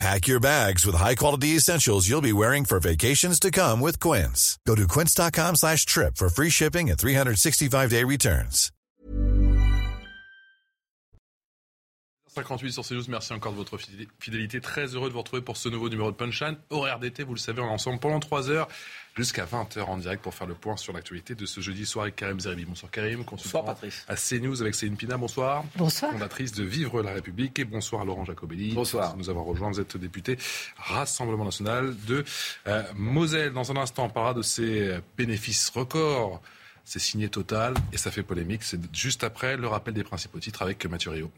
Pack your bags with high-quality essentials you'll be wearing for vacations to come with Quince. Go to quince.com slash trip for free shipping and 365-day returns. 58 sur CNews, merci encore de votre fidélité. Très heureux de vous retrouver pour ce nouveau numéro de Punchline. Horaire d'été, vous le savez, on est ensemble pendant 3 heures jusqu'à 20h en direct pour faire le point sur l'actualité de ce jeudi soir avec Karim Zeribi. Bonsoir Karim, bonsoir Patrice. À CNews avec Céline Pina, bonsoir. Bonsoir. Fondatrice de Vivre la République et bonsoir à Laurent Jacobelli. Bonsoir. Nous avons rejoint, vous êtes député Rassemblement National de euh, Moselle. Dans un instant, on parlera de ces bénéfices records. C'est signé Total et ça fait polémique. C'est juste après le rappel des principaux titres avec Mathieu Rio.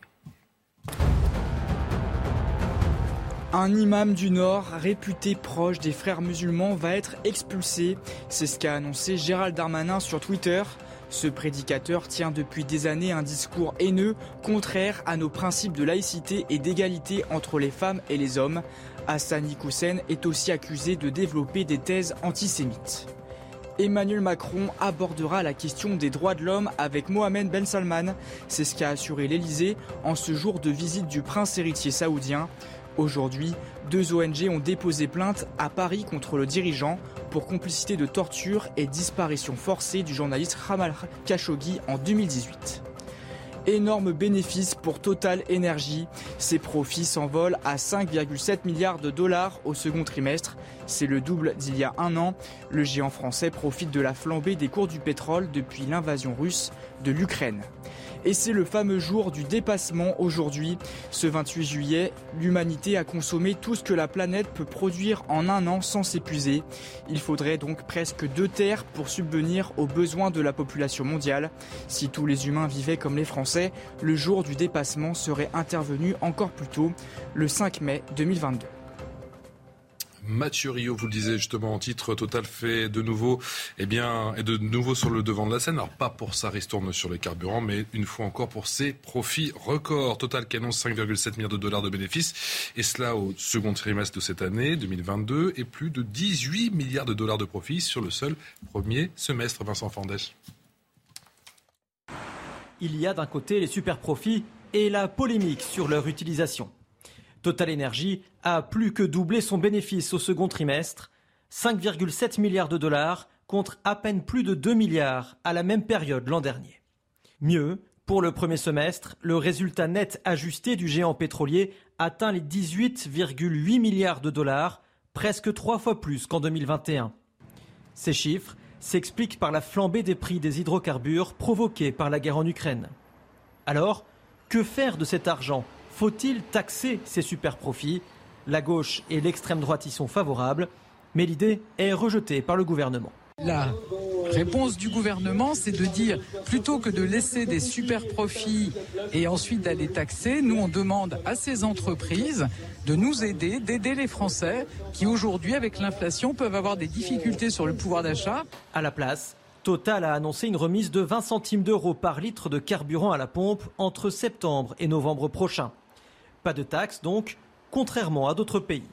Un imam du Nord, réputé proche des frères musulmans, va être expulsé. C'est ce qu'a annoncé Gérald Darmanin sur Twitter. Ce prédicateur tient depuis des années un discours haineux, contraire à nos principes de laïcité et d'égalité entre les femmes et les hommes. Hassan Hussein est aussi accusé de développer des thèses antisémites. Emmanuel Macron abordera la question des droits de l'homme avec Mohamed Ben Salman. C'est ce qu'a assuré l'Elysée en ce jour de visite du prince héritier saoudien. Aujourd'hui, deux ONG ont déposé plainte à Paris contre le dirigeant pour complicité de torture et disparition forcée du journaliste Ramal Khashoggi en 2018. Énorme bénéfice pour Total Energy. Ses profits s'envolent à 5,7 milliards de dollars au second trimestre. C'est le double d'il y a un an. Le géant français profite de la flambée des cours du pétrole depuis l'invasion russe de l'Ukraine. Et c'est le fameux jour du dépassement aujourd'hui. Ce 28 juillet, l'humanité a consommé tout ce que la planète peut produire en un an sans s'épuiser. Il faudrait donc presque deux terres pour subvenir aux besoins de la population mondiale. Si tous les humains vivaient comme les Français, le jour du dépassement serait intervenu encore plus tôt, le 5 mai 2022. Mathieu Rio, vous le disiez justement en titre, Total fait de nouveau, eh bien, est de nouveau sur le devant de la scène. Alors pas pour sa ristourne sur les carburants, mais une fois encore pour ses profits records. Total qui annonce 5,7 milliards de dollars de bénéfices, et cela au second trimestre de cette année 2022, et plus de 18 milliards de dollars de profits sur le seul premier semestre. Vincent Fandèche. Il y a d'un côté les super profits et la polémique sur leur utilisation. Total Energy a plus que doublé son bénéfice au second trimestre, 5,7 milliards de dollars contre à peine plus de 2 milliards à la même période l'an dernier. Mieux, pour le premier semestre, le résultat net ajusté du géant pétrolier atteint les 18,8 milliards de dollars, presque trois fois plus qu'en 2021. Ces chiffres s'expliquent par la flambée des prix des hydrocarbures provoqués par la guerre en Ukraine. Alors, que faire de cet argent faut-il taxer ces super profits? La gauche et l'extrême droite y sont favorables, mais l'idée est rejetée par le gouvernement. La réponse du gouvernement, c'est de dire, plutôt que de laisser des super profits et ensuite d'aller taxer, nous on demande à ces entreprises de nous aider, d'aider les Français qui aujourd'hui, avec l'inflation, peuvent avoir des difficultés sur le pouvoir d'achat. À la place, Total a annoncé une remise de 20 centimes d'euros par litre de carburant à la pompe entre septembre et novembre prochain. Pas de taxes donc, contrairement à d'autres pays.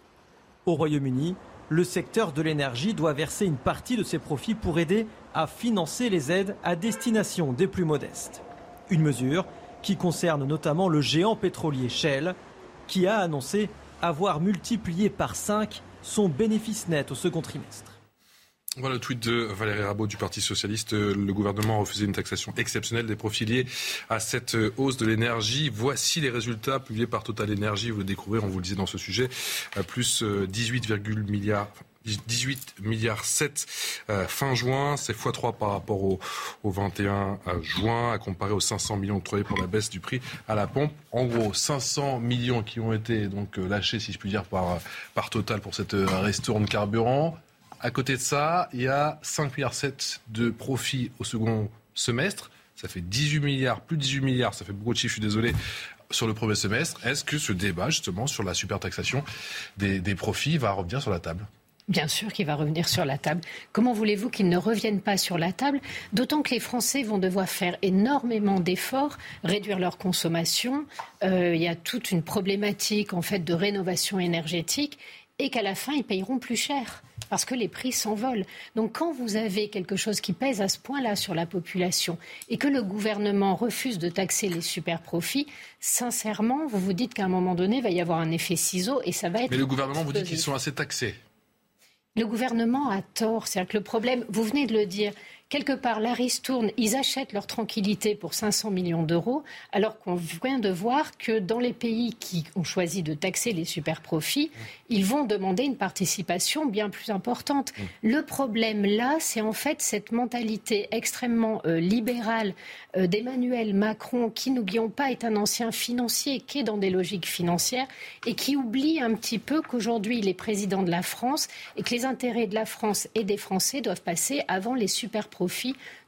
Au Royaume-Uni, le secteur de l'énergie doit verser une partie de ses profits pour aider à financer les aides à destination des plus modestes. Une mesure qui concerne notamment le géant pétrolier Shell, qui a annoncé avoir multiplié par 5 son bénéfice net au second trimestre. Voilà le tweet de Valérie Rabault du Parti Socialiste. Le gouvernement a refusé une taxation exceptionnelle des profits liés à cette hausse de l'énergie. Voici les résultats publiés par Total Energy. Vous le découvrez, on vous le disait dans ce sujet, plus 18, milliards 18 milliards 7 euh, fin juin, c'est x3 par rapport au, 21 euh, juin, à comparer aux 500 millions octroyés pour la baisse du prix à la pompe. En gros, 500 millions qui ont été donc euh, lâchés, si je puis dire, par, Total pour cette ristourne carburant. À côté de ça, il y a 5,7 milliards de profits au second semestre. Ça fait 18 milliards, plus de 18 milliards, ça fait beaucoup de chiffres, je suis désolé, sur le premier semestre. Est-ce que ce débat, justement, sur la supertaxation des, des profits va revenir sur la table? Bien sûr qu'il va revenir sur la table. Comment voulez-vous qu'il ne revienne pas sur la table? D'autant que les Français vont devoir faire énormément d'efforts, réduire leur consommation. Euh, il y a toute une problématique en fait de rénovation énergétique et qu'à la fin ils payeront plus cher parce que les prix s'envolent. Donc quand vous avez quelque chose qui pèse à ce point-là sur la population et que le gouvernement refuse de taxer les super profits, sincèrement, vous vous dites qu'à un moment donné, il va y avoir un effet ciseau et ça va être... Mais le gouvernement vous dit qu'ils sont assez taxés. Le gouvernement a tort. C'est-à-dire que le problème, vous venez de le dire, quelque part, la tourne, ils achètent leur tranquillité pour 500 millions d'euros, alors qu'on vient de voir que dans les pays qui ont choisi de taxer les super profits, ils vont demander une participation bien plus importante. Mm. Le problème là, c'est en fait cette mentalité extrêmement euh, libérale euh, d'Emmanuel Macron, qui, n'oublions pas, est un ancien financier, qui est dans des logiques financières et qui oublie un petit peu qu'aujourd'hui, il est président de la France et que les intérêts de la France et des Français doivent passer avant les super profits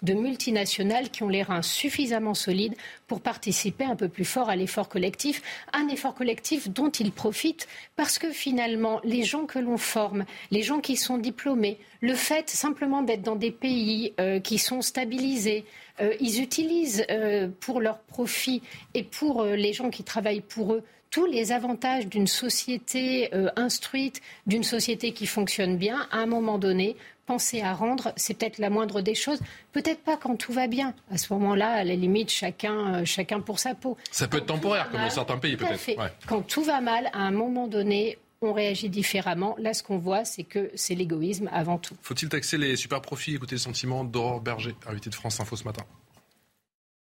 de multinationales qui ont les reins suffisamment solides pour participer un peu plus fort à l'effort collectif, un effort collectif dont ils profitent parce que finalement, les gens que l'on forme, les gens qui sont diplômés, le fait simplement d'être dans des pays euh, qui sont stabilisés, euh, ils utilisent euh, pour leur profit et pour les gens qui travaillent pour eux tous les avantages d'une société instruite, d'une société qui fonctionne bien, à un moment donné, penser à rendre, c'est peut-être la moindre des choses. Peut-être pas quand tout va bien. À ce moment-là, à la limite, chacun, euh, chacun pour sa peau. Ça peut être temporaire, comme dans certains pays, peut-être. Quand tout va mal, à un moment donné, on réagit différemment. Là, ce qu'on voit, c'est que c'est l'égoïsme avant tout. Faut-il taxer les super profits Écoutez le sentiment d'Aurore Berger, invité de France Info ce matin.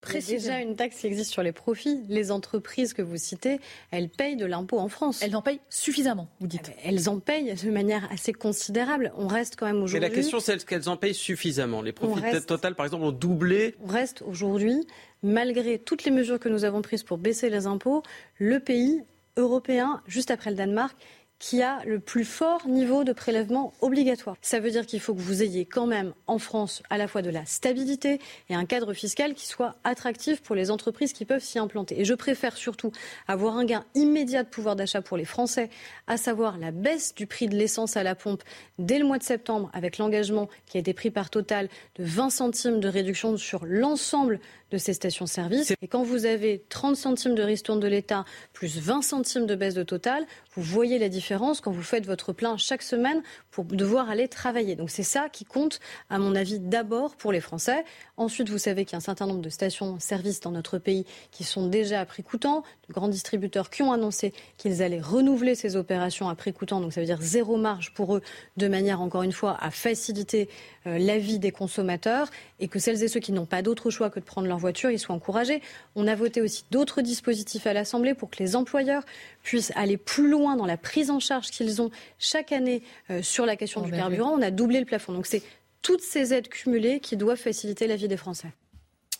Il y a déjà une taxe qui existe sur les profits. Les entreprises que vous citez, elles payent de l'impôt en France. Elles en payent suffisamment, vous dites. Eh ben, elles en payent de manière assez considérable. On reste quand même aujourd'hui. Mais la question, c'est est-ce qu'elles en payent suffisamment? Les profits reste... total, par exemple, ont doublé. On reste aujourd'hui, malgré toutes les mesures que nous avons prises pour baisser les impôts, le pays européen, juste après le Danemark, qui a le plus fort niveau de prélèvement obligatoire. Ça veut dire qu'il faut que vous ayez quand même en France à la fois de la stabilité et un cadre fiscal qui soit attractif pour les entreprises qui peuvent s'y implanter. Et je préfère surtout avoir un gain immédiat de pouvoir d'achat pour les Français, à savoir la baisse du prix de l'essence à la pompe dès le mois de septembre avec l'engagement qui a été pris par Total de 20 centimes de réduction sur l'ensemble de ces stations-service. Et quand vous avez 30 centimes de ristourne de l'État plus 20 centimes de baisse de Total, vous voyez la différence quand vous faites votre plein chaque semaine pour devoir aller travailler. Donc c'est ça qui compte, à mon avis, d'abord pour les Français. Ensuite, vous savez qu'il y a un certain nombre de stations-service dans notre pays qui sont déjà à prix coûtant, de grands distributeurs qui ont annoncé qu'ils allaient renouveler ces opérations à prix coûtant, donc ça veut dire zéro marge pour eux, de manière, encore une fois, à faciliter euh, la vie des consommateurs et que celles et ceux qui n'ont pas d'autre choix que de prendre leur voiture, ils soient encouragés. On a voté aussi d'autres dispositifs à l'Assemblée pour que les employeurs puissent aller plus loin dans la prise en charge qu'ils ont chaque année euh, sur la question du carburant. On a doublé le plafond. Donc c'est toutes ces aides cumulées qui doivent faciliter la vie des Français.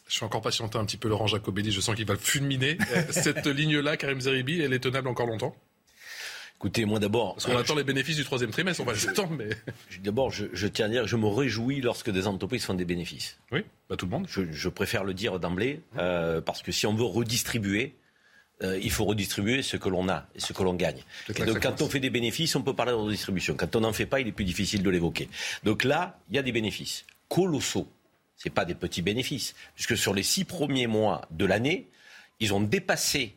Je suis encore patienté un petit peu Laurent Jacobelli, je sens qu'il va fulminer. Euh, cette ligne-là, Karim Zeribi, elle est tenable encore longtemps? Écoutez, moi d'abord. Parce qu'on attend les bénéfices du troisième trimestre, on va les attendre, mais. D'abord, je, tiens à dire, je me réjouis lorsque des entreprises font des bénéfices. Oui, bah tout le monde. Je, préfère le dire d'emblée, euh, parce que si on veut redistribuer, euh, il faut redistribuer ce que l'on a et ce que l'on gagne. Et donc quand on fait des bénéfices, on peut parler de redistribution. Quand on n'en fait pas, il est plus difficile de l'évoquer. Donc là, il y a des bénéfices colossaux. Ce pas des petits bénéfices, puisque sur les six premiers mois de l'année, ils ont dépassé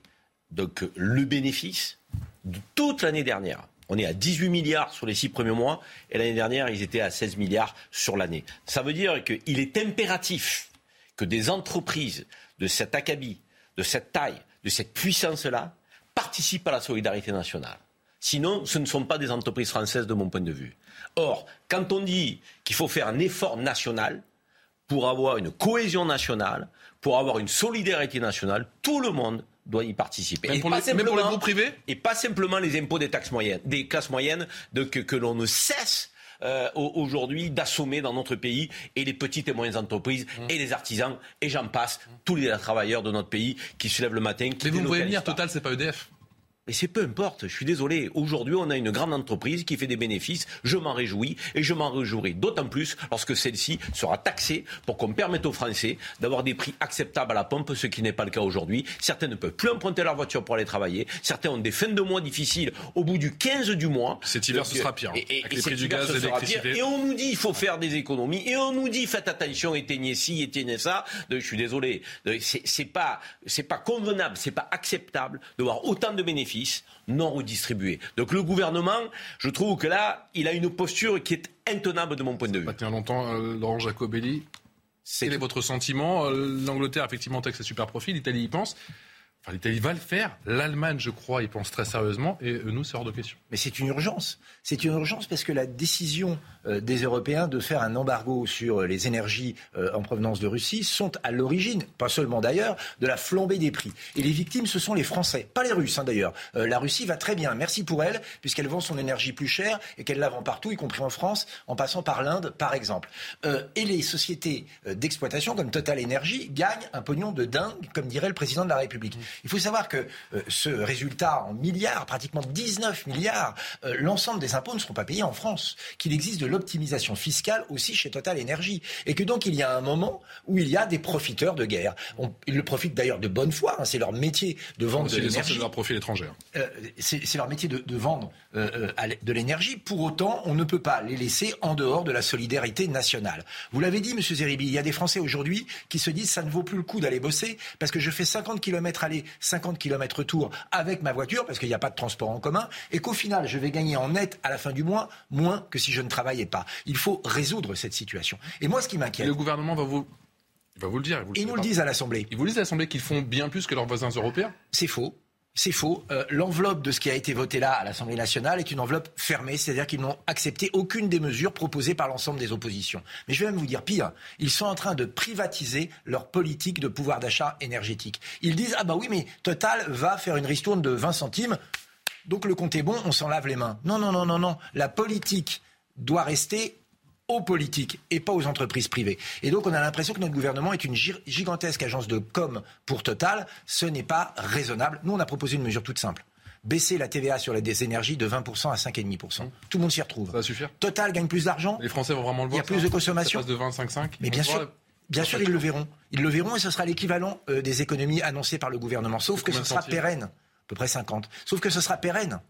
donc, le bénéfice de toute l'année dernière. On est à 18 milliards sur les six premiers mois et l'année dernière, ils étaient à 16 milliards sur l'année. Ça veut dire qu'il est impératif que des entreprises de cet acabit, de cette taille, de cette puissance-là, participent à la solidarité nationale. Sinon, ce ne sont pas des entreprises françaises de mon point de vue. Or, quand on dit qu'il faut faire un effort national pour avoir une cohésion nationale, pour avoir une solidarité nationale, tout le monde doit y participer. Même, pour, les, même pour, les, groupes privés? Et pas simplement les impôts des taxes moyennes, des classes moyennes de, que, que l'on ne cesse euh, aujourd'hui d'assommer dans notre pays et les petites et moyennes entreprises mmh. et les artisans et j'en passe, tous les travailleurs de notre pays qui se lèvent le matin. Mais vous voyez venir, Total, c'est pas EDF Mais c'est peu importe, je suis désolé. Aujourd'hui, on a une grande entreprise qui fait des bénéfices. Je m'en réjouis et je m'en réjouirai d'autant plus lorsque celle-ci sera taxée pour qu'on permette aux Français d'avoir des prix acceptables à la pompe, ce qui n'est pas le cas aujourd'hui. Certains ne peuvent plus emprunter leur voiture pour aller travailler. Certains ont des fins de mois difficiles au bout du 15 du mois. Cet hiver, ce sera pire. Hein, et, avec les prix du gaz et l'électricité. Et on nous dit il faut faire des économies. Et on nous dit faites attention, éteignez ci, éteignez ça. Je suis désolé. C'est pas, c'est pas convenable, c'est pas acceptable de voir autant de bénéfices non redistribués. Donc le gouvernement, je trouve que là, il a une posture qui est intenable de mon point de vue. Ça tient longtemps, euh, Laurent Jacobelli. Quel est votre sentiment? Euh, L'Angleterre, effectivement, taxe ses super profits. L'Italie y pense. L'Italie va le faire. L'Allemagne, je crois, y pense très sérieusement. Et nous, c'est hors de question. Mais c'est une urgence. C'est une urgence parce que la décision euh, des Européens de faire un embargo sur euh, les énergies euh, en provenance de Russie sont à l'origine, pas seulement d'ailleurs, de la flambée des prix. Et les victimes, ce sont les Français, pas les Russes hein, d'ailleurs. la Russie va très bien. Merci pour elle, puisqu'elle vend son énergie plus chère et qu'elle la vend partout, y compris en France, en passant par l'Inde, par exemple. et les sociétés d'exploitation, comme Total Energy, gagnent un pognon de dingue, comme dirait le président de la République. Il faut savoir que euh, ce résultat en milliards, pratiquement 19 milliards, euh, l'ensemble des impôts ne seront pas payés en France. Qu'il existe de l'optimisation fiscale aussi chez Total Energy. Et que donc il y a un moment où il y a des profiteurs de guerre. ils le profitent d'ailleurs de bonne foi. Hein, c'est leur métier de vendre de l'énergie. C'est leur profit étranger. Euh, c'est leur métier de, vendre de l'énergie. Pour autant, on ne peut pas les laisser en dehors de la solidarité nationale. Vous l'avez dit, Monsieur Zeribi, il y a des Français aujourd'hui qui se disent ça ne vaut plus le coup d'aller bosser parce que je fais 50 km aller, 50 km retour avec ma voiture, parce qu'il n'y a pas de transport en commun, et qu'au final, je vais gagner en net à la fin du mois moins que si je ne travaillais pas. Il faut résoudre cette situation. Et moi, ce qui m'inquiète. Le gouvernement va vous. va vous le dire. Ils nous le disent à l'Assemblée. Ils vous disent à l'Assemblée qu'ils font bien plus que leurs voisins européens C'est faux c'est faux. Euh, l'enveloppe de ce qui a été voté là à l'Assemblée nationale est une enveloppe fermée, c'est-à-dire qu'ils n'ont accepté aucune des mesures proposées par l'ensemble des oppositions. Mais je vais même vous dire pire, ils sont en train de privatiser leur politique de pouvoir d'achat énergétique. Ils disent ah bah oui mais Total va faire une ristourne de 20 centimes, donc le compte est bon, on s'en lave les mains. Non non non non non, la politique doit rester aux politiques et pas aux entreprises privées. Et donc on a l'impression que notre gouvernement est une gigantesque agence de com pour Total. Ce n'est pas raisonnable. Nous, on a proposé une mesure toute simple baisser la TVA sur les énergies de 20% à 5,5%. Mmh. Tout le monde s'y retrouve. Ça va suffire? Total gagne plus d'argent. Les Français vont vraiment le voir. Il y a plus de consommation. Ça passe de 25,5. Mais bien sûr. Bien sûr, ils le verront. Ils le verront et ce sera l'équivalent euh, des économies annoncées par le gouvernement. Sauf que ce sera pérenne. À peu près 50. Sauf que ce sera pérenne.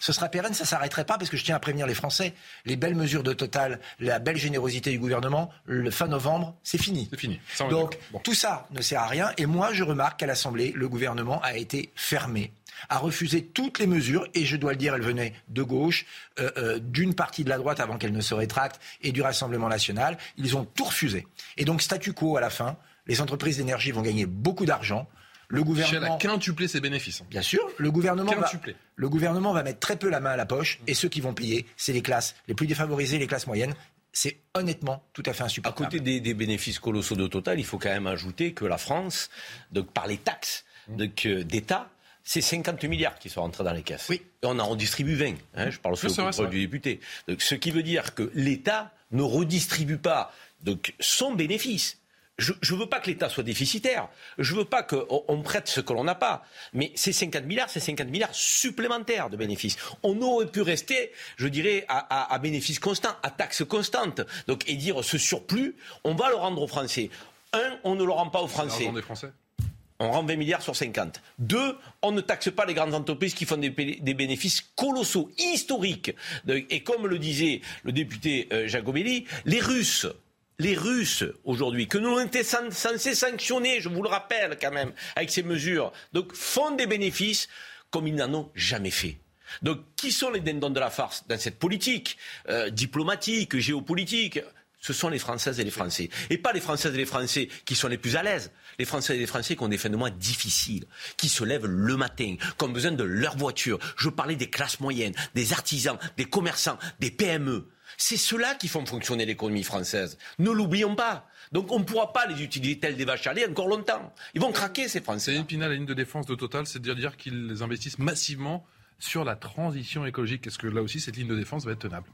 Ce sera pérenne, ça s'arrêterait pas parce que je tiens à prévenir les Français. Les belles mesures de Total, la belle générosité du gouvernement, le fin novembre, c'est fini. C'est fini. Donc tout ça ne sert à rien. Et moi, je remarque qu'à l'Assemblée, le gouvernement a été fermé a refusé toutes les mesures, et je dois le dire, elles venaient de gauche, euh, euh, d'une partie de la droite avant qu'elle ne se rétracte, et du Rassemblement national. Ils ont tout refusé. Et donc, statu quo à la fin, les entreprises d'énergie vont gagner beaucoup d'argent. Le gouvernement a quintuplé ses bénéfices. Hein. Bien sûr, le gouvernement, va, le gouvernement va mettre très peu la main à la poche et ceux qui vont payer, c'est les classes les plus défavorisées, les classes moyennes. C'est honnêtement tout à fait insupportable. À côté des, bénéfices colossaux de Total, il faut quand même ajouter que la France, donc par les taxes d'État, c'est 50 milliards qui sont rentrés dans les caisses. Oui. Et on en redistribue 20. Hein, je parle sous le contrôle du député. Donc, ce qui veut dire que l'État ne redistribue pas donc, son bénéfice. Je ne veux pas que l'État soit déficitaire. Je ne veux pas qu'on prête ce que l'on n'a pas. Mais ces 50 milliards, c'est 50 milliards supplémentaires de bénéfices. On aurait pu rester, je dirais, à, à, bénéfices constants, à taxes constantes. Donc, et dire ce surplus, on va le rendre aux Français. Un, on ne le rend pas aux Français. Des Français on rend 20 milliards sur 50. Deux, on ne taxe pas les grandes entreprises qui font des, bénéfices colossaux, historiques. Et comme le disait le député euh, Jacobelli, les Russes les Russes, aujourd'hui, que nous étions censés sanctionner, je vous le rappelle quand même, avec ces mesures, font des bénéfices comme ils n'en ont jamais fait. Donc, qui sont les dindons de la farce dans cette politique euh, diplomatique, géopolitique? Ce sont les Françaises et les Français. Et pas les Françaises et les Français qui sont les plus à l'aise. Les Françaises et les Français qui ont des fins de mois difficiles, qui se lèvent le matin, qui ont besoin de leur voiture. Je parlais des classes moyennes, des artisans, des commerçants, des PME. C'est ceux-là qui font fonctionner l'économie française. Ne l'oublions pas. Donc on ne pourra pas les utiliser tels des vaches à lait encore longtemps. Ils vont craquer, ces Français. C'est Pina, la ligne de défense de Total, c'est de dire qu'ils investissent massivement sur la transition écologique. Est-ce que là aussi, cette ligne de défense va être tenable?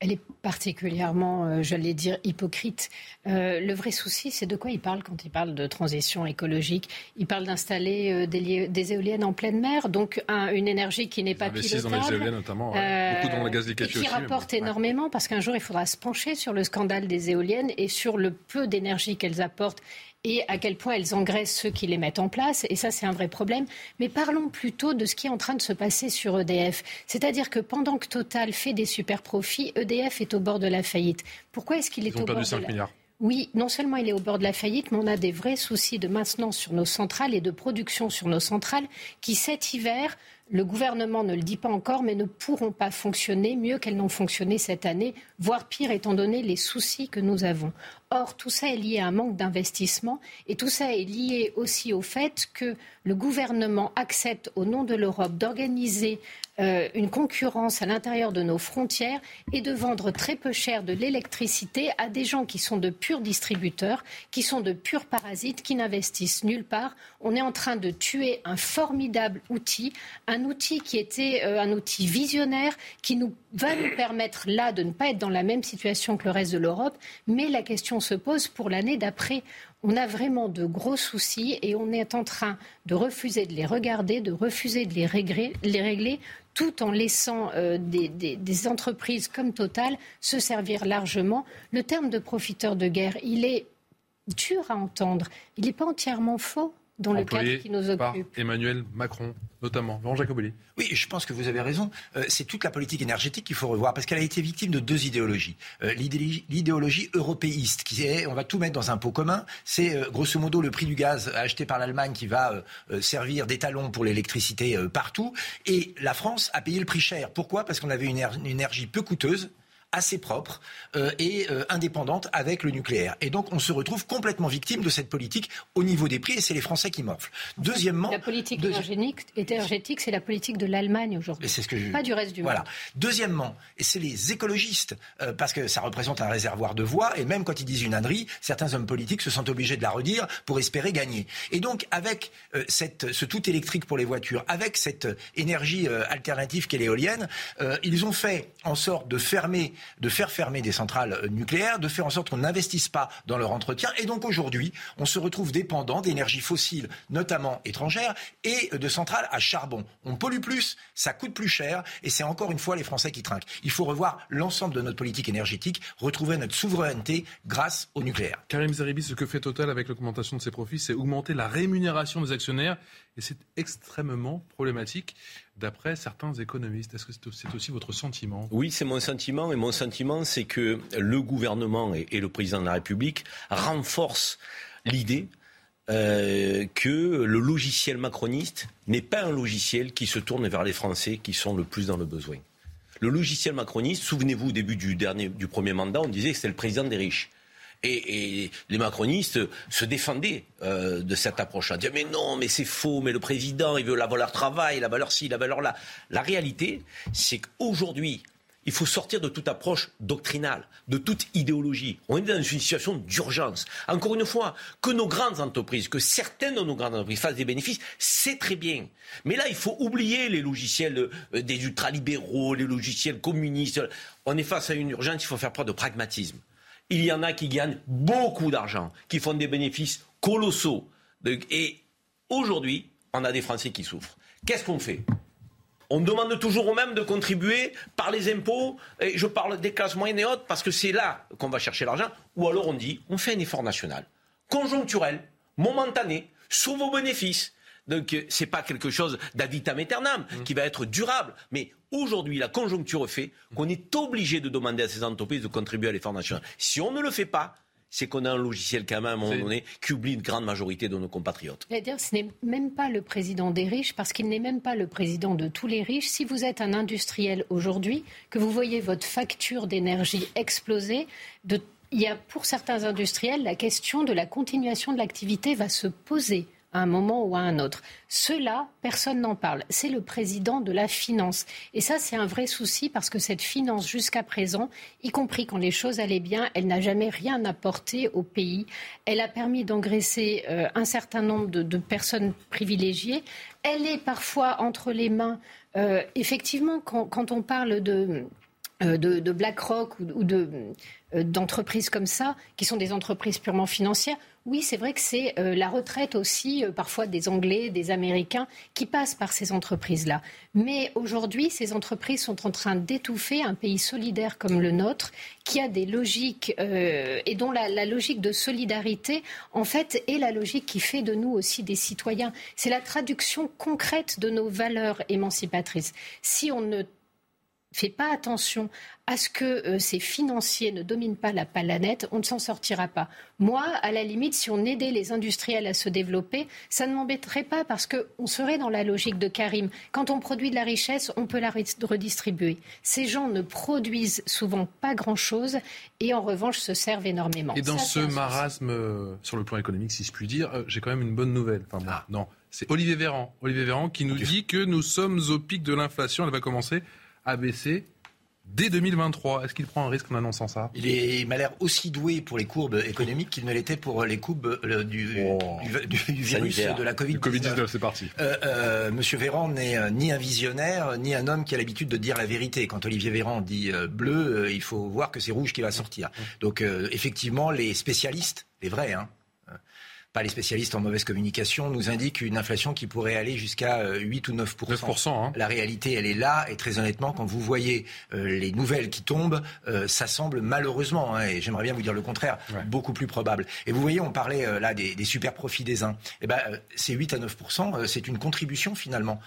Elle est particulièrement, euh, j'allais dire, hypocrite. Euh, le vrai souci, c'est de quoi il parle quand il parle de transition écologique? Il parle d'installer euh, des, éoliennes en pleine mer, donc une énergie qui n'est pas pilotable. dans les éoliennes notamment, beaucoup dans le gaz liquéfié Qui rapporte énormément, parce qu'un jour, il faudra se pencher sur le scandale des éoliennes et sur le peu d'énergie qu'elles apportent et à quel point elles engraissent ceux qui les mettent en place. Et ça, c'est un vrai problème. Mais parlons plutôt de ce qui est en train de se passer sur EDF. C'est-à-dire que pendant que Total fait des super profits, EDF est au bord de la faillite. Pourquoi est-ce qu'il est, au bord de la... milliards. Oui, non seulement il est au bord de la faillite, mais on a des vrais soucis de maintenance sur nos centrales et de production sur nos centrales qui, cet hiver, le gouvernement ne le dit pas encore, mais ne pourront pas fonctionner mieux qu'elles n'ont fonctionné cette année, voire pire étant donné les soucis que nous avons. Or, tout ça est lié à un manque d'investissement et tout ça est lié aussi au fait que le gouvernement accepte, au nom de l'Europe, d'organiser euh, une concurrence à l'intérieur de nos frontières et de vendre très peu cher de l'électricité à des gens qui sont de purs distributeurs, qui sont de purs parasites, qui n'investissent nulle part. On est en train de tuer un formidable outil, outil qui était euh, un outil visionnaire, qui va nous permettre là de ne pas être dans la même situation que le reste de l'Europe, mais la question se pose pour l'année d'après. On a vraiment de gros soucis et on est en train de refuser de les regarder, de refuser de les régler, les régler tout en laissant euh, des, des, entreprises comme Total se servir largement. Le terme de profiteur de guerre, il est dur à entendre. Il n'est pas entièrement faux dans le cadre qui nous occupe. Par Emmanuel Macron, notamment. Laurent Jacobelli. Oui, je pense que vous avez raison. Euh, c'est toute la politique énergétique qu'il faut revoir parce qu'elle a été victime de deux idéologies. Euh, l'idéologie européiste, qui est on va tout mettre dans un pot commun, c'est euh, grosso modo le prix du gaz acheté par l'Allemagne qui va servir d'étalon pour l'électricité partout. Et la France a payé le prix cher. Pourquoi? Parce qu'on avait une énergie peu coûteuse assez propre euh, et euh, indépendante avec le nucléaire. Et donc on se retrouve complètement victime de cette politique au niveau des prix et c'est les Français qui morflent. Deuxièmement, la politique énergétique, c'est la politique de l'Allemagne aujourd'hui. C'est ce que je... pas du reste du voilà. monde. Deuxièmement, et c'est les écologistes euh, parce que ça représente un réservoir de voix et même quand ils disent une ânerie, certains hommes politiques se sentent obligés de la redire pour espérer gagner. Et donc avec cette, ce tout électrique pour les voitures, avec cette énergie alternative qu'est l'éolienne, ils ont fait en sorte de fermer de faire fermer des centrales euh, nucléaires, de faire en sorte qu'on n'investisse pas dans leur entretien. Et donc aujourd'hui, on se retrouve dépendant d'énergies fossiles, notamment étrangères, et de centrales à charbon. On pollue plus, ça coûte plus cher, et c'est encore une fois les Français qui trinquent. Il faut revoir l'ensemble de notre politique énergétique, retrouver notre souveraineté grâce au nucléaire. Karim Zeribi, ce que fait Total avec l'augmentation de ses profits, c'est augmenter la rémunération des actionnaires, et c'est extrêmement problématique d'après certains économistes. Est-ce que c'est aussi votre sentiment? Oui, c'est mon sentiment. Et mon sentiment, c'est que le gouvernement et, le président de la République renforcent l'idée euh, que le logiciel macroniste n'est pas un logiciel qui se tourne vers les Français qui sont le plus dans le besoin. Le logiciel macroniste, souvenez-vous, au début du, du premier mandat, on disait que c'était le président des riches. Et, les macronistes se défendaient euh, de cette approche Ils disaient mais non, mais c'est faux, mais le président, il veut la valeur travail, la valeur ci, la valeur là. La réalité, c'est qu'aujourd'hui, il faut sortir de toute approche doctrinale, de toute idéologie. On est dans une situation d'urgence. Encore une fois, que nos grandes entreprises, que certaines de nos grandes entreprises fassent des bénéfices, c'est très bien. Mais là, il faut oublier les logiciels euh, des ultralibéraux, les logiciels communistes. On est face à une urgence, il faut faire preuve de pragmatisme il y en a qui gagnent beaucoup d'argent, qui font des bénéfices colossaux. Et aujourd'hui, on a des Français qui souffrent. Qu'est-ce qu'on fait? On demande toujours aux mêmes de contribuer par les impôts, et je parle des classes moyennes et hautes, parce que c'est là qu'on va chercher l'argent, ou alors on dit, on fait un effort national, conjoncturel, momentané, sur vos bénéfices. Donc euh, c'est pas quelque chose d'avitam aeternam mmh. qui va être durable. Mais aujourd'hui, la conjoncture fait qu'on est obligé de demander à ces entreprises de contribuer à l'effort national. Si on ne le fait pas, c'est qu'on a un logiciel quand même à un moment donné qui oublie une grande majorité de nos compatriotes. dire ce n'est même pas le président des riches, parce qu'il n'est même pas le président de tous les riches. Si vous êtes un industriel aujourd'hui, que vous voyez votre facture d'énergie exploser, il y a pour certains industriels la question de la continuation de l'activité va se poser à un moment ou à un autre. Cela, personne n'en parle. C'est le président de la finance. Et ça, c'est un vrai souci parce que cette finance, jusqu'à présent, y compris quand les choses allaient bien, elle n'a jamais rien apporté au pays. Elle a permis d'engraisser euh, un certain nombre de, personnes privilégiées. Elle est parfois entre les mains, euh, effectivement, quand, on parle de euh, de, BlackRock ou, de, euh, d'entreprises comme ça, qui sont des entreprises purement financières, oui, c'est vrai que c'est euh, la retraite aussi, parfois des Anglais, des Américains, qui passent par ces entreprises-là. Mais aujourd'hui, ces entreprises sont en train d'étouffer un pays solidaire comme le nôtre, qui a des logiques et dont la, la, logique de solidarité, en fait, est la logique qui fait de nous aussi des citoyens. C'est la traduction concrète de nos valeurs émancipatrices. Si on ne fait pas attention à ce que euh, ces financiers ne dominent pas la planète, on ne s'en sortira pas. Moi, à la limite, si on aidait les industriels à se développer, ça ne m'embêterait pas parce qu'on serait dans la logique de Karim. Quand on produit de la richesse, on peut la redistribuer. Ces gens ne produisent souvent pas grand-chose et en revanche se servent énormément. Et dans ce marasme, euh, sur le plan économique, si je puis dire, euh, j'ai quand même une bonne nouvelle. Enfin, ah. non. C'est Olivier Véran. Olivier Véran qui nous dit que nous sommes au pic de l'inflation. Elle va commencer à baisser dès 2023. Est-ce qu'il prend un risque en annonçant ça? Il, m'a l'air aussi doué pour les courbes économiques qu'il ne l'était pour les courbes euh, du, oh. virus de la Covid. 19 c'est parti. Euh, euh, Monsieur Véran n'est ni un visionnaire, ni un homme qui a l'habitude de dire la vérité. Quand Olivier Véran dit bleu, il faut voir que c'est rouge qui va sortir. Donc effectivement, les spécialistes, les vrais, hein, pas les spécialistes en mauvaise communication, nous indiquent une inflation qui pourrait aller jusqu'à 8 euh, ou 9% hein. La réalité, elle est là. Et très honnêtement, quand vous voyez euh, les nouvelles qui tombent, euh, ça semble malheureusement, hein, et j'aimerais bien vous dire le contraire, beaucoup plus probable. Et vous voyez, on parlait là des, des, super profits des uns. Eh ben, ces 8 à 9 c'est une contribution finalement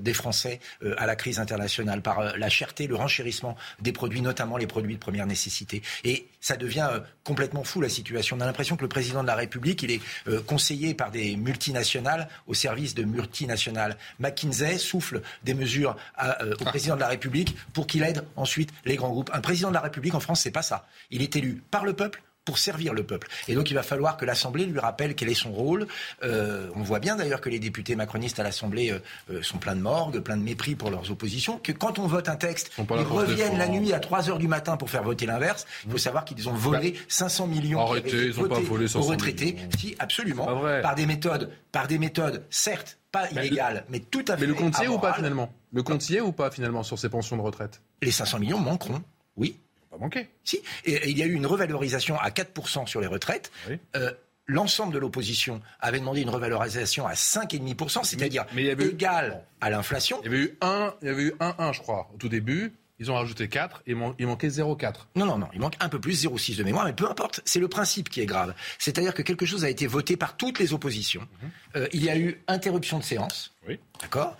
des Français à la crise internationale par la cherté, le renchérissement des produits, notamment les produits de première nécessité. Et ça devient complètement fou la situation. On a l'impression que le président de la République, il est euh, conseillé par des multinationales au service de multinationales. McKinsey souffle des mesures euh, au président de la République pour qu'il aide ensuite les grands groupes. Un président de la République en France, c'est pas ça. Il est élu par le peuple pour servir le peuple. Et donc il va falloir que l'Assemblée lui rappelle quel est son rôle. Euh, on voit bien d'ailleurs que les députés macronistes à l'Assemblée euh, euh, sont pleins de morgue, pleins de mépris pour leurs oppositions, que quand on vote un texte, ils reviennent la nuit à 3 heures du matin pour faire voter l'inverse. Il faut mmh. savoir qu'ils ont volé 500 bah, millions Arrêtez, ils ont pas volé 500 aux retraités. Si, absolument. Par des méthodes, par des méthodes, certes, pas bah, illégales, mais tout à fait. Mais le compte ou pas finalement? Le compte ou pas finalement sur ces pensions de retraite? Les 500 millions manqueront, oui pas manqué. Si, et, il y a eu une revalorisation à 4% sur les retraites. Euh, l'ensemble de l'opposition avait demandé une revalorisation à 5,5%, c'est-à-dire égal à l'inflation. Il y avait eu 1, il y avait eu 1, je crois, au tout début. Ils ont rajouté 4 et il manquait 0,4. Non, non, non, il manque un peu plus, 0,6 de mémoire, mais peu importe, c'est le principe qui est grave. C'est-à-dire que quelque chose a été voté par toutes les oppositions. Mhm. Euh, il y a eu interruption de séance. Oui. D'accord?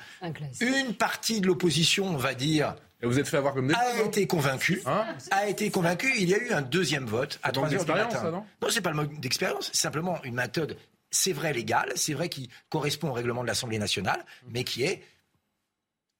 Une partie de l'opposition, on va dire, vous êtes fait avoir comme A été convaincu. Hein a été convaincu. Il y a eu un deuxième vote à 3 heures du matin. non, non c'est pas le mode d'expérience. C'est simplement une méthode, c'est vrai légale, c'est vrai qui correspond au règlement de l'Assemblée nationale, mais qui est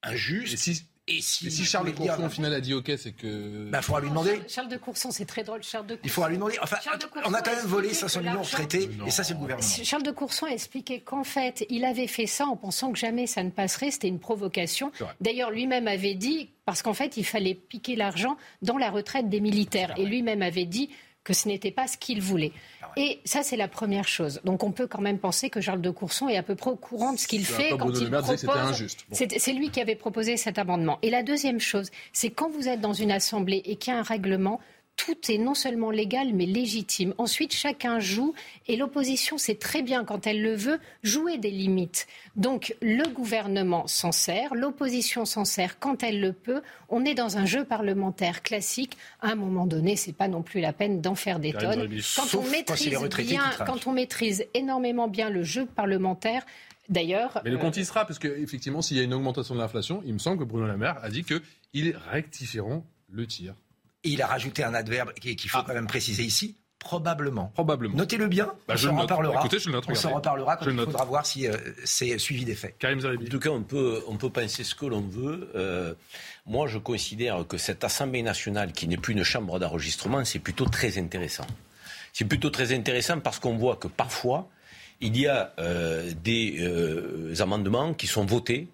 injuste. Et si, Charles de Courson, au final, a dit OK, c'est que. Il bah, faudra lui demander. Charles de Courson, c'est très drôle. Charles de Il faudra lui demander. Enfin, on a quand même volé 500 millions traités, et ça, c'est le gouvernement. Charles de Courson a expliqué qu'en fait, il avait fait ça en pensant que jamais ça ne passerait. C'était une provocation. D'ailleurs, lui-même avait dit, parce qu'en fait, il fallait piquer l'argent dans la retraite des militaires. Et lui-même avait dit que ce n'était pas ce qu'il voulait. Et ça, c'est la première chose. Donc on peut quand même penser que Charles de Courson est à peu près au courant de ce qu'il fait quand il propose. C'est lui qui avait proposé cet amendement. Et la deuxième chose, c'est quand vous êtes dans une assemblée et qu'il y a un règlement, tout est non seulement légal, mais légitime. Ensuite, chacun joue et l'opposition sait très bien, quand elle le veut, jouer des limites. Donc, le gouvernement s'en sert, l'opposition s'en sert quand elle le peut. On est dans un jeu parlementaire classique. À un moment donné, c'est pas non plus la peine d'en faire des tonnes. Quand on, maîtrise bien, quand on maîtrise énormément bien le jeu parlementaire, D'ailleurs. Mais le compte y sera, parce qu'effectivement, s'il y a une augmentation de l'inflation, il me semble que Bruno Le Maire a dit qu'ils rectifieront le tir. Et il a rajouté un adverbe qu'il faut ah. quand même préciser ici. Probablement. Probablement. Notez-le bien. Bah, on s'en reparlera. Écoutez, je le note, on s'en reparlera quand il faudra voir si euh, c'est suivi des faits. Karim En tout cas, on peut, on peut penser ce que l'on veut. Euh, moi, je considère que cette Assemblée nationale, qui n'est plus une chambre d'enregistrement, c'est plutôt très intéressant. C'est plutôt très intéressant parce qu'on voit que parfois, il y a euh, des amendements qui sont votés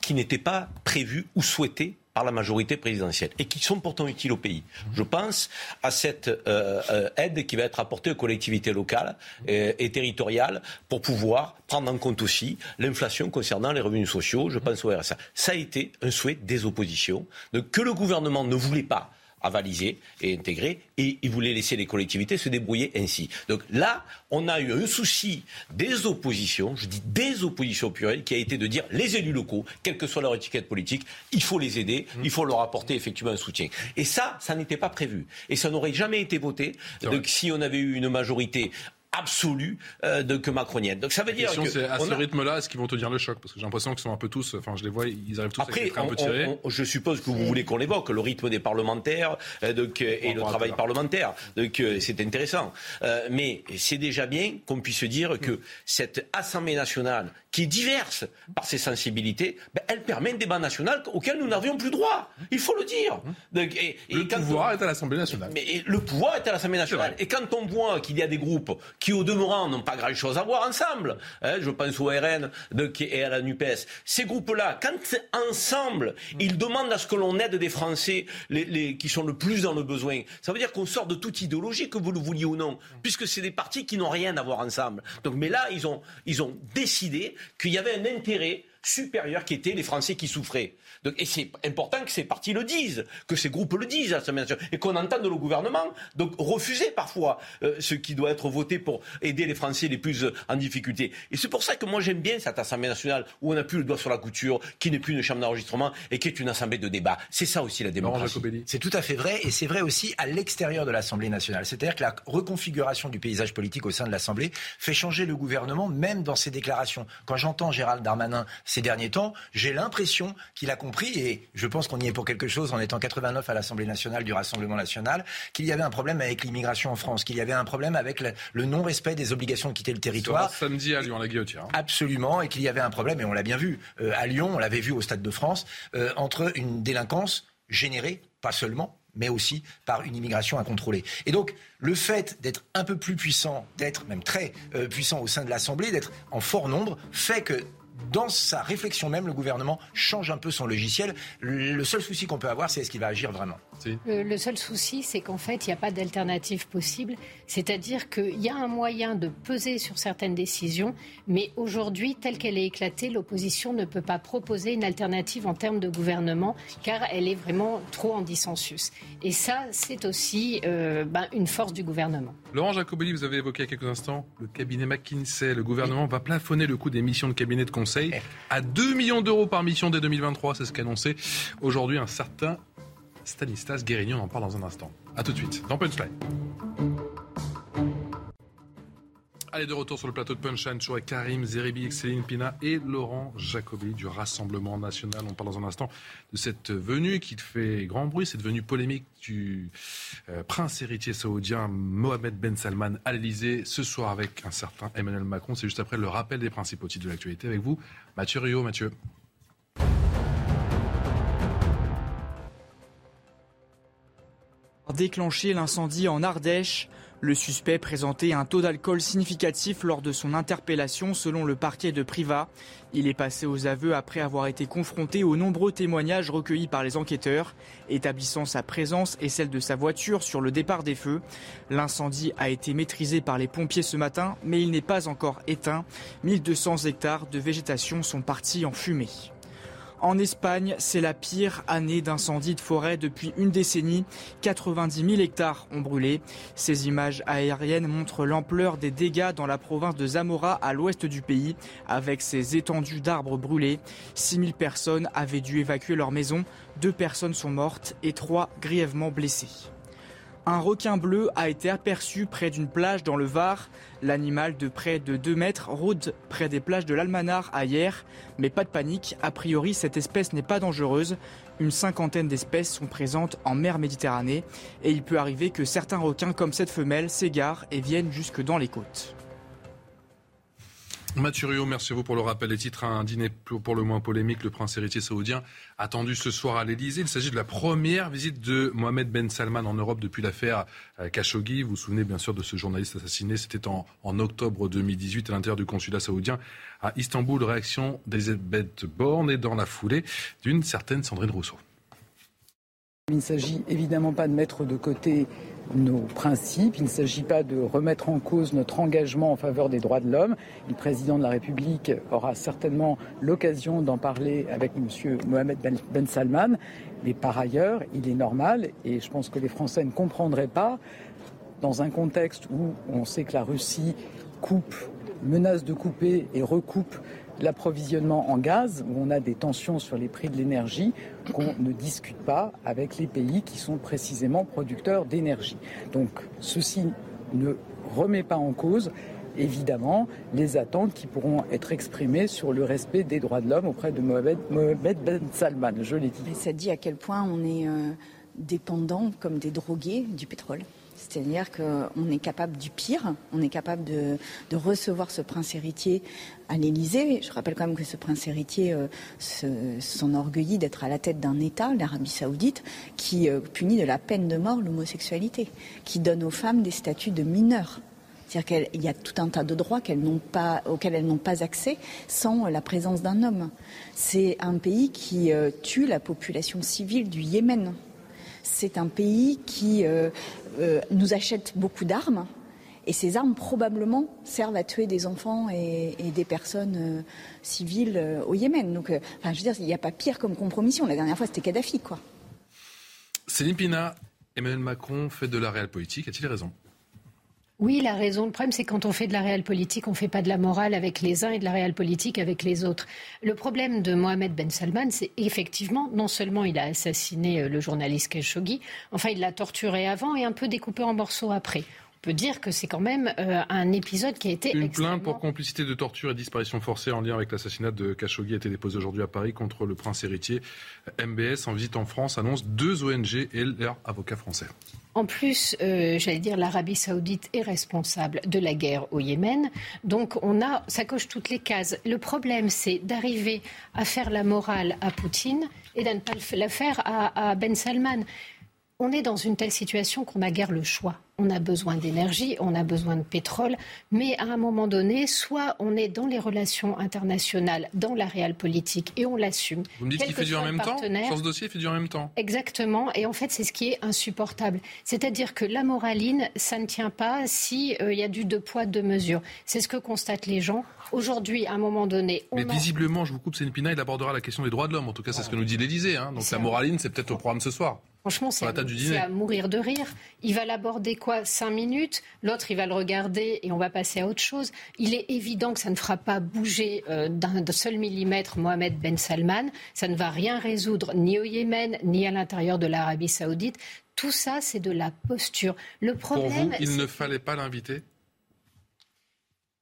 qui n'étaient pas prévus ou souhaités par la majorité présidentielle et qui sont pourtant utiles au pays. Je pense à cette euh, euh, aide qui va être apportée aux collectivités locales euh, et territoriales pour pouvoir prendre en compte aussi l'inflation concernant les revenus sociaux. Je pense au RSA. Ça a été un souhait des oppositions que le gouvernement ne voulait pas avalisé et intégré, et il voulait laisser les collectivités se débrouiller ainsi. Donc là, on a eu un souci des oppositions, je dis des oppositions plurielles, qui a été de dire les élus locaux, quelle que soit leur étiquette politique, il faut les aider, il faut leur apporter effectivement un soutien. Et ça, ça n'était pas prévu. Et ça n'aurait jamais été voté donc, si on avait eu une majorité absolue euh, de, que macronienne. Donc ça veut dire que c'est à ce rythme-là, est-ce qu'ils vont tenir le choc? Parce que j'ai l'impression qu'ils sont un peu tous, enfin je les vois, ils arrivent tous Après, à être un peu tirés. je suppose que vous voulez qu'on l'évoque, le rythme des parlementaires euh, donc, et le travail parlementaire. Donc euh, c'est intéressant. Euh, mais c'est déjà bien qu'on puisse dire que cette Assemblée nationale, qui est diverse par ses sensibilités, ben, elle permet un débat national auquel nous n'avions plus droit. Il faut le dire. Donc, et, et le pouvoir est à l'Assemblée nationale. Mais le pouvoir est à l'Assemblée nationale. Et quand on voit qu'il y a des groupes qui, au demeurant, n'ont pas grand-chose à voir ensemble. Hein, je pense au RN de, et à la NUPES. Ces groupes-là, quand ensemble, ils demandent à ce que l'on aide des Français les, les, qui sont le plus dans le besoin, ça veut dire qu'on sort de toute idéologie, que vous le vouliez ou non, puisque c'est des partis qui n'ont rien à voir ensemble. Donc, mais là, ils ont, ils ont décidé qu'il y avait un intérêt supérieur qui était les Français qui souffraient. Donc, et c'est important que ces partis le disent, que ces groupes le disent à l'Assemblée nationale, et qu'on entende le gouvernement donc refuser parfois euh, ce qui doit être voté pour aider les Français les plus euh, en difficulté. Et c'est pour ça que moi j'aime bien cette Assemblée nationale où on n'a plus le doigt sur la couture, qui n'est plus une chambre d'enregistrement et qui est une assemblée de débat. C'est ça aussi la démocratie. C'est tout à fait vrai, et c'est vrai aussi à l'extérieur de l'Assemblée nationale. C'est-à-dire que la reconfiguration du paysage politique au sein de l'Assemblée fait changer le gouvernement, même dans ses déclarations. Quand j'entends Gérald Darmanin ces derniers temps, j'ai l'impression qu'il a compris, et je pense qu'on y est pour quelque chose en étant 89 à l'Assemblée nationale du Rassemblement national, qu'il y avait un problème avec l'immigration en France, qu'il y avait un problème avec le, non-respect des obligations de quitter le territoire. samedi à Lyon, à la Guillotière. Hein. Absolument, et qu'il y avait un problème, et on l'a bien vu euh, à Lyon, on l'avait vu au Stade de France, euh, entre une délinquance générée, pas seulement, mais aussi par une immigration incontrôlée. Et donc, le fait d'être un peu plus puissant, d'être même très euh, puissant au sein de l'Assemblée, d'être en fort nombre, fait que dans sa réflexion même, le gouvernement change un peu son logiciel. Le seul souci qu'on peut avoir, c'est est-ce qu'il va agir vraiment? Le, seul souci, c'est qu'en fait, il n'y a pas d'alternative possible. C'est-à-dire qu'il y a un moyen de peser sur certaines décisions, mais aujourd'hui, telle qu'elle est éclatée, l'opposition ne peut pas proposer une alternative en termes de gouvernement, car elle est vraiment trop en dissensus. Et ça, c'est aussi euh, ben, une force du gouvernement. Laurent Jacobelli, vous avez évoqué il y a quelques instants le cabinet McKinsey. Le gouvernement va plafonner le coût des missions de cabinet de conseil à 2 millions d'euros par mission dès 2023. C'est ce qu'a annoncé aujourd'hui un certain Stanislas Guérignon. On en parle dans un instant. A tout de suite dans Punchline. Allez, de retour sur le plateau de Punchline, toujours avec Karim Zeribi, Céline Pina et Laurent Jacobi du Rassemblement National. On parle dans un instant de cette venue qui fait grand bruit, cette venue polémique du euh, prince héritier saoudien Mohamed Ben Salman à l'Elysée ce soir avec un certain Emmanuel Macron. C'est juste après le rappel des principaux titres de l'actualité avec vous. Mathieu Rio, Mathieu. Déclencher l'incendie en Ardèche. Le suspect présentait un taux d'alcool significatif lors de son interpellation selon le parquet de Privas. Il est passé aux aveux après avoir été confronté aux nombreux témoignages recueillis par les enquêteurs, établissant sa présence et celle de sa voiture sur le départ des feux. L'incendie a été maîtrisé par les pompiers ce matin, mais il n'est pas encore éteint. 1200 hectares de végétation sont partis en fumée. En Espagne, c'est la pire année d'incendie de forêt depuis une décennie. 90 000 hectares ont brûlé. Ces images aériennes montrent l'ampleur des dégâts dans la province de Zamora à l'ouest du pays, avec ses étendues d'arbres brûlés. 6 000 personnes avaient dû évacuer leur maison. Deux personnes sont mortes et trois grièvement blessées. Un requin bleu a été aperçu près d'une plage dans le Var. L'animal de près de 2 mètres rôde près des plages de l'Almanar à hier. Mais pas de panique, a priori cette espèce n'est pas dangereuse. Une cinquantaine d'espèces sont présentes en mer Méditerranée et il peut arriver que certains requins comme cette femelle s'égarent et viennent jusque dans les côtes. Mathurio, merci à vous pour le rappel des titres. Un dîner pour le moins polémique, le prince héritier saoudien attendu ce soir à l'Elysée. Il s'agit de la première visite de Mohamed Ben Salman en Europe depuis l'affaire euh, Khashoggi. Vous vous souvenez bien sûr de ce journaliste assassiné. C'était en, octobre 2018 à l'intérieur du consulat saoudien à Istanbul. Réaction d'Elisabeth Borne et dans la foulée d'une certaine Sandrine Rousseau. Il ne s'agit évidemment pas de mettre de côté nos principes. Il ne s'agit pas de remettre en cause notre engagement en faveur des droits de l'homme. Le président de la République aura certainement l'occasion d'en parler avec M. Mohamed Ben, ben Salman. Mais par ailleurs, il est normal, et je pense que les Français ne comprendraient pas, dans un contexte où on sait que la Russie coupe, menace de couper et recoupe l'approvisionnement en gaz, où on a des tensions sur les prix de l'énergie, qu'on ne discute pas avec les pays qui sont précisément producteurs d'énergie. Donc ceci ne remet pas en cause évidemment les attentes qui pourront être exprimées sur le respect des droits de l'homme auprès de Mohamed, Ben Salman. Je l'ai dit. ça dit à quel point on est euh, dépendant, comme des drogués, du pétrole. C'est-à-dire qu'on est capable du pire, on est capable de, recevoir ce prince héritier à l'Élysée. Je rappelle quand même que ce prince héritier euh, s'enorgueillit d'être à la tête d'un État, l'Arabie saoudite, qui euh, punit de la peine de mort l'homosexualité, qui donne aux femmes des statuts de mineurs. C'est-à-dire qu'il y a tout un tas de droits auxquels elles n'ont pas accès sans la présence d'un homme. C'est un pays qui euh, tue la population civile du Yémen. C'est un pays qui euh, euh, nous achète beaucoup d'armes. Et ces armes, probablement, servent à tuer des enfants et, des personnes euh, civiles au Yémen. Donc, enfin, je veux dire, il n'y a pas pire comme compromission. La dernière fois, c'était Kadhafi, quoi. Céline Pina, Emmanuel Macron fait de la réelle politique. A-t-il raison? Oui, la raison. Le problème, c'est quand on fait de la réelle politique, on ne fait pas de la morale avec les uns et de la réelle politique avec les autres. Le problème de Mohamed Ben Salman, c'est effectivement, non seulement il a assassiné euh, le journaliste Khashoggi, enfin, il l'a torturé avant et un peu découpé en morceaux après peut dire que c'est quand même euh, un épisode qui a été Une plainte pour complicité de torture et disparition forcée en lien avec l'assassinat de Khashoggi a été déposée aujourd'hui à Paris contre le prince héritier. MBS, en visite en France, annonce deux ONG et leurs avocats français. En plus, euh, j'allais dire, l'Arabie saoudite est responsable de la guerre au Yémen. Donc, on a, ça coche toutes les cases. Le problème, c'est d'arriver à faire la morale à Poutine et de ne pas la faire à, à Ben Salman. On est dans une telle situation qu'on n'a guère le choix on a besoin d'énergie, on a besoin de pétrole, mais à un moment donné, soit on est dans les relations internationales, dans la réelle politique, et on l'assume. Vous me dites qu'il fait du en même temps? Sur ce dossier, il fait du en même temps? Exactement, et en fait, c'est ce qui est insupportable. C'est-à-dire que la moraline, ça ne tient pas s'il euh, y a du deux poids, deux mesures. C'est ce que constatent les gens. Aujourd'hui, à un moment donné... mais visiblement, je vous coupe, Pina, il abordera la question des droits de l'homme. En tout cas, c'est ce que nous dit l'Élysée. Hein. Donc la moraline, c'est peut-être au programme ce soir. Franchement, c'est à, mourir de rire. Il va l'aborder quoi Cinq minutes. L'autre, il va le regarder et on va passer à autre chose. Il est évident que ça ne fera pas bouger euh, d'un seul millimètre Mohamed Ben Salman. Ça ne va rien résoudre ni au Yémen, ni à l'intérieur de l'Arabie saoudite. Tout ça, c'est de la posture. Le problème, Pour vous, il ne fallait pas l'inviter?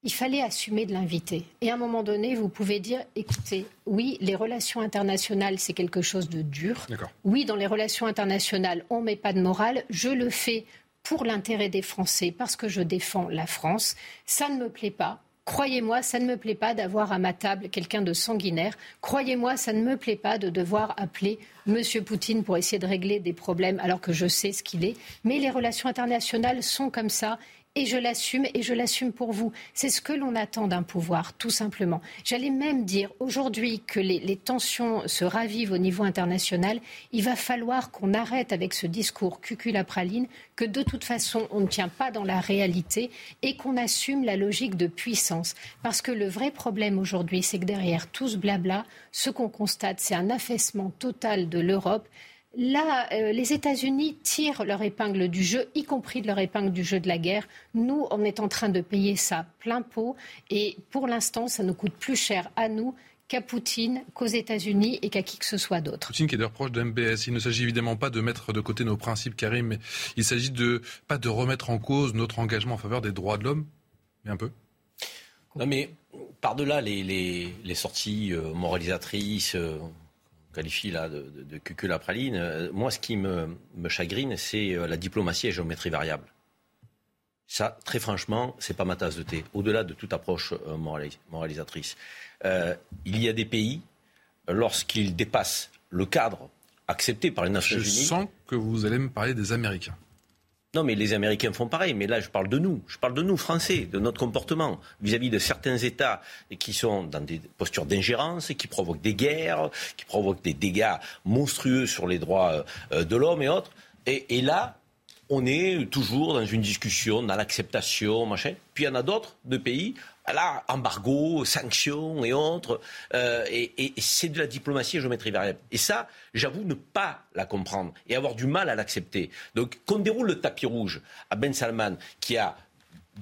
Il fallait assumer de l'inviter. Et à un moment donné, vous pouvez dire, écoutez, oui, les relations internationales, c'est quelque chose de dur. Oui, dans les relations internationales, on ne met pas de morale. Je le fais pour l'intérêt des Français, parce que je défends la France. Ça ne me plaît pas. Croyez-moi, ça ne me plaît pas d'avoir à ma table quelqu'un de sanguinaire. Croyez-moi, ça ne me plaît pas de devoir appeler M. Poutine pour essayer de régler des problèmes alors que je sais ce qu'il est. Mais les relations internationales sont comme ça et je l'assume et je l'assume pour vous. C'est ce que l'on attend d'un pouvoir, tout simplement. J'allais même dire aujourd'hui que les, tensions se ravivent au niveau international. Il va falloir qu'on arrête avec ce discours cuculapraline, que de toute façon on ne tient pas dans la réalité et qu'on assume la logique de puissance. Parce que le vrai problème aujourd'hui, c'est que derrière tout ce blabla, ce qu'on constate, c'est un affaissement total de l'Europe Là, euh, les États-Unis tirent leur épingle du jeu, y compris de leur épingle du jeu de la guerre. Nous, on est en train de payer ça plein pot. Et pour l'instant, ça nous coûte plus cher à nous qu'à Poutine, qu'aux États-Unis et qu'à qui que ce soit d'autre. Poutine qui est d'ailleurs proche de MBS. Il ne s'agit évidemment pas de mettre de côté nos principes, Karim, mais il s'agit de pas de remettre en cause notre engagement en faveur des droits de l'homme, mais un peu. Non, mais par-delà les, sorties euh, moralisatrices, euh, qualifie là de, de, de praline. Euh, moi, ce qui me, chagrine, c'est euh, la diplomatie et géométrie variable. Ça, très franchement, c'est pas ma tasse de thé. Au-delà de toute approche euh, moralisatrice, il y a des pays, lorsqu'ils dépassent le cadre accepté par les Nations Unies. Je sens que vous allez me parler des Américains. Non, mais les Américains font pareil. Mais là, je parle de nous. Je parle de nous, Français, de notre comportement vis-à-vis de certains États qui sont dans des postures d'ingérence, qui provoquent des guerres, qui provoquent des dégâts monstrueux sur les droits euh, de l'homme et autres. Et, là, on est toujours dans une discussion, dans l'acceptation, machin. Puis il y en a d'autres de pays là, embargo, sanctions et autres. Euh, et, c'est de la diplomatie à géométrie variable. Et ça, j'avoue ne pas la comprendre et avoir du mal à l'accepter. Donc, qu'on déroule le tapis rouge à Ben Salman, qui a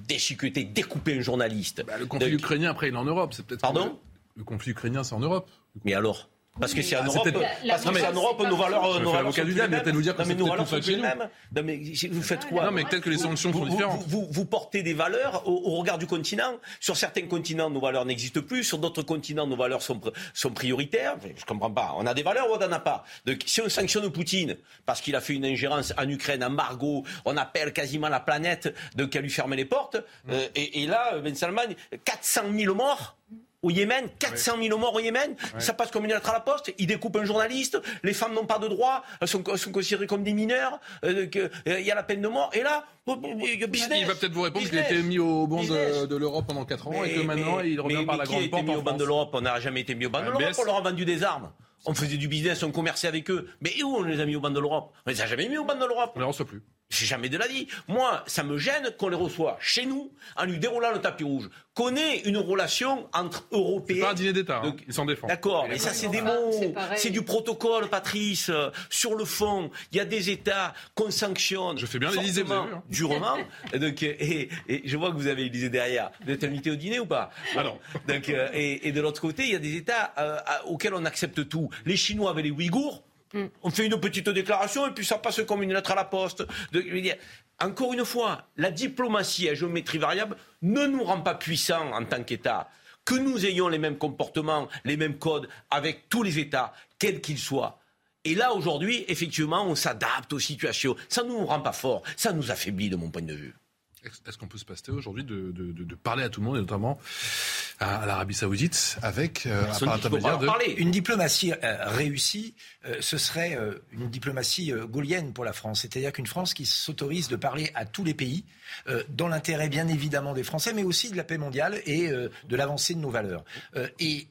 déchiqueté, découpé un journaliste. Bah, le conflit ukrainien, après, il est en Europe. C'est peut-être. Pardon le conflit ukrainien, c'est en Europe. Mais alors? Parce que c'est en Europe, parce que c'est en Europe, nos valeurs, nos valeurs sont du diable, peut-être nous dire que c'est mais vous faites quoi Non mais peut-être que les sanctions sont différentes. Vous, vous, portez des valeurs au, regard du continent. Sur certains continents, nos valeurs n'existent plus. Sur d'autres continents, nos valeurs sont, sont prioritaires. Je comprends pas. On a des valeurs ou on n'en a pas? Donc, si on sanctionne Poutine parce qu'il a fait une ingérence en Ukraine, en Margot, on appelle quasiment la planète de qu'à lui fermer les portes. Euh, et, et là, Ben Salman, 400 000 morts? Au Yémen, 400 000 morts au Yémen, ça passe comme une lettre à la poste, ils découpent un journaliste, les femmes n'ont pas de droit, elles sont, considérées comme des mineurs, euh, euh, il y a la peine de mort, et là, business, Il va peut-être vous répondre qu'il a été mis au banc de, l'Europe pendant 4 ans et que maintenant il revient par la grande porte. mis au banc de l'Europe On n'a jamais été mis au banc de l'Europe, on leur a vendu des armes. On faisait du business, on commerçait avec eux. Mais où on les a mis au banc de l'Europe? On les a jamais mis au banc de l'Europe. On les reçoit plus. J'ai jamais de la vie. Moi, ça me gêne qu'on les reçoit chez nous en lui déroulant le tapis rouge. Qu'on ait une relation entre Européens. C'est pas un dîner d'État, hein. ils s'en défendent. D'accord, mais ça c'est des mots, c'est du protocole, Patrice. Sur le fond, il y a des États qu'on sanctionne. Je fais bien l'Élysée, vous avez vu. Hein. Durement. donc, et, je vois que vous avez l'Élysée derrière. Vous êtes invité au dîner ou pas? Alors. Donc, euh, et, de l'autre côté, il y a des États euh, auxquels on accepte tout. Les Chinois avec les Ouïghours, Mm. On fait une petite déclaration et puis ça passe comme une lettre à la poste. encore une fois, la diplomatie à géométrie variable ne nous rend pas puissants en tant qu'État. Que nous ayons les mêmes comportements, les mêmes codes avec tous les États, quels qu'ils soient. Et là, aujourd'hui, effectivement, on s'adapte aux situations. Ça ne nous rend pas fort, ça nous affaiblit de mon point de vue. Est-ce qu'on peut se passer aujourd'hui de, parler à tout le monde, et notamment à, l'Arabie Saoudite, avec euh, de... Une diplomatie euh, réussie, euh, ce serait une diplomatie gaulienne pour la France. C'est-à-dire qu'une France qui s'autorise de parler à tous les pays, dans l'intérêt bien évidemment des Français, mais aussi de la paix mondiale et de l'avancée de nos valeurs. et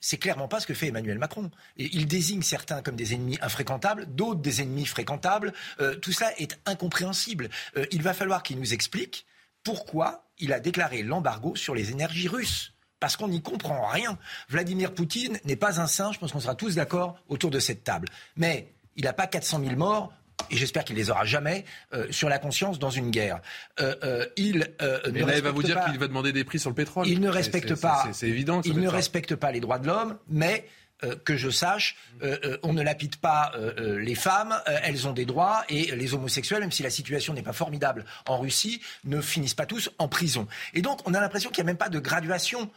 c'est clairement pas ce que fait Emmanuel Macron. Il désigne certains comme des ennemis infréquentables, d'autres des ennemis fréquentables. Euh, tout cela est incompréhensible. Euh, il va falloir qu'il nous explique pourquoi il a déclaré l'embargo sur les énergies russes. Parce qu'on n'y comprend rien. Vladimir Poutine n'est pas un saint, je pense qu'on sera tous d'accord autour de cette table. Mais il n'a pas 400 000 morts et j'espère qu'il les aura jamais, euh, sur la conscience dans une guerre. Euh, euh, il Mais là, il va vous dire qu'il va demander des prix sur le pétrole. Il ne respecte pas. C'est évident. Il ne respecte pas les droits de l'homme, mais euh, que je sache, euh, euh, on ne lapide pas les femmes, elles ont des droits et les homosexuels, même si la situation n'est pas formidable en Russie, ne finissent pas tous en prison. Et donc on a l'impression qu'il n'y a même pas de graduation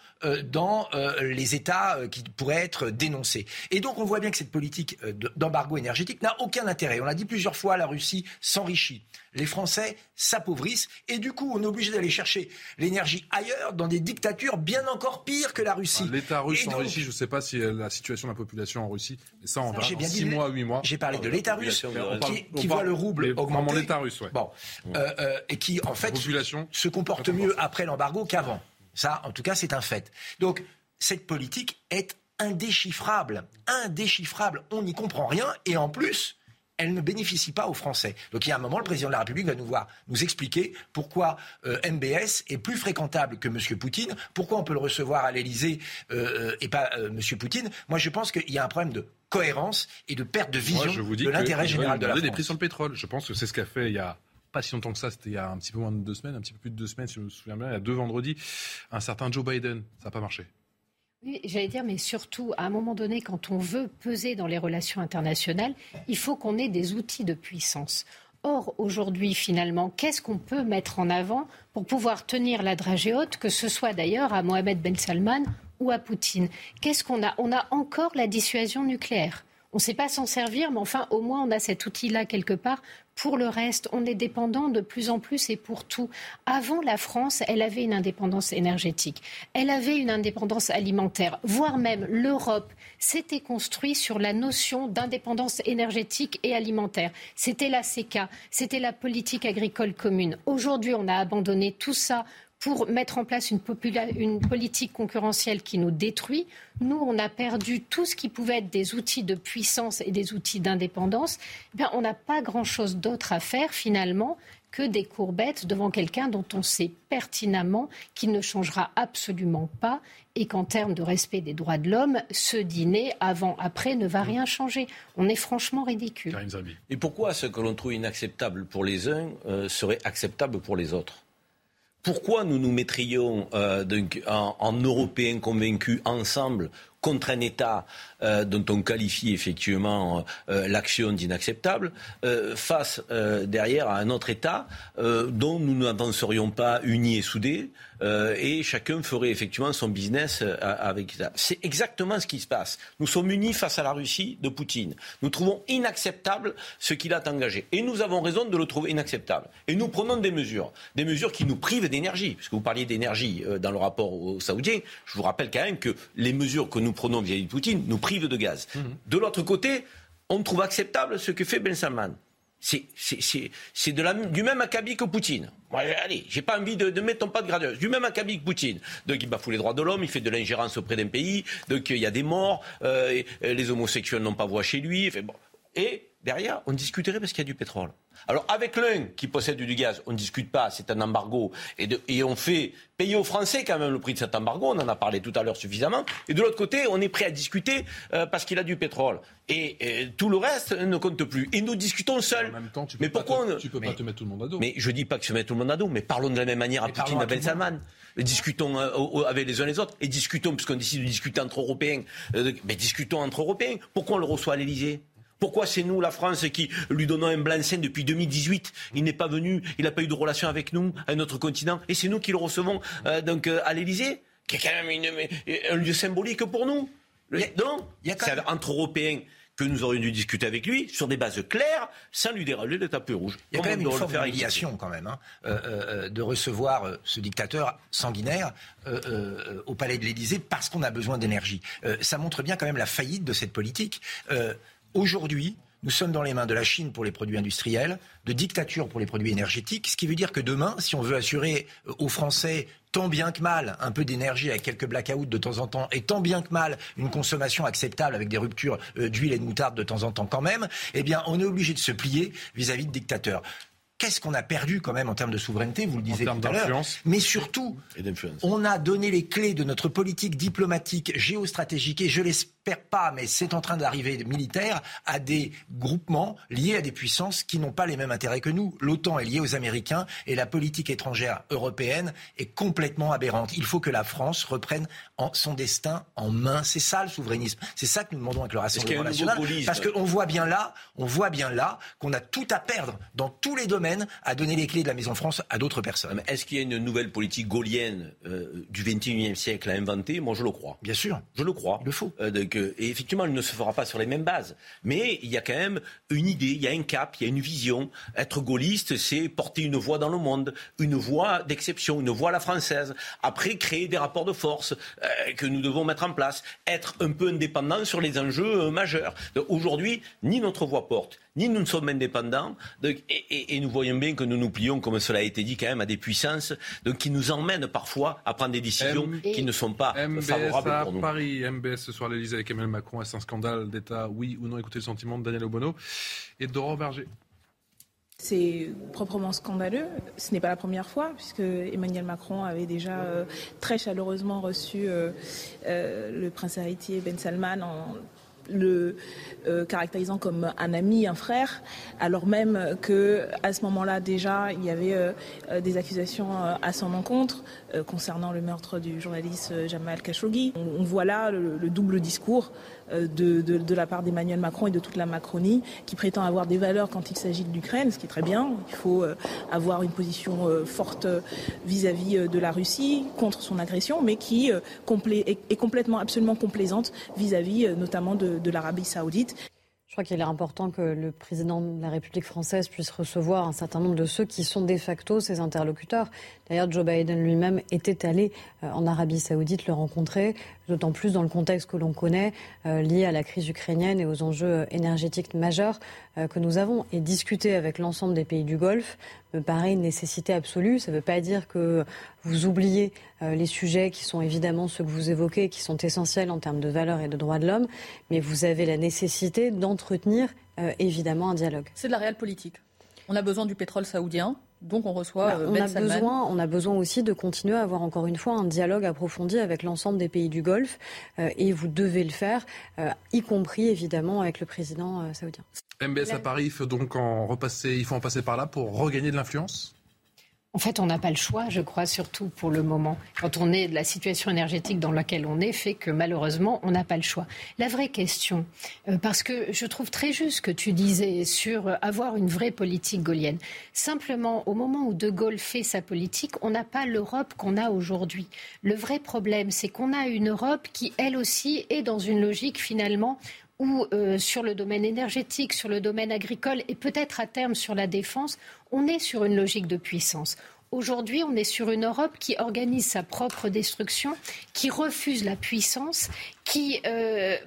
dans les États qui pourraient être dénoncés. Et donc on voit bien que cette politique d'embargo énergétique n'a aucun intérêt. On l'a dit plusieurs fois, la Russie s'enrichit les Français s'appauvrissent et du coup on est obligé d'aller chercher l'énergie ailleurs dans des dictatures bien encore pires que la Russie. L'État russe en Russie, je ne sais pas si la situation de la population en Russie, mais ça en 6 mois, 8 mois. J'ai parlé de l'État russe qui, voit le rouble augmenter. l'État russe, Bon, euh, euh, et qui en fait se comporte mieux après l'embargo qu'avant. Ça, en tout cas, c'est un fait. Donc cette politique est indéchiffrable, indéchiffrable. On n'y comprend rien et en plus elle ne bénéficie pas aux Français. Donc il y a un moment, le président de la République va nous voir, nous expliquer pourquoi euh, MBS est plus fréquentable que M. Poutine, pourquoi on peut le recevoir à l'Élysée euh, et pas euh, M. Poutine. Moi, je pense qu'il y a un problème de cohérence et de perte de vision de l'intérêt général de la France. des prix sur le pétrole. Je pense que c'est ce qu'a fait il y a pas si longtemps que ça, c'était il y a un petit peu moins de deux semaines, un petit peu plus de deux semaines, si je me souviens bien, il y a deux vendredis, un certain Joe Biden. Ça n'a pas marché. Oui, j'allais dire, mais surtout, à un moment donné, quand on veut peser dans les relations internationales, il faut qu'on ait des outils de puissance. Or, aujourd'hui, finalement, qu'est-ce qu'on peut mettre en avant pour pouvoir tenir la dragée haute, que ce soit d'ailleurs à Mohamed Ben Salman ou à Poutine? Qu'est-ce qu'on a? On a encore la dissuasion nucléaire. On ne sait pas s'en servir, mais enfin, au moins, on a cet outil-là quelque part. Pour le reste, on est dépendant de plus en plus et pour tout. Avant, la France, elle avait une indépendance énergétique, elle avait une indépendance alimentaire, voire même l'Europe s'était construite sur la notion d'indépendance énergétique et alimentaire. C'était la CECA, c'était la politique agricole commune. Aujourd'hui, on a abandonné tout ça pour mettre en place une, une, politique concurrentielle qui nous détruit. Nous, on a perdu tout ce qui pouvait être des outils de puissance et des outils d'indépendance. Eh on n'a pas grand-chose d'autre à faire finalement que des courbettes devant quelqu'un dont on sait pertinemment qu'il ne changera absolument pas et qu'en termes de respect des droits de l'homme, ce dîner, avant, après, ne va rien changer. On est franchement ridicule. Et pourquoi ce que l'on trouve inacceptable pour les uns euh, serait acceptable pour les autres? Pourquoi nous nous mettrions euh, en, en, Européens convaincus ensemble contre un État euh, dont on qualifie effectivement euh, l'action d'inacceptable, euh, face derrière à un autre État dont nous n'avancerions pas unis et soudés, et chacun ferait effectivement son business avec ça. C'est exactement ce qui se passe. Nous sommes unis face à la Russie de Poutine. Nous trouvons inacceptable ce qu'il a engagé. Et nous avons raison de le trouver inacceptable. Et nous prenons des mesures. Des mesures qui nous privent d'énergie. Puisque vous parliez d'énergie dans le rapport aux Saoudiens. Je vous rappelle quand même que les mesures que nous prenons vis-à-vis de Poutine nous privent de gaz. Mhm. De l'autre côté, on trouve acceptable ce que fait Ben Salman. C'est du même acabit que Poutine. allez, j'ai pas envie de, de mettre ton pas de gradeuse. Du même acabit que Poutine. Donc il bafoue les droits de l'homme, il fait de l'ingérence auprès d'un pays, donc il y a des morts, euh, les homosexuels n'ont pas voix chez lui. bon. Et derrière, on discuterait parce qu'il y a du pétrole. Alors avec l'un qui possède du gaz, on ne discute pas, c'est un embargo, et, on fait payer aux Français quand même le prix de cet embargo, on en a parlé tout à l'heure suffisamment, et de l'autre côté, on est prêt à discuter euh, parce qu'il a du pétrole. Et, tout le reste ne compte plus. Et nous discutons seuls. En même temps, tu peux mais pourquoi te, tu peux pas te mettre tout le monde à dos. Mais je dis pas que se mettre tout le monde à dos, mais parlons de la même manière à Poutine à Ben Salman. Discutons euh, avec les uns les autres, et discutons, puisqu'on décide de discuter entre Européens, euh, mais discutons entre Européens. Pourquoi on le reçoit à l'Elysée pourquoi c'est nous, la France, qui lui donnons un blanc-seing depuis 2018 Il n'est pas venu, il n'a pas eu de relation avec nous, à notre continent, et c'est nous qui le recevons euh, donc, euh, à l'Élysée, qui est quand même un lieu symbolique pour nous. non, il y a quand même... entre Européens que nous aurions dû discuter avec lui sur des bases claires, sans lui dérailler le tapis rouge. Il y a quand même une forme d'humiliation quand même, hein, euh, de recevoir ce dictateur sanguinaire au palais de l'Élysée parce qu'on a besoin d'énergie. ça montre bien quand même la faillite de cette politique. Aujourd'hui, nous sommes dans les mains de la Chine pour les produits industriels, de dictature pour les produits énergétiques, ce qui veut dire que demain, si on veut assurer euh, aux Français tant bien que mal un peu d'énergie avec quelques blackouts de temps en temps, et tant bien que mal une consommation acceptable avec des ruptures euh, d'huile et de moutarde de temps en temps quand même, eh bien on est obligé de se plier vis-à-vis de dictateurs qu'est-ce qu'on a perdu quand même en termes de souveraineté, vous le disiez tout à l'heure. Mais surtout, on a donné les clés de notre politique diplomatique, géostratégique, et je l'espère pas, mais c'est en train d'arriver militaire, à des groupements liés à des puissances qui n'ont pas les mêmes intérêts que nous. L'OTAN est liée aux Américains et la politique étrangère européenne est complètement aberrante. Il faut que la France reprenne son destin en main. C'est ça le souverainisme. C'est ça que nous demandons avec le Rassemblement national. Parce qu'on voit bien là, on voit bien là qu'on a tout à perdre dans tous les domaines à donner les clés de la Maison France à d'autres personnes. Est-ce qu'il y a une nouvelle politique gaulienne euh, du XXIe siècle à inventer? Moi, je le crois. Bien sûr. Je le crois. Il le faut. Euh, et effectivement, elle ne se fera pas sur les mêmes bases. Mais il y a quand même une idée, il y a un cap, il y a une vision. Être gaulliste, c'est porter une voix dans le monde, une voix d'exception, une voix à la française. Après, créer des rapports de force euh, que nous devons mettre en place. Être un peu indépendant sur les enjeux majeurs. Aujourd'hui, ni notre voix porte, ni nous ne sommes indépendants, et, nous voyons bien que nous nous plions, comme cela a été dit quand même, à des puissances donc, qui nous emmènent parfois à prendre des décisions qui ne sont pas favorables pour nous. Paris, MBS ce soir l'Elysée Emmanuel Macron, est-ce un scandale d'État Oui ou non? Écoutez le sentiment de Daniel Obono et de Doro Berger. C'est proprement scandaleux. Ce n'est pas la première fois, puisque Emmanuel Macron avait déjà euh, très chaleureusement reçu euh, euh, le prince héritier Ben Salman en le euh, caractérisant comme un ami, un frère, alors même que à ce moment-là déjà il y avait euh, euh, des accusations à son encontre concernant le meurtre du journaliste Jamal Khashoggi. On, voit là le, double discours de, de, la part d'Emmanuel Macron et de toute la Macronie qui prétend avoir des valeurs quand il s'agit de l'Ukraine, ce qui est très bien. Il faut avoir une position forte vis-à-vis de la Russie contre son agression, mais qui est, complètement absolument complaisante vis-à-vis notamment de, l'Arabie saoudite. Je crois qu'il est important que le président de la République française puisse recevoir un certain nombre de ceux qui sont de facto ses interlocuteurs. D'ailleurs, Joe Biden lui-même était allé euh, en Arabie saoudite le rencontrer, d'autant plus dans le contexte que l'on connaît euh, lié à la crise ukrainienne et aux enjeux énergétiques majeurs euh, que nous avons. Et discuter avec l'ensemble des pays du Golfe me paraît une nécessité absolue. Ça ne veut pas dire que vous oubliez les sujets qui sont évidemment ceux que vous évoquez, qui sont essentiels en termes de valeurs et de droits de l'homme, mais vous avez la nécessité d'entretenir évidemment un dialogue. C'est de la réelle politique. On a besoin du pétrole saoudien. Donc on reçoit bah, on, ben a besoin, on a besoin aussi de continuer à avoir encore une fois un dialogue approfondi avec l'ensemble des pays du Golfe euh, et vous devez le faire, euh, y compris évidemment avec le président euh, saoudien. MBS à Paris, il faut donc en repasser, il faut en passer par là pour regagner de l'influence? En fait, on n'a pas le choix, je crois, surtout pour le moment. Quand on est de la situation énergétique dans laquelle on est, fait que malheureusement, on n'a pas le choix. La vraie question, euh, parce que je trouve très juste ce que tu disais sur avoir une vraie politique gaulienne. Simplement, au moment où De Gaulle fait sa politique, on n'a pas l'Europe qu'on a aujourd'hui. Le vrai problème, c'est qu'on a une Europe qui, elle aussi, est dans une logique finalement où euh, sur le domaine énergétique, sur le domaine agricole et peut-être à terme sur la défense, on est sur une logique de puissance. Aujourd'hui, on est sur une Europe qui organise sa propre destruction, qui refuse la puissance, qui euh,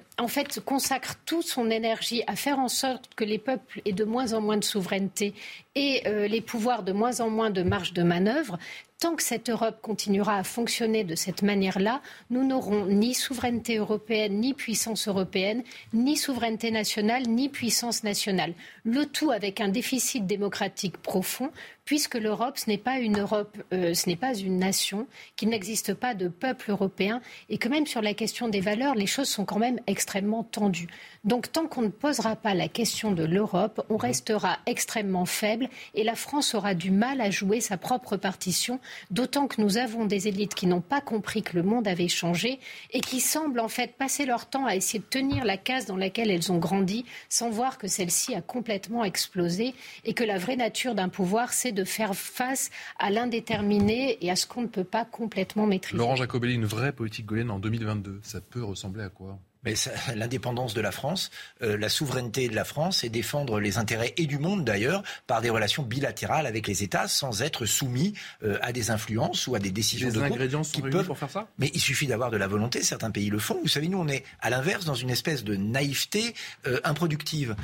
consacre toute son énergie à faire en sorte que les peuples aient de moins en moins de souveraineté et euh, les pouvoirs de moins en moins de marge de manœuvre, tant que cette Europe continuera à fonctionner de cette manière-là, nous n'aurons ni souveraineté européenne, ni puissance européenne, ni souveraineté nationale, ni puissance nationale. Le tout avec un déficit démocratique profond, puisque l'Europe, ce n'est pas une Europe, euh, ce n'est pas une nation, qu'il n'existe pas de peuple européen, et que même sur la question des valeurs, les choses sont quand même extrêmement tendues. Donc tant qu'on ne posera pas la question de l'Europe, on restera extrêmement faible et la France aura du mal à jouer sa propre partition, d'autant que nous avons des élites qui n'ont pas compris que le monde avait changé et qui semblent en fait passer leur temps à essayer de tenir la case dans laquelle elles ont grandi sans voir que celle-ci a complètement explosé et que la vraie nature d'un pouvoir, c'est de faire face à l'indéterminé et à ce qu'on ne peut pas complètement maîtriser. Laurent Jacobelli, une vraie politique gaulienne en 2022, ça peut ressembler à quoi? Mais l'indépendance de la France, euh, la souveraineté de la France et défendre les intérêts et du monde d'ailleurs par des relations bilatérales avec les États sans être soumis euh, à des influences ou à des décisions de ingrédients qui peuvent pour faire ça? Mais il suffit d'avoir de la volonté. Certains pays le font. Vous savez, nous on est à l'inverse dans une espèce de naïveté euh, improductive.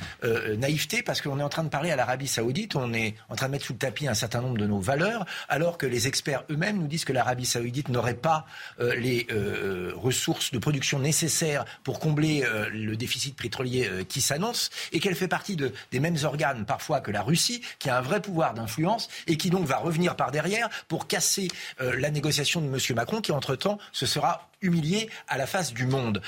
naïveté parce qu'on est en train de parler à l'Arabie Saoudite, on est en train de mettre sous le tapis un certain nombre de nos valeurs, alors que les experts eux-mêmes nous disent que l'Arabie Saoudite n'aurait pas les ressources de production nécessaires pour pour combler euh, le déficit pétrolier euh, qui s'annonce et qu'elle fait partie de, des mêmes organes parfois que la Russie, qui a un vrai pouvoir d'influence et qui donc va revenir par derrière pour casser euh, la négociation de M. Macron qui entre-temps se sera humilié à la face du monde.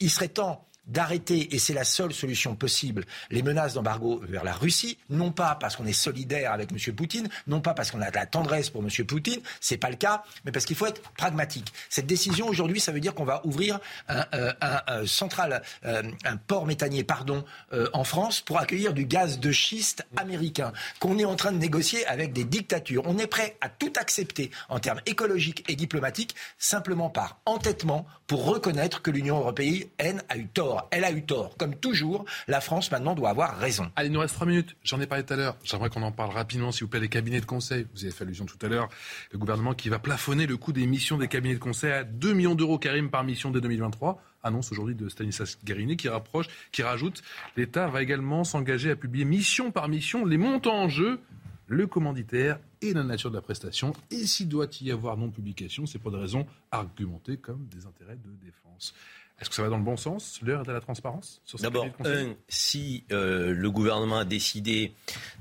il serait temps d'arrêter, et c'est la seule solution possible, les menaces d'embargo vers la Russie, non pas parce qu'on est solidaire avec M. Poutine, non pas parce qu'on a de la tendresse pour M. Poutine, c'est pas le cas, mais parce qu'il faut être pragmatique. Cette décision aujourd'hui, ça veut dire qu'on va ouvrir un, euh, central, euh, un port méthanier, pardon, euh, en France pour accueillir du gaz de schiste américain qu'on est en train de négocier avec des dictatures. On est prêt à tout accepter en termes écologiques et diplomatiques, simplement par entêtement pour reconnaître que l'Union européenne a eu tort elle a eu tort. Comme toujours, la France maintenant doit avoir raison. Allez, il nous reste trois minutes. J'en ai parlé tout à l'heure. J'aimerais qu'on en parle rapidement, s'il vous plaît, les cabinets de conseil. Vous avez fait allusion tout à l'heure. Le gouvernement qui va plafonner le coût des missions des cabinets de conseil à 2 millions d'euros, Karim, par mission dès 2023 annonce aujourd'hui de Stanislas Guérini qui rapproche, qui rajoute, l'État va également s'engager à publier mission par mission les montants en jeu, le commanditaire et la nature de la prestation. Et s'il doit y avoir non-publication, c'est pour des raisons argumentées comme des intérêts de défense. Est-ce que ça va dans le bon sens, l'heure de la transparence D'abord, un, si euh, le gouvernement a décidé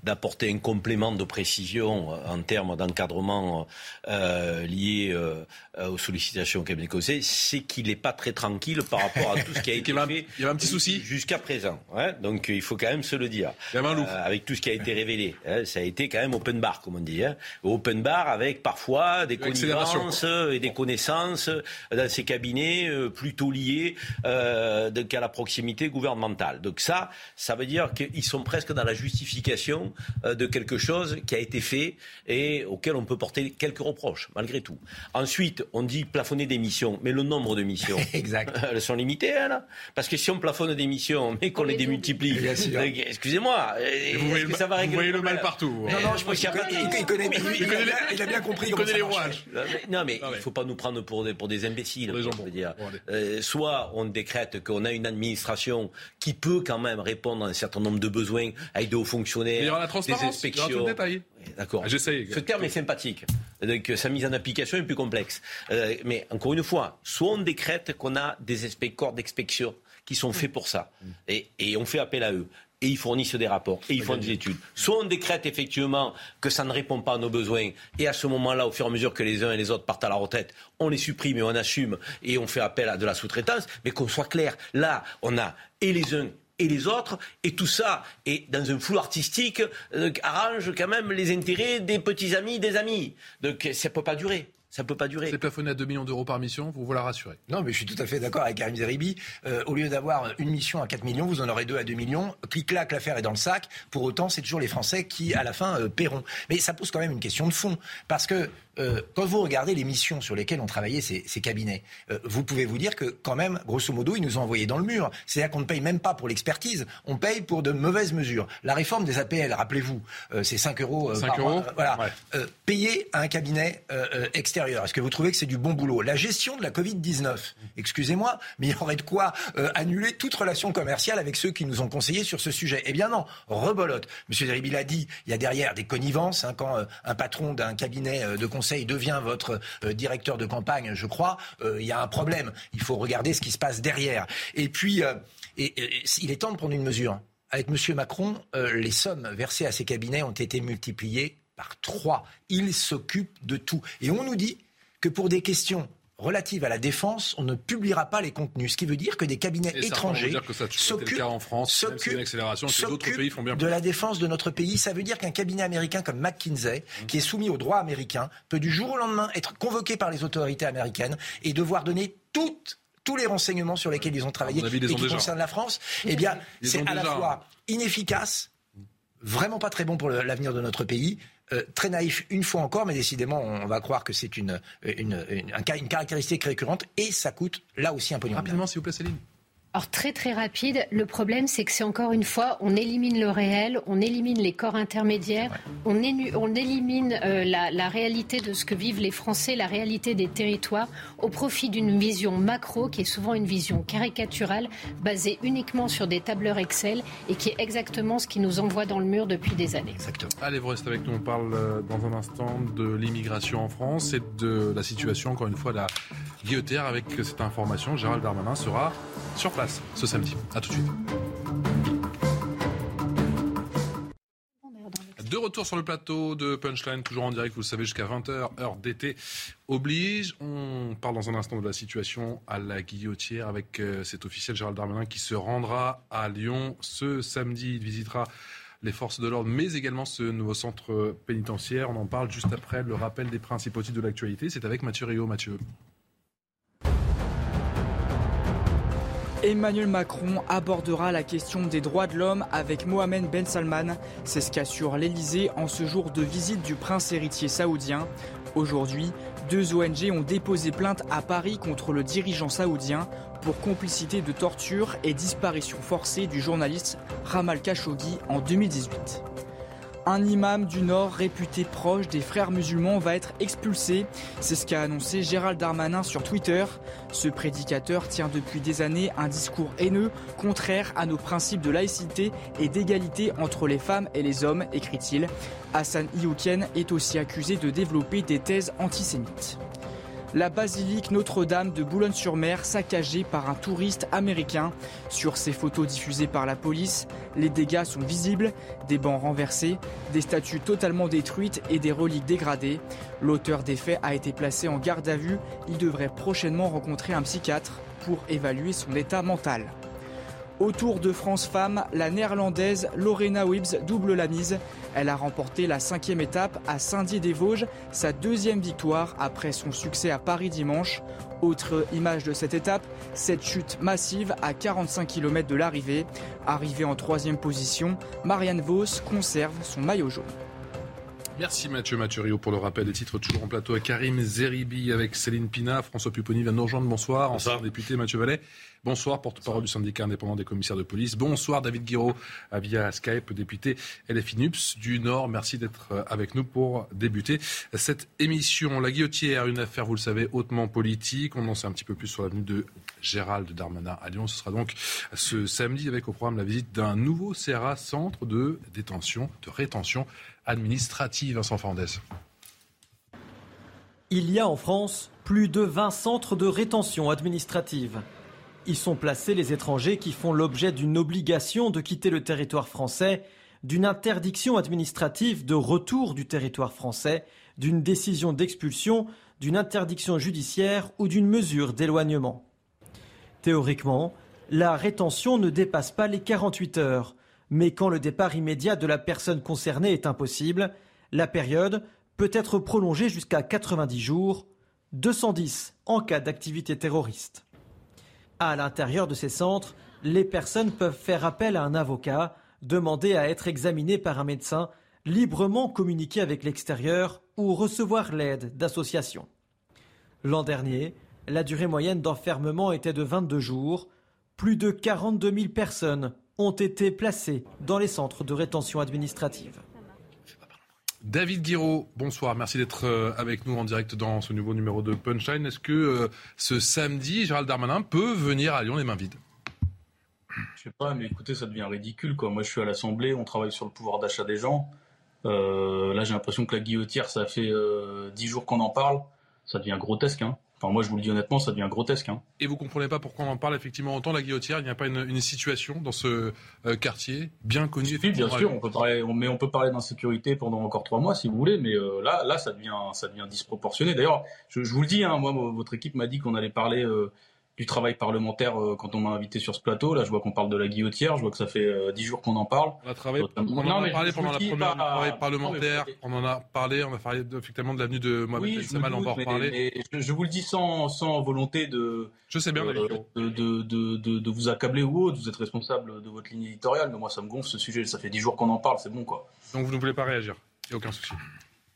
d'apporter un complément de précision euh, en termes d'encadrement euh, lié aux sollicitations au cabinet conseil, c'est qu'il n'est pas très tranquille par rapport à tout ce qui a été fait. Il y a un petit souci jusqu'à présent. Ouais, donc il faut quand même se le dire. Il y a un loup. avec tout ce qui a été révélé, hein, ça a été quand même open bar, comme on dit. Hein. Open bar avec parfois des connivences et des connaissances dans ces cabinets plutôt liés liés euh, à la proximité gouvernementale. Donc ça, ça veut dire qu'ils sont presque dans la justification euh, de quelque chose qui a été fait et auquel on peut porter quelques reproches, malgré tout. Ensuite, on dit plafonner des missions, mais le nombre de missions, exact. elles sont limitées, hein, parce que si on plafonne des missions, mais qu'on les démultiplie, excusez-moi, est-ce que ça va régler Vous voyez le mal partout. Non, non, je pense qu'il connaît, il a bien compris. Il connaît les rouages. Non, mais il ne faut pas nous prendre pour des, pour des imbéciles. dire. Euh, soit on décrète qu'on a une administration qui peut quand même répondre à un certain nombre de besoins avec des hauts fonctionnaires, la transparence, des inspections. D'accord. J'essaye. Ce terme est sympathique. Donc, sa mise en application est plus complexe. Euh, mais encore une fois, soit on décrète qu'on a des corps d'expectation qui sont faits pour ça. Et, et, on fait appel à eux et ils fournissent des rapports et ils font des études. Soit on décrète effectivement que ça ne répond pas à nos besoins et à ce moment-là, au fur et à mesure que les uns et les autres partent à la retraite, on les supprime et on assume et on fait appel à de la sous-traitance. Mais qu'on soit clair, là, on a et les uns et les autres, et tout ça est dans un flou artistique, euh, arrange quand même les intérêts des petits amis, des amis. Donc ça ne peut pas durer ça ne peut pas durer. C'est plafonné à 2 millions d'euros par mission, vous vous la rassurez. Non, mais je suis tout à fait d'accord avec Karim Zeribi. Euh, au lieu d'avoir une mission à 4 millions, vous en aurez deux à 2 millions. Clic-clac, l'affaire est dans le sac. Pour autant, c'est toujours les Français qui, à la fin, euh, paieront. Mais ça pose quand même une question de fond. Parce que euh, quand vous regardez les missions sur lesquelles ont travaillé ces, ces cabinets, euh, vous pouvez vous dire que quand même, grosso modo, ils nous ont envoyés dans le mur. C'est-à-dire qu'on ne paye même pas pour l'expertise, on paye pour de mauvaises mesures. La réforme des APL, rappelez-vous, euh, c'est 5 euros 5 par euros mois. voilà. payer à un cabinet extérieur. Est-ce que vous trouvez que c'est du bon boulot? La gestion de la Covid-19, excusez-moi, mais il y aurait de quoi annuler toute relation commerciale avec ceux qui nous ont conseillé sur ce sujet. Eh bien non, rebolote. Monsieur Deribi l'a dit, il y a derrière des connivences. Hein, quand un patron d'un cabinet de conseil Conseil devient votre euh, directeur de campagne, je crois, euh, il y a un problème. Il faut regarder ce qui se passe derrière. Et puis, euh, il est temps de prendre une mesure. Avec M. Macron, les sommes versées à ces cabinets ont été multipliées par trois. Il s'occupe de tout. Et on nous dit que pour des questions relative à la défense, on ne publiera pas les contenus. Ce qui veut dire que des cabinets étrangers s'occupent de la défense de notre pays. Ça veut dire qu'un cabinet américain comme McKinsey, mmh. qui est soumis au droit américain, peut du jour au lendemain être convoqué par les autorités américaines et devoir donner toutes tous les renseignements sur lesquels ils ont travaillé et qui concernent la France, eh bien, c'est à la fois inefficace, vraiment pas très bon pour l'avenir de notre pays, euh, très naïf une fois encore, mais décidément, on va croire que c'est une, une, une, une, caractéristique récurrente et ça coûte là aussi un pognon. Rapidement, s'il vous plaît, Céline. Alors très très rapide, le problème c'est que c'est encore une fois, on élimine le réel, on élimine les corps intermédiaires, on, on, élimine euh, la, la, réalité de ce que vivent les Français, la réalité des territoires, au profit d'une vision macro qui est souvent une vision caricaturale, basée uniquement sur des tableurs Excel et qui est exactement ce qui nous envoie dans le mur depuis des années. Exactement. Allez, vous restez avec nous, on parle euh, dans un instant de l'immigration en France et de la situation, encore une fois, de la guillotière avec cette information. Gérald Darmanin sera sur place ce samedi. A tout de suite. De retour sur le plateau de Punchline, toujours en direct, vous le savez, jusqu'à 20h, heure d'été oblige. On parle dans un instant de la situation à la guillotière avec euh, cet officiel Gérald Darmanin qui se rendra à Lyon ce samedi. Il visitera les forces de l'ordre, mais également ce nouveau centre pénitentiaire. On en parle juste après le rappel des principaux titres de l'actualité. C'est avec Mathieu Rio. Mathieu. Emmanuel Macron abordera la question des droits de l'homme avec Mohamed Ben Salman. C'est ce qu'assure l'Elysée en ce jour de visite du prince héritier saoudien. Aujourd'hui, deux ONG ont déposé plainte à Paris contre le dirigeant saoudien pour complicité de torture et disparition forcée du journaliste Ramal Khashoggi en 2018. Un imam du Nord réputé proche des frères musulmans va être expulsé. C'est ce qu'a annoncé Gérald Darmanin sur Twitter. Ce prédicateur tient depuis des années un discours haineux, contraire à nos principes de laïcité et d'égalité entre les femmes et les hommes, écrit-il. Hassan Iouken est aussi accusé de développer des thèses antisémites la basilique Notre-Dame de Boulogne-sur-Mer saccagée par un touriste américain. Sur ces photos diffusées par la police, les dégâts sont visibles, des bancs renversés, des statues totalement détruites et des reliques dégradées. L'auteur des faits a été placé en garde à vue. Il devrait prochainement rencontrer un psychiatre pour évaluer son état mental. Au Tour de France Femmes, la néerlandaise Lorena Wibbs double la mise. Elle a remporté la cinquième étape à Saint-Dié-des-Vosges, sa deuxième victoire après son succès à Paris dimanche. Autre image de cette étape, cette chute massive à 45 km de l'arrivée. Arrivée en troisième position, Marianne Vos conserve son maillot jaune. Merci Mathieu Mathurio pour le rappel des titres toujours en plateau avec Karim Zeribi avec Céline Pina. François Pupponi vient nous rejoindre. Bonsoir. Bonsoir. Ancien député Mathieu Vallet. Bonsoir, porte-parole du syndicat indépendant des commissaires de police. Bonsoir, David Guiraud, via Skype, député LFI NUPS du Nord. Merci d'être euh, avec nous pour débuter cette émission. La guillotière, une affaire, vous le savez, hautement politique. On en sait un petit peu plus sur l'avenue de Gérald Darmanin à Lyon. Ce sera donc ce samedi avec au programme la visite d'un nouveau CRA, centre de détention, de rétention administrative. Il y a en France plus de 20 centres de rétention administrative. Y sont placés les étrangers qui font l'objet d'une obligation de quitter le territoire français, d'une interdiction administrative de retour du territoire français, d'une décision d'expulsion, d'une interdiction judiciaire ou d'une mesure d'éloignement. Théoriquement, la rétention ne dépasse pas les 48 heures, mais quand le départ immédiat de la personne concernée est impossible, la période peut être prolongée jusqu'à 90 jours, 210 en cas d'activité terroriste. À l'intérieur de ces centres, les personnes peuvent faire appel à un avocat, demander à être examinées par un médecin, librement communiquer avec l'extérieur ou recevoir l'aide d'associations. L'an dernier, la durée moyenne d'enfermement était de 22 jours. Plus de 42 000 personnes ont été placées dans les centres de rétention administrative. David Guiraud, bonsoir. Merci d'être euh, avec nous en direct dans ce nouveau numéro de Punchline. Est-ce que euh, ce samedi, Gérald Darmanin peut venir à Lyon les mains vides? Je sais pas, mais écoutez, ça devient ridicule. Quoi. Moi, je suis à l'Assemblée, on travaille sur le pouvoir d'achat des gens. Euh, là, j'ai l'impression que la guillotière, ça fait dix jours qu'on en parle. Ça devient grotesque. Hein moi, je vous le dis honnêtement, ça devient grotesque. Hein. Et vous comprenez pas pourquoi on en parle effectivement autant la guillotière Il n'y a pas une, situation dans ce euh, quartier bien connu. Oui, bien sûr, on peut parler, mais on peut parler d'insécurité pendant encore trois mois si vous voulez, mais euh, là, là, ça devient, ça devient disproportionné. D'ailleurs, je, vous le dis, hein, moi, votre équipe m'a dit qu'on allait parler euh, du travail parlementaire euh, quand on m'a invité sur ce plateau. Là, je vois qu'on parle de la guillotière. Je vois que ça fait euh, dix jours qu'on en parle. On a travaillé, on en a parlé pendant la première travail parlementaire. On en a parlé. On a parlé effectivement de l'avenue de Mohamed oui, Samal. On va en reparler. je, vous le dis sans, sans volonté de. Je sais bien, euh, de, de, de, de, vous accabler ou autre. Vous êtes responsable de votre ligne éditoriale, mais moi, ça me gonfle ce sujet. Ça fait dix jours qu'on en parle. C'est bon, quoi. Donc, vous ne voulez pas réagir Il n'y a aucun souci.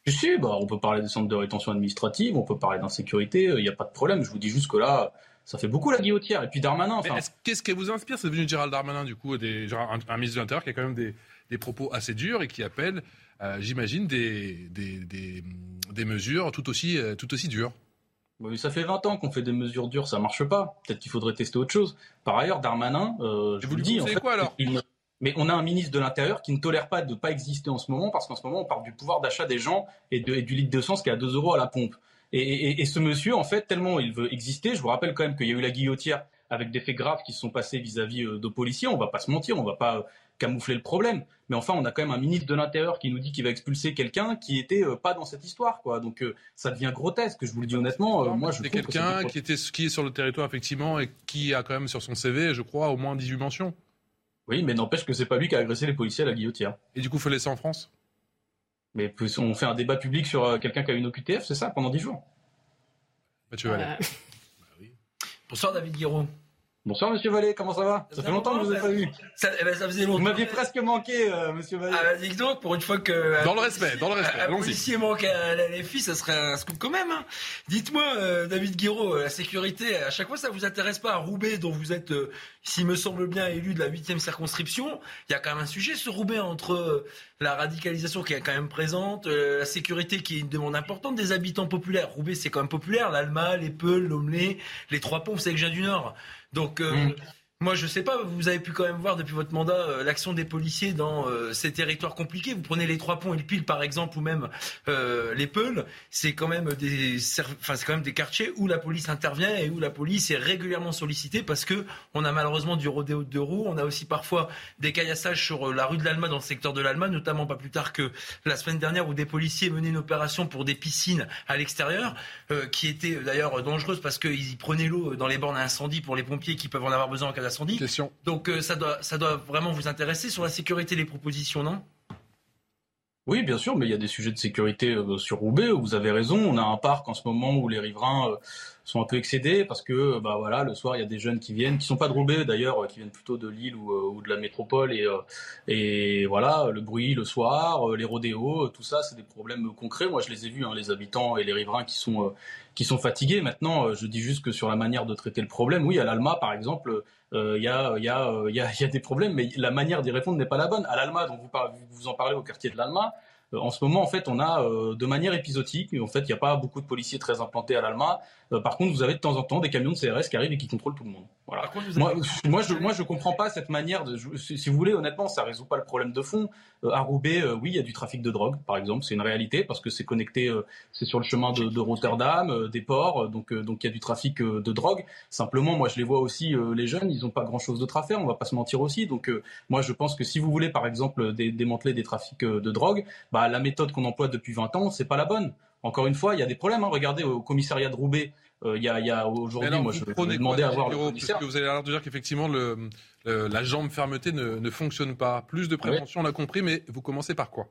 Si, bah, on peut parler des centres de rétention administrative, on peut parler d'insécurité, il n'y a pas de problème. Je vous dis juste que là, ça fait beaucoup la guillotière. Et puis Darmanin. Qu'est-ce qui vous inspire C'est devenu Gérald Darmanin, du coup, des, un, ministre de l'Intérieur qui a quand même des, propos assez durs et qui appelle, euh, j'imagine, des, des, mesures tout aussi, euh, tout aussi dures. ça fait 20 ans qu'on fait des mesures dures, ça marche pas. Peut-être qu'il faudrait tester autre chose. Par ailleurs, Darmanin, euh, je vous, le dis, en fait, quoi alors? Mais on a un ministre de l'Intérieur qui ne tolère pas de ne pas exister en ce moment, parce qu'en ce moment, on parle du pouvoir d'achat des gens et, de, et du litre d'essence qui est à 2 euros à la pompe. Et, ce monsieur, en fait, tellement il veut exister, je vous rappelle quand même qu'il y a eu la guillotière avec des faits graves qui se sont passés vis-à-vis euh, de policiers. On va pas se mentir, on va pas euh, camoufler le problème. Mais enfin, on a quand même un ministre de l'Intérieur qui nous dit qu'il va expulser quelqu'un qui était euh, pas dans cette histoire, quoi. Donc ça devient grotesque. Je vous le dis honnêtement. moi, je c'est quelqu'un qui était qui est sur le territoire effectivement et qui a quand même sur son CV, je crois, au moins 18 mentions. Oui, mais n'empêche que c'est pas lui qui a agressé les policiers à la guillotière. Et du coup, faut laisser en France? Mais on fait un débat public sur quelqu'un qui a une OQTF, c'est ça, pendant 10 jours? Mathieu Vallée. Bonsoir David Guiraud. Bonsoir Monsieur Vallée, comment ça va Ça fait longtemps que je vous ai pas vu. Ça, eh ben, ça faisait longtemps. Vous m'aviez presque manqué, euh, Monsieur Vallée. Ah, dis donc, pour une fois que... Euh, dans le respect, dans le respect. Un policier manque à la filles, ça serait un scoop quand même. Hein. Dites-moi, euh, David Guiraud, la sécurité, à chaque fois, ça vous intéresse pas à Roubaix, dont vous êtes, s'il me semble bien, élu de la 8 circonscription. Il y a quand même un sujet sur Roubaix entre la radicalisation qui est quand même présente, la sécurité qui est une demande importante des habitants populaires. Roubaix, c'est quand même populaire. L'Alma, les Peuls, l'Omelay, les Trois Ponts, vous savez que viens du Nord. Donc, mm. Moi, je sais pas, vous avez pu quand même voir depuis votre mandat euh, l'action des policiers dans euh, ces territoires compliqués. Vous prenez les Trois Ponts et le Pile, par exemple, ou même euh, les Peuls. C'est quand même des, quand même des quartiers où la police intervient et où la police est régulièrement sollicitée parce que on a malheureusement du rodéo de roues. On a aussi parfois des caillassages sur la rue de l'Alma, dans le secteur de l'Alma, notamment pas plus tard que la semaine dernière où des policiers menaient une opération pour des piscines à l'extérieur, qui était d'ailleurs dangereuse parce qu'ils prenaient l'eau dans les bornes à incendie pour les pompiers qui peuvent en avoir besoin en cas Donc ça, doit, ça doit vraiment vous intéresser sur la sécurité des propositions, non? Oui, bien sûr, mais il y a des sujets de sécurité sur Roubaix. Vous avez raison. On a un parc en ce moment où les riverains sont un peu excédés parce que bah voilà le soir il y a des jeunes qui viennent qui sont pas de Roubaix d'ailleurs qui viennent plutôt de Lille ou, euh, ou de la métropole et euh, et voilà le bruit le soir euh, les rodéos tout ça c'est des problèmes concrets moi je les ai vus hein, les habitants et les riverains qui sont qui sont fatigués maintenant je dis juste que sur la manière de traiter le problème oui à l'Alma par exemple il y, a, des problèmes mais la manière d'y répondre n'est pas la bonne à l'Alma donc vous, vous en parlez au quartier de l'Alma euh, en ce moment, en fait, on a euh, de manière épisodique, en fait, il n'y a pas beaucoup de policiers très implantés à l'Alma. Euh, par contre, vous avez de temps en temps des camions de CRS qui arrivent et qui contrôlent tout le monde. Voilà. moi, moi, je, moi, je comprends pas cette manière de. si vous voulez, honnêtement, ça résout pas le problème de fond. à Roubaix, oui, il y a du trafic de drogue, par exemple, c'est une réalité parce que c'est connecté, c'est sur le chemin de, de Rotterdam, des ports, donc donc il y a du trafic de drogue. Simplement, moi, je les vois aussi, les jeunes, ils ont pas grand-chose d'autre à faire. On va pas se mentir aussi. Donc, moi, je pense que si vous voulez, par exemple, démanteler des trafics de drogue, bah la méthode qu'on emploie depuis 20 ans, c'est pas la bonne. Encore une fois, il y a des problèmes. Hein. Regardez au commissariat de Roubaix, euh, il y a, a aujourd'hui, moi, je vais demander à voir le commissaire. vous avez l'air de dire qu'effectivement, le, la jambe fermeté ne, ne, fonctionne pas. Plus de prévention, on l'a compris, mais vous commencez par quoi?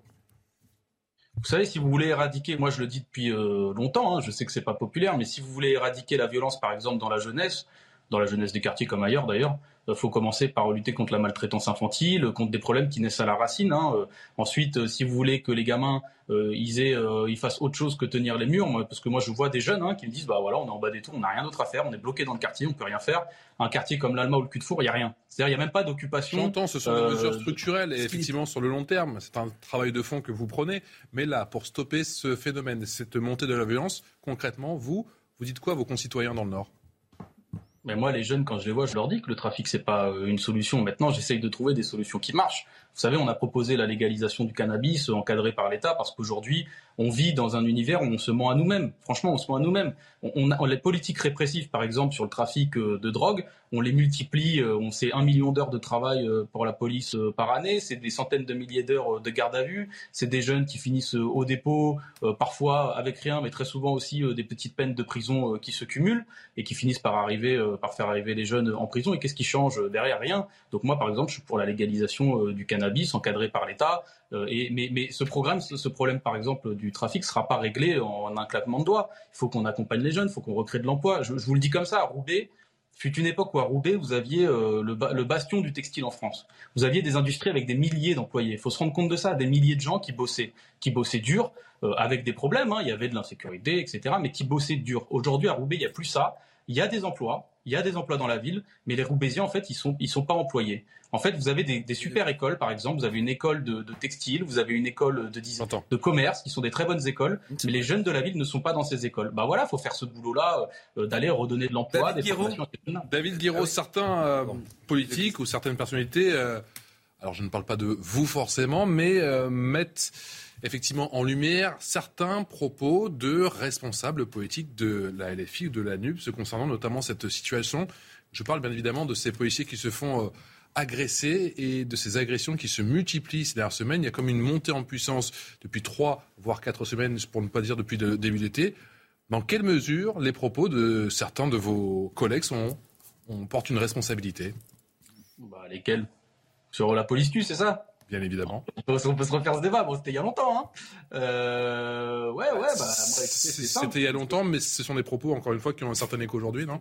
Vous savez, si vous voulez éradiquer, moi je le dis depuis euh, longtemps, hein, je sais que c'est pas populaire, mais si vous voulez éradiquer la violence, par exemple, dans la jeunesse, dans la jeunesse des quartiers comme ailleurs d'ailleurs, il faut commencer par lutter contre la maltraitance infantile, contre des problèmes qui naissent à la racine. Hein. Euh, ensuite, euh, si vous voulez que les gamins euh, ils, aient, ils fassent autre chose que tenir les murs, parce que moi je vois des jeunes hein, qui me disent bah voilà on est en bas des tours, on n'a rien d'autre à faire, on est bloqué dans le quartier, on peut rien faire. Un quartier comme l'Alma ou le cul de four, il y a rien. C'est-à-dire il y a même pas d'occupation. J'entends, ce sont des mesures structurelles et effectivement sur le long terme, c'est un travail de fond que vous prenez. Mais là, pour stopper ce phénomène, cette montée de la violence, concrètement, vous, vous dites quoi à vos concitoyens dans le Nord? Mais moi, les jeunes, quand je les vois, je leur dis que le trafic, c'est pas euh, une solution. Maintenant, j'essaye de trouver des solutions qui marchent. Vous savez, on a proposé la légalisation du cannabis encadré par l'État parce qu'aujourd'hui, on vit dans un univers où on se ment à nous-mêmes. Franchement, on se ment à nous-mêmes. On, les politiques répressives, par exemple, sur le trafic euh, de drogue, on les multiplie. Euh, on sait un million d'heures de travail euh, pour la police par année. C'est des centaines de milliers d'heures de garde à vue. C'est des jeunes qui finissent au dépôt, parfois avec rien, mais très souvent aussi des petites peines de prison qui se cumulent et qui finissent par arriver, par faire arriver les jeunes en prison. Et qu'est-ce qui change derrière? Rien. Donc moi, par exemple, je suis pour la légalisation du cannabis encadré par l'État. et, mais, mais ce programme, ce problème, par exemple, du trafic sera pas réglé en un claquement de doigts. Il faut qu'on accompagne les jeunes, il faut qu'on recrée de l'emploi. Je, vous le dis comme ça, à Roubaix, fut une époque où à Roubaix, vous aviez euh, le, le, bastion du textile en France. Vous aviez des industries avec des milliers d'employés. Il faut se rendre compte de ça, des milliers de gens qui bossaient, qui bossaient dur, euh, avec des problèmes. Hein. Il y avait de l'insécurité, etc., mais qui bossaient dur. Aujourd'hui, à Roubaix, il n'y a plus ça. Il y a des emplois, il y a des emplois dans la ville, mais les Roubaisiens, en fait, ils sont, ils sont pas employés. En fait, vous avez des, super écoles, par exemple, vous avez une école de, textile, vous avez une école de, de commerce, qui sont des très bonnes écoles, mais les jeunes de la ville ne sont pas dans ces écoles. Bah voilà, il faut faire ce boulot-là, euh, d'aller redonner de l'emploi. David Guiraud, ah certains euh, politiques ou certaines personnalités, euh, alors je ne parle pas de vous forcément, mais mettent effectivement en lumière certains propos de responsables politiques de la LFI ou de la NUP, concernant notamment cette situation. Je parle bien évidemment de ces policiers qui se font agressés et de ces agressions qui se multiplient ces dernières semaines. Il y a comme une montée en puissance depuis trois, voire quatre semaines, pour ne pas dire depuis le début d'été. Dans quelle mesure les propos de certains de vos collègues sont, on une responsabilité? Bah, Lesquels? Sur la police c'est ça? Bien évidemment. On peut, se refaire ce débat. Bon, c'était il y a longtemps. Hein. Euh, ouais, ouais. Bah, c'était il y a longtemps, mais ce sont des propos, encore une fois, qui ont un certain écho aujourd'hui, non?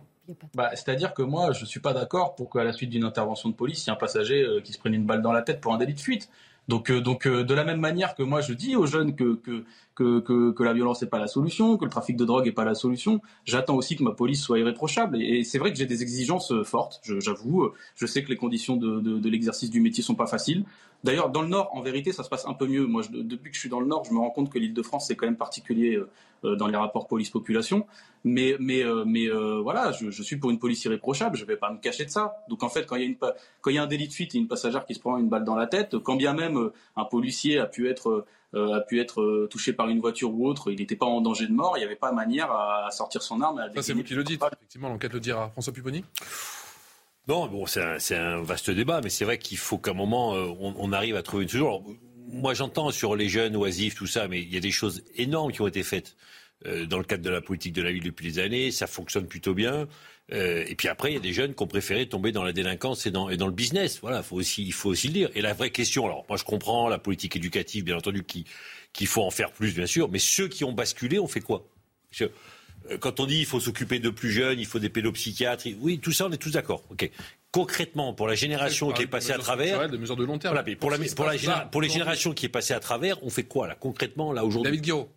Bah, C'est-à-dire que moi, je suis pas d'accord pour qu'à la suite d'une intervention de police, il y ait un passager euh, qui se prenne une balle dans la tête pour un délit de fuite. Donc, euh, donc de la même manière que moi, je dis aux jeunes que, que, que, que, la violence n'est pas la solution, que le trafic de drogue n'est pas la solution, j'attends aussi que ma police soit irréprochable. Et, c'est vrai que j'ai des exigences fortes, j'avoue. Je, sais que les conditions de, de, de l'exercice du métier sont pas faciles. D'ailleurs, dans le Nord, en vérité, ça se passe un peu mieux. Moi, depuis que je suis dans le Nord, je me rends compte que l'Île-de-France, c'est quand même particulier euh, euh, dans les rapports police-population. Mais, mais, euh, mais voilà, je, suis pour une police irréprochable. Je ne vais pas me cacher de ça. Donc, en fait, quand il y a, une, quand il y a un délit de fuite et une passagère qui se prend une balle dans la tête, quand bien même un policier a pu être a pu être touché par une voiture ou autre, il n'était pas en danger de mort, il n'y avait pas manière à, sortir son arme. ça, c'est vous qui le dites. Effectivement, l'enquête le dira. François Pupponi? Non, bon, c'est un, vaste débat, mais c'est vrai qu'il faut qu'à un moment, euh, on, arrive à trouver une solution. Moi, j'entends sur les jeunes oisifs, tout ça, mais il y a des choses énormes qui ont été faites. dans le cadre de la politique de la ville depuis des années, ça fonctionne plutôt bien. et puis après, il y a des jeunes qui ont préféré tomber dans la délinquance et dans, le business. Voilà, il faut aussi le dire. Et la vraie question, alors moi je comprends la politique éducative, bien entendu, qu'il faut en faire plus, bien sûr, mais ceux qui ont basculé, on fait quoi? Quand on dit il faut s'occuper de plus jeunes, il faut des pédopsychiatres, oui, tout ça, on est tous d'accord. Ok. Concrètement, pour la génération qui est passée à travers, des mesures de long terme. pour, la, pour, les générations qui est passée à travers, on fait quoi là concrètement là aujourd'hui? David Guiraud.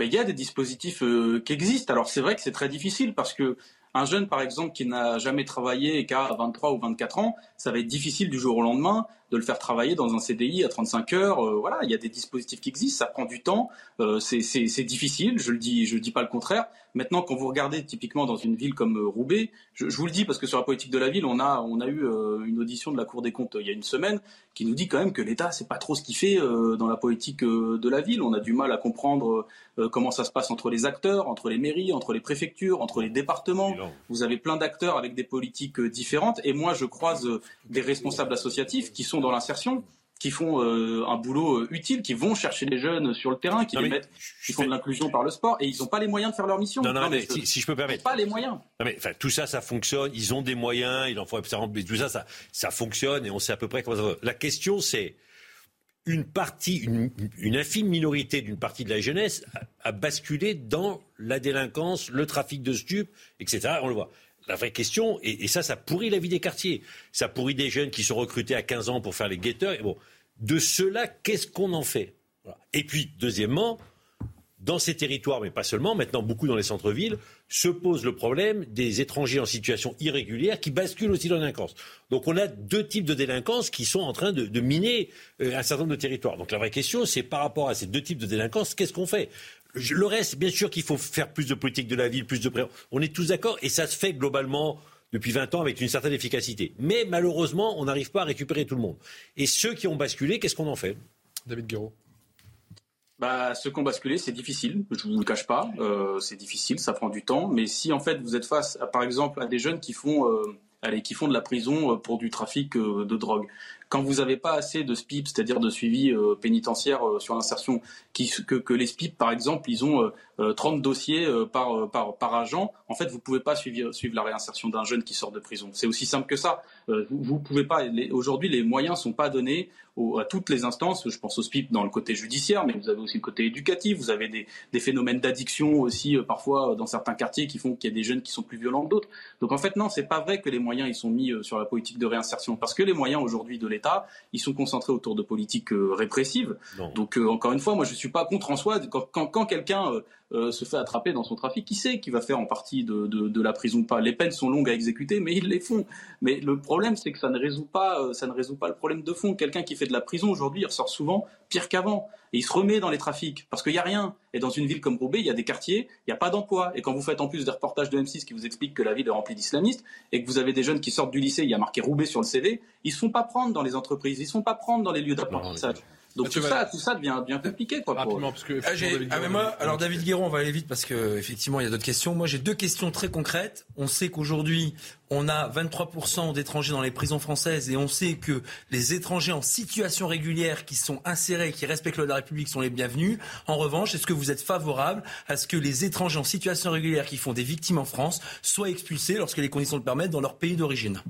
il y a des dispositifs euh, qui existent. Alors c'est vrai que c'est très difficile parce que un jeune, par exemple, qui n'a jamais travaillé et qui a 23 ou 24 ans, ça va être difficile du jour au lendemain de le faire travailler dans un CDI à 35 heures. Euh, voilà, il y a des dispositifs qui existent, ça prend du temps, euh, c'est difficile, je le dis, je dis pas le contraire. Maintenant, quand vous regardez typiquement dans une ville comme euh, Roubaix, je, je vous le dis parce que sur la politique de la ville, on a, on a eu une audition de la Cour des comptes il y a une semaine qui nous dit quand même que l'État, c'est pas trop ce qu'il fait dans la politique de la ville. On a du mal à comprendre comment ça se passe entre les acteurs, entre les mairies, entre les préfectures, entre les départements. Vous avez plein d'acteurs avec des politiques différentes. Et moi, je croise des responsables associatifs qui sont dans l'insertion, qui font euh, un boulot euh, utile, qui vont chercher les jeunes sur le terrain, qui les mettent, qui font de l'inclusion par le sport, et ils n'ont pas les moyens de faire leur mission. Non, non, mais, si, je peux permettre. Pas les moyens. Non, mais enfin, tout ça, ça fonctionne. Ils ont des moyens. Il en faut tout ça, ça, ça fonctionne, et on sait à peu près comment ça va. La question, c'est une partie, une, infime minorité d'une partie de la jeunesse a, a, basculé dans la délinquance, le trafic de stupes, etc. On le voit la vraie question, et, ça, ça pourrit la vie des quartiers. Ça pourrit des jeunes qui sont recrutés à 15 ans pour faire les guetteurs. Et bon, de cela, qu'est-ce qu'on en fait? Et puis, deuxièmement, dans ces territoires, mais pas seulement, maintenant beaucoup dans les centres-villes, se pose le problème des étrangers en situation irrégulière qui basculent aussi dans la délinquance. Donc on a deux types de délinquance qui sont en train de, miner euh, un certain nombre de territoires. Donc la vraie question, c'est par rapport à ces deux types de délinquance, qu'est-ce qu'on fait? Le reste, bien sûr qu'il faut faire plus de politique de la ville, plus de On est tous d'accord et ça se fait globalement depuis 20 ans avec une certaine efficacité. Mais malheureusement, on n'arrive pas à récupérer tout le monde. Et ceux qui ont basculé, qu'est-ce qu'on en fait? David Guéraud. Bah, ceux qui ont basculé, c'est difficile, je ne vous le cache pas, euh, c'est difficile, ça prend du temps, mais si en fait vous êtes face, par exemple, à des jeunes qui font, euh, allez, qui font de la prison euh, pour du trafic de drogue, quand vous n'avez pas assez de SPIP, c'est-à-dire de suivi euh, pénitentiaire euh, sur l'insertion, que, les SPIP, par exemple, ils ont 30 euh, dossiers par, par, agent, en fait, vous ne pouvez pas suivre, suivre la réinsertion d'un jeune qui sort de prison. C'est aussi simple que ça. vous pouvez pas. Aujourd'hui, les moyens ne sont pas donnés à toutes les instances. Je pense au SPIP dans le côté judiciaire, mais vous avez aussi le côté éducatif. Vous avez des, des phénomènes d'addiction aussi, parfois, dans certains quartiers qui font qu'il y a des jeunes qui sont plus violents que d'autres. Donc, en fait, non, c'est pas vrai que les moyens ils sont mis sur la politique de réinsertion. Parce que les moyens aujourd'hui de l'État, ils sont concentrés autour de politiques euh, répressives. Donc euh, encore une fois, moi je suis pas contre en soi quand, quelqu'un euh, se fait attraper dans son trafic, qui sait qui va faire en partie de, la prison ou pas? Les peines sont longues à exécuter, mais ils les font. Mais le problème, c'est que ça ne résout pas, ça ne résout pas le problème de fond. Quelqu'un qui fait de la prison aujourd'hui, il ressort souvent pire qu'avant. Et il se remet dans les trafics parce qu'il n'y a rien. Et dans une ville comme Roubaix, il y a des quartiers, il n'y a pas d'emploi. Et quand vous faites en plus des reportages de M6 qui vous expliquent que la ville est remplie d'islamistes et que vous avez des jeunes qui sortent du lycée, il y a marqué Roubaix sur le CV, ils ne se font pas prendre dans les entreprises, ils ne se font pas prendre dans les lieux d'apprentissage. Donc tout ça, tout ça devient bien compliqué. Quoi, Rapidement, parce que... ah, ah mais moi, alors David Guéron, on va aller vite parce que effectivement, il y a d'autres questions. Moi, j'ai deux questions très concrètes. On sait qu'aujourd'hui, on a 23% d'étrangers dans les prisons françaises et on sait que les étrangers en situation régulière qui sont insérés, qui respectent la République sont les bienvenus. En revanche, est-ce que vous êtes favorable à ce que les étrangers en situation régulière qui font des victimes en France soient expulsés lorsque les conditions le permettent dans leur pays d'origine?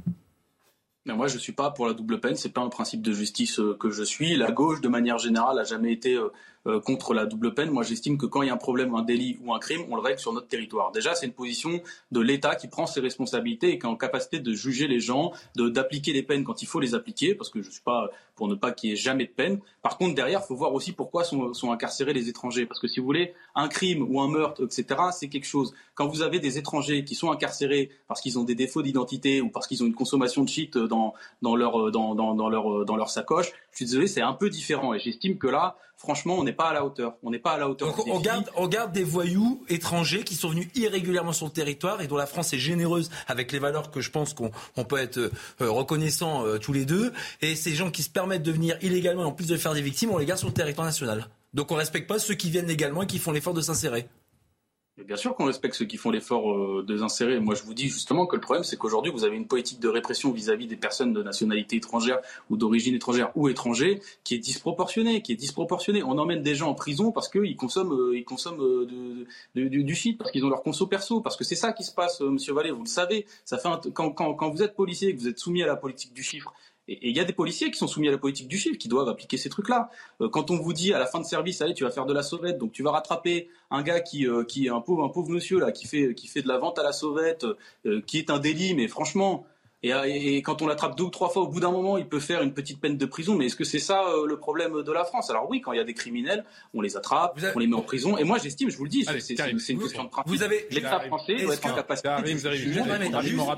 Moi, je ne suis pas pour la double peine. C'est pas un principe de justice euh, que je suis. La gauche, de manière générale, a jamais été euh, euh, contre la double peine. Moi, j'estime que quand il y a un problème, un délit ou un crime, on le règle sur notre territoire. Déjà, c'est une position de l'État qui prend ses responsabilités et qui est en capacité de juger les gens, d'appliquer les peines quand il faut les appliquer, parce que je ne suis pas pour ne pas qu'il y ait jamais de peine. Par contre, derrière, il faut voir aussi pourquoi sont, sont incarcérés les étrangers. Parce que si vous voulez, un crime ou un meurtre, etc., c'est quelque chose. Quand vous avez des étrangers qui sont incarcérés parce qu'ils ont des défauts d'identité ou parce qu'ils ont une consommation de shit dans, dans, leur, dans, dans, leur, dans leur sacoche, je suis désolé, c'est un peu différent. Et j'estime que là, franchement, on n'est pas à la hauteur. On n'est pas à la hauteur. Donc, on, garde, on garde des voyous étrangers qui sont venus irrégulièrement sur le territoire et dont la France est généreuse avec les valeurs que je pense qu'on peut être euh, reconnaissant euh, tous les deux. Et ces gens qui se permettent de venir illégalement et en plus de faire des victimes, on les garde sur le territoire national. Donc on respecte pas ceux qui viennent légalement et qui font l'effort de s'insérer. bien sûr qu'on respecte ceux qui font l'effort euh, de insérer. Moi, je vous dis justement que le problème, c'est qu'aujourd'hui, vous avez une politique de répression vis-à-vis des personnes de nationalité étrangère ou d'origine étrangère ou étranger qui est disproportionnée, qui est disproportionnée. On emmène des gens en prison parce qu'ils consomment, euh, ils consomment euh, du shit, parce qu'ils ont leur conso perso, parce que c'est ça qui se passe, Monsieur Vallée. Vous le savez. Ça fait quand, quand, quand vous êtes policier, que vous êtes soumis à la politique du chiffre et il y a des policiers qui sont soumis à la politique du chiffre, qui doivent appliquer ces trucs-là. Euh, quand on vous dit à la fin de service, allez, tu vas faire de la sauvette, donc tu vas rattraper un gars qui, euh, qui est un pauvre, un pauvre monsieur là, qui fait, qui fait de la vente à la sauvette, euh, qui est un délit, mais franchement, et, quand on l'attrape deux ou trois fois, au bout d'un moment, il peut faire une petite peine de prison. Mais est-ce que c'est ça le problème de la France? Alors oui, quand il y a des criminels, on les attrape, on les met en prison. Et moi, j'estime, je vous le dis, c'est une question de principe. Vous avez l'État français doit être en capacité.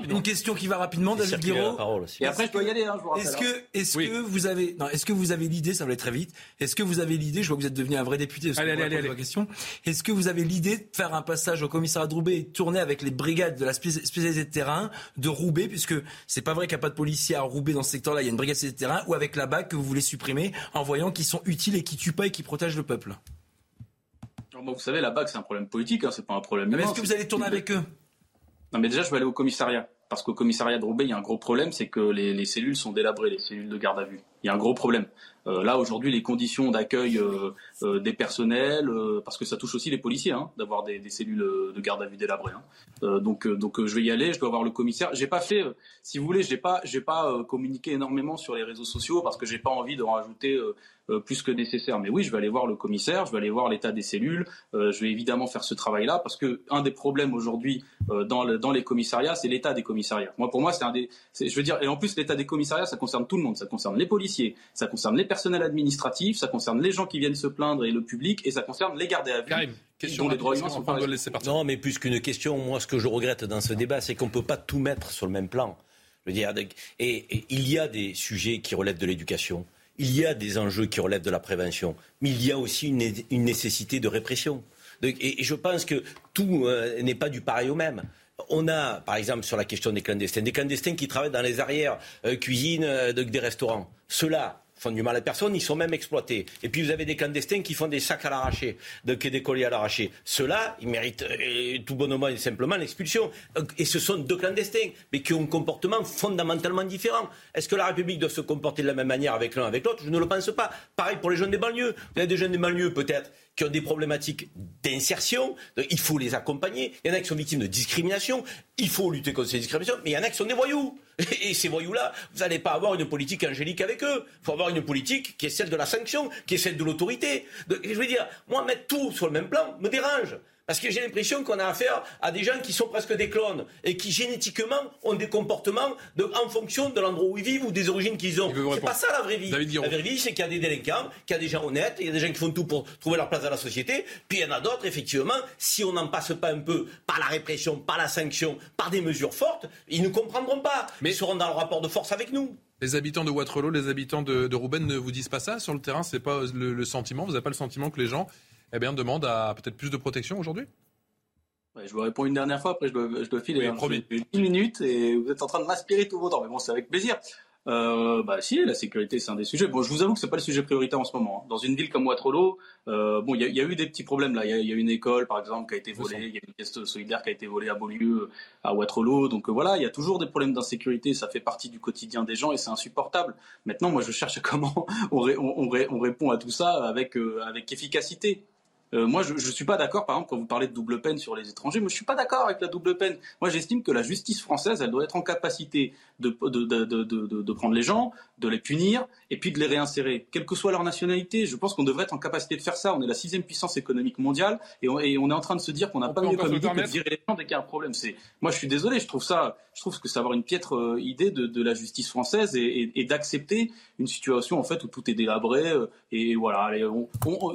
Une question qui va rapidement, David Guiraud. Et après, je dois y aller. Hein, est-ce que, est-ce que vous avez, non, est-ce que vous avez l'idée, ça va aller très vite. Est-ce que vous avez l'idée, je vois que vous êtes devenu un vrai député. Allez, allez, allez. Question. Est-ce que vous avez l'idée de faire un passage au commissariat de Roubaix et tourner avec les brigades de la spécialité de terrain de Roubaix, puisque c'est pas vrai qu'il n'y a pas de policiers à Roubaix dans ce secteur-là, il y a une brigade de terrain, ou avec la BAC que vous voulez supprimer en voyant qu'ils sont utiles et qui tuent pas et qui protègent le peuple Vous savez, la BAC, c'est un problème politique, hein, c'est pas un problème. Mais est-ce que vous allez tourner avec eux? Non, mais déjà, je vais aller au commissariat. Parce qu'au commissariat de Roubaix, il y a un gros problème, c'est que les, les, cellules sont délabrées, les cellules de garde à vue. Il y a un gros problème. Euh, là, aujourd'hui, les conditions d'accueil euh, euh, des personnels, parce que ça touche aussi les policiers, hein, d'avoir des, cellules de garde à vue délabrées. Hein. donc, donc, je vais y aller. Je dois voir le commissaire. J'ai pas fait, si vous voulez, j'ai pas, j'ai pas communiqué énormément sur les réseaux sociaux parce que j'ai pas envie de rajouter plus que nécessaire. Mais oui, je vais aller voir le commissaire, je vais aller voir l'état des cellules. je vais évidemment faire ce travail-là parce que un des problèmes aujourd'hui dans, le, dans les commissariats, c'est l'état des commissariats. Moi, pour moi, c'est un des, je veux dire, et en plus, l'état des commissariats, ça concerne tout le monde. Ça concerne les policiers, ça concerne les personnels administratifs, ça concerne les gens qui viennent se plaindre et le public, et ça concerne les gardés à vue. Question les droits humains sont pas Non, mais plus qu'une question, moi, ce que je regrette dans ce débat, c'est qu'on ne peut pas tout mettre sur le même plan. Je veux dire, et, il y a des sujets qui relèvent de l'éducation, il y a des enjeux qui relèvent de la prévention, mais il y a aussi une, nécessité de répression. Et, je pense que tout euh, n'est pas du pareil au même. On a, par exemple, sur la question des clandestins, des clandestins qui travaillent dans les arrières euh, cuisines euh, des restaurants. Ceux-là, font du mal à personne, ils sont même exploités. Et puis vous avez des clandestins qui font des sacs à l'arraché, des colliers à l'arraché. Ceux-là, ils méritent euh, tout bonnement et simplement l'expulsion. Et ce sont deux clandestins, mais qui ont un comportement fondamentalement différent. Est-ce que la République doit se comporter de la même manière avec l'un avec l'autre? Je ne le pense pas. Pareil pour les jeunes des banlieues. Vous avez des jeunes des banlieues peut-être qui ont des problématiques d'insertion, il faut les accompagner. Il y en a qui sont victimes de discrimination, il faut lutter contre ces discriminations, mais il y en a qui sont des voyous. Et ces voyous-là, vous n'allez pas avoir une politique angélique avec eux. Il faut avoir une politique qui est celle de la sanction, qui est celle de l'autorité. Je veux dire, moi, mettre tout sur le même plan me dérange. Parce que j'ai l'impression qu'on a affaire à des gens qui sont presque des clones et qui génétiquement ont des comportements en fonction de l'endroit où ils vivent ou des origines qu'ils ont. C'est pas ça la vraie vie. La vraie vie, c'est qu'il y a des délinquants, qu'il y a des gens honnêtes, il y a des gens qui font tout pour trouver leur place dans la société. Puis il y en a d'autres, effectivement, si on n'en passe pas un peu par la répression, par la sanction, par des mesures fortes, ils ne comprendront pas. Mais ils seront dans le rapport de force avec nous. Les habitants de Waterloo, les habitants de, Roubaix ne vous disent pas ça sur le terrain, c'est pas le, le sentiment. Vous n'avez pas le sentiment que les gens eh bien, demande à peut-être plus de protection aujourd'hui je vous réponds une dernière fois, après je dois, je dois filer. Oui, une minute et vous êtes en train de m'aspirer tout votre temps. Mais bon, c'est avec plaisir. Euh, bah si, la sécurité c'est un des sujets. Bon, je vous avoue que c'est pas le sujet prioritaire en ce moment. Hein. Dans une ville comme Waterloo, euh, bon, il y, a eu des petits problèmes là. Il y, a une école, par exemple, qui a été volée. Il y a une pièce solidaire qui a été volée à Beaulieu, à Waterloo. Donc euh, voilà, il y a toujours des problèmes d'insécurité. Ça fait partie du quotidien des gens et c'est insupportable. Maintenant, moi, je cherche comment on, on, on, répond à tout ça avec avec efficacité. Euh, moi, je ne suis pas d'accord, par exemple, quand vous parlez de double peine sur les étrangers, moi, je suis pas d'accord avec la double peine. Moi, j'estime que la justice française, elle doit être en capacité de, de, de, de, prendre les gens, de les punir, et puis de les réinsérer, quelle que soit leur nationalité. Je pense qu'on devrait être en capacité de faire ça. On est la sixième puissance économique mondiale, et on, et on est en train de se dire qu'on n'a pas mieux comme idée que de virer les gens dès qu'il y a un problème. C'est, moi, je suis désolé, je trouve ça, je trouve que c'est avoir une piètre euh, idée de, de, la justice française et, et, d'accepter une situation en fait où tout est délabré euh, et voilà, allez,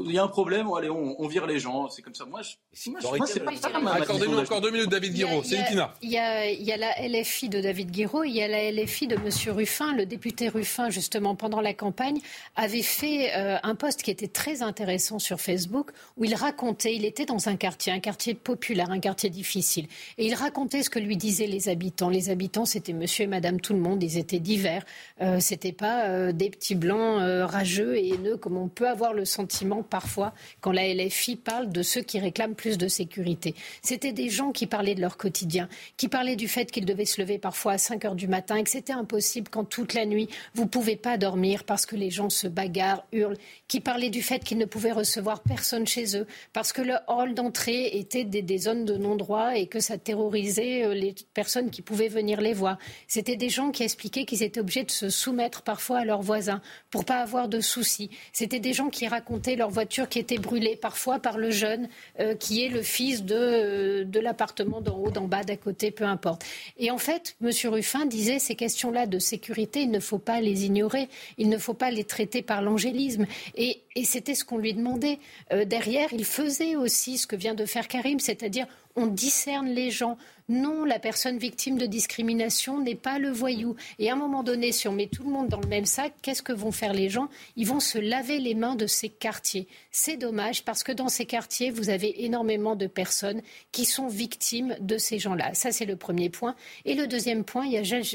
il y a un problème, allez, on on vire les gens. C'est comme ça. Moi, je, moi, c'est pas ça. Accordez-nous encore deux minutes, David Guiraud. C'est Il y, a, il y a la LFI de David Guiraud, il y a la LFI de Monsieur Ruffin. Le député Ruffin, justement, pendant la campagne, avait fait euh, un post qui était très intéressant sur Facebook où il racontait, il était dans un quartier, un quartier populaire, un quartier difficile. Et il racontait ce que lui disaient les habitants. Les habitants, c'était monsieur et madame tout le monde. Ils étaient divers. Euh, c'était pas euh, des petits blancs euh, rageux et haineux comme on peut avoir le sentiment parfois quand la LFI parle de ceux qui réclament plus de sécurité. C'était des gens qui parlaient de leur quotidien, qui parlaient du fait qu'ils devaient se lever parfois à 5 heures du matin et que c'était impossible quand toute la nuit vous ne pouvez pas dormir parce que les gens se bagarrent, hurlent, qui parlaient du fait qu'ils ne pouvaient recevoir personne chez eux parce que le hall d'entrée était des, zones de non-droit et que ça terrorisait euh, les personnes qui pouvaient venir les voir. C'était des gens qui expliquaient qu'ils étaient obligés de se soumettre parfois à leurs voisins pour pas avoir de soucis. C'était des gens qui racontaient leur voiture qui était brûlée parfois par le jeune euh, qui est le fils de, euh, de l'appartement d'en haut, d'en bas, d'à côté, peu importe. Et en fait, M. Ruffin disait ces questions-là de sécurité, il ne faut pas les ignorer, il ne faut pas les traiter par l'angélisme. Et, c'était ce qu'on lui demandait. Euh, derrière, il faisait aussi ce que vient de faire Karim, c'est-à-dire on discerne les gens. Non, la personne victime de discrimination n'est pas le voyou. Et à un moment donné, si on met tout le monde dans le même sac, qu'est-ce que vont faire les gens? Ils vont se laver les mains de ces quartiers. C'est dommage parce que dans ces quartiers, vous avez énormément de personnes qui sont victimes de ces gens-là. Ça, c'est le premier point. Et le deuxième point, il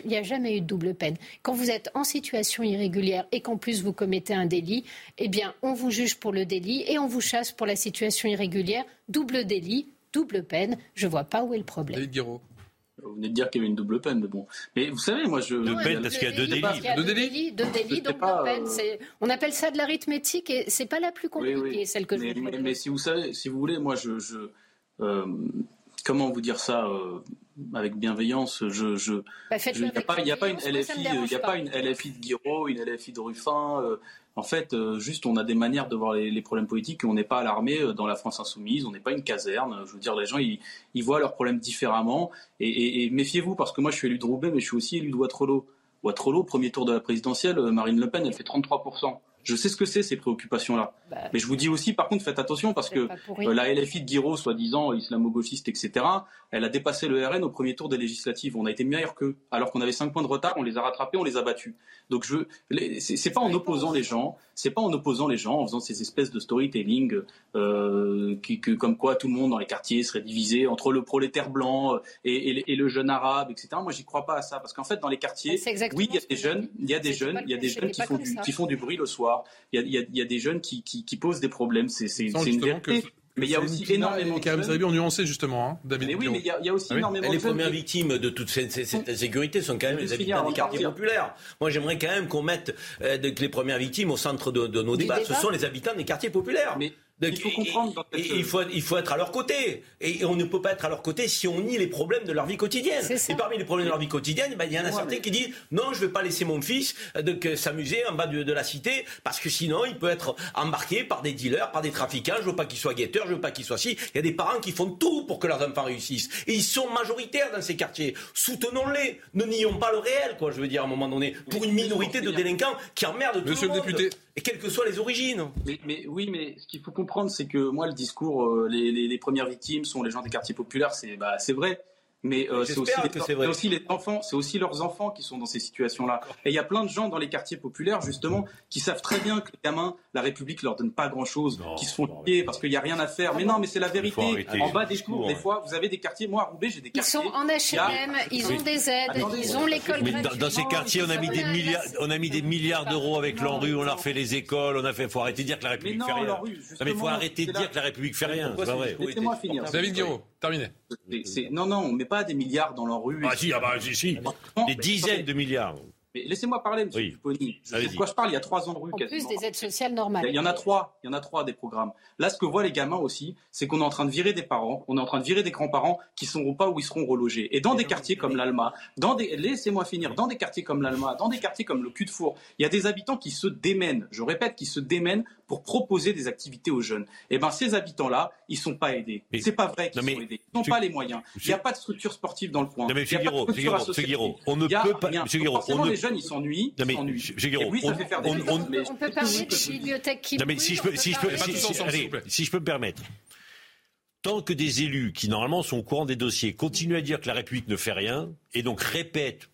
n'y a, jamais eu de double peine. Quand vous êtes en situation irrégulière et qu'en plus vous commettez un délit, eh bien, on vous juge pour le délit et on vous chasse pour la situation irrégulière. Double délit, double peine. Je ne vois pas où est le problème. David Guiraud. Vous venez de dire qu'il y avait une double peine, mais bon. Mais vous savez, moi, je. Deux peines parce qu'il y a deux délits. Deux délits, deux délits, double peine. On appelle ça de l'arithmétique et c'est pas la plus compliquée, celle que mais, je mais, mais, si vous savez, si vous voulez, moi, je. je euh, comment vous dire ça euh, avec bienveillance Je. je bah, il n'y a, pas, y a pas une LFI, il y a pas une LFI de Guiraud, une LFI de Ruffin. Euh, en fait, euh, juste, on a des manières de voir les, problèmes politiques. On n'est pas à l'armée dans la France insoumise. On n'est pas une caserne. Je veux dire, les gens, ils, voient leurs problèmes différemment. Et, méfiez-vous, parce que moi, je suis élu de Roubaix, mais je suis aussi élu de Waterloo. Waterloo, premier tour de la présidentielle, Marine Le Pen, elle fait 33%. Je sais ce que c'est ces préoccupations-là. Bah, mais je vous dis aussi, par contre, faites attention parce que euh, la LFI de Guiraud, soi-disant islamo-gauchiste, etc., elle a dépassé le RN au premier tour des législatives. On a été meilleur qu'eux. Alors qu'on avait 5 points de retard, on les a rattrapés, on les a battus. Donc je, c'est pas en opposant les gens, c'est pas en opposant les gens, en faisant ces espèces de storytelling, euh, qui, que, comme quoi tout le monde dans les quartiers serait divisé entre le prolétaire blanc euh, et, et, le jeune arabe, etc. Moi, j'y crois pas à ça, parce qu'en fait, dans les quartiers, oui, il y a des jeunes, il y a des jeunes, il y a des jeunes qui font, du, qui font du bruit le soir. Il y a, il y a, des jeunes qui, qui, qui posent des problèmes. C'est une vérité. Mais il y a aussi énormément de Karim Zeribi ont nuancé justement, hein, David. Mais oui, mais il y, a, aussi ah énormément Les de premières victimes de toute cette, cette insécurité sont quand même les habitants des quartiers populaires. Moi, j'aimerais quand même qu'on mette euh, les premières victimes au centre de, de nos débats. Ce sont les habitants des quartiers populaires. Mais il faut comprendre. il, faut, il faut être à leur côté. Et on ne peut pas être à leur côté si on nie les problèmes de leur vie quotidienne. Et parmi les problèmes de leur vie quotidienne, ben, il y en a certains qui disent non, je ne vais pas laisser mon fils euh, s'amuser en bas de, la cité parce que sinon il peut être embarqué par des dealers, par des trafiquants. Je veux pas qu'il soit guetteur, je veux pas qu'il soit si. Il y a des parents qui font tout pour que leurs enfants réussissent. Et ils sont majoritaires dans ces quartiers. Soutenons-les. Ne nions pas le réel, quoi. Je veux dire à un moment donné, pour une minorité de délinquants qui emmerdent tout Monsieur le monde. député. Quelles que soient les origines. Mais, oui, mais ce qu'il faut comprendre, c'est que moi, le discours, euh, les, premières victimes sont les gens des quartiers populaires, c'est bah, vrai. Mais euh, c'est aussi, aussi, les enfants, c'est aussi leurs enfants qui sont dans ces situations-là. Et il y a plein de gens dans les quartiers populaires, justement, qui savent très bien que les gamins, la République leur donne pas grand-chose, qui se font chier parce qu'il n'y a rien à faire. Mais non, mais c'est la vérité. En bas des cours, des fois, vous avez des quartiers. Moi, à Roubaix, j'ai des quartiers. Ils sont en HLM, ils ont des aides, ils ont l'école dans, dans, ces quartiers, on a mis des milliards, on a mis des milliards d'euros avec l'ANRU, on a refait les écoles, on a fait. Faut arrêter de dire que la République fait rien. Non, mais faut arrêter de dire que la République fait rien. C'est pas vrai. Laissez-moi finir. David Guiraud, terminé. Non, non, on met pas des milliards dans rue. Ah si, ah bah, si, si. Des dizaines de milliards. Mais laissez-moi parler, Monsieur oui. Duponi. De quoi je parle Il y a trois ans de rue. En plus des aides sociales normales. Il y en a trois. Il y en a trois des programmes. Là, ce que voient les gamins aussi, c'est qu'on est en train de virer des parents, on est en train de virer des grands-parents qui ne seront pas où ils seront relogés. Et dans des quartiers comme l'Alma, dans des, laissez-moi finir, dans des quartiers comme l'Alma, dans des quartiers comme le cul de four, il y a des habitants qui se démènent. Je répète, qui se démènent pour proposer des activités aux jeunes. Eh ben, ces habitants-là, ils sont pas aidés. C'est pas vrai qu'ils sont aidés. Ils n'ont pas les moyens. Il n'y a pas de structure sportive dans le coin. Non mais Figueroa, on ne peut pas. Monsieur Forcément, les jeunes, ils s'ennuient. Non mais oui, ça fait faire des on, on, peut parler de bibliothèque qui. Non mais si je peux, si je peux, si je peux me permettre. Tant que des élus qui normalement sont au courant des dossiers continuent à dire que la République ne fait rien et donc répètent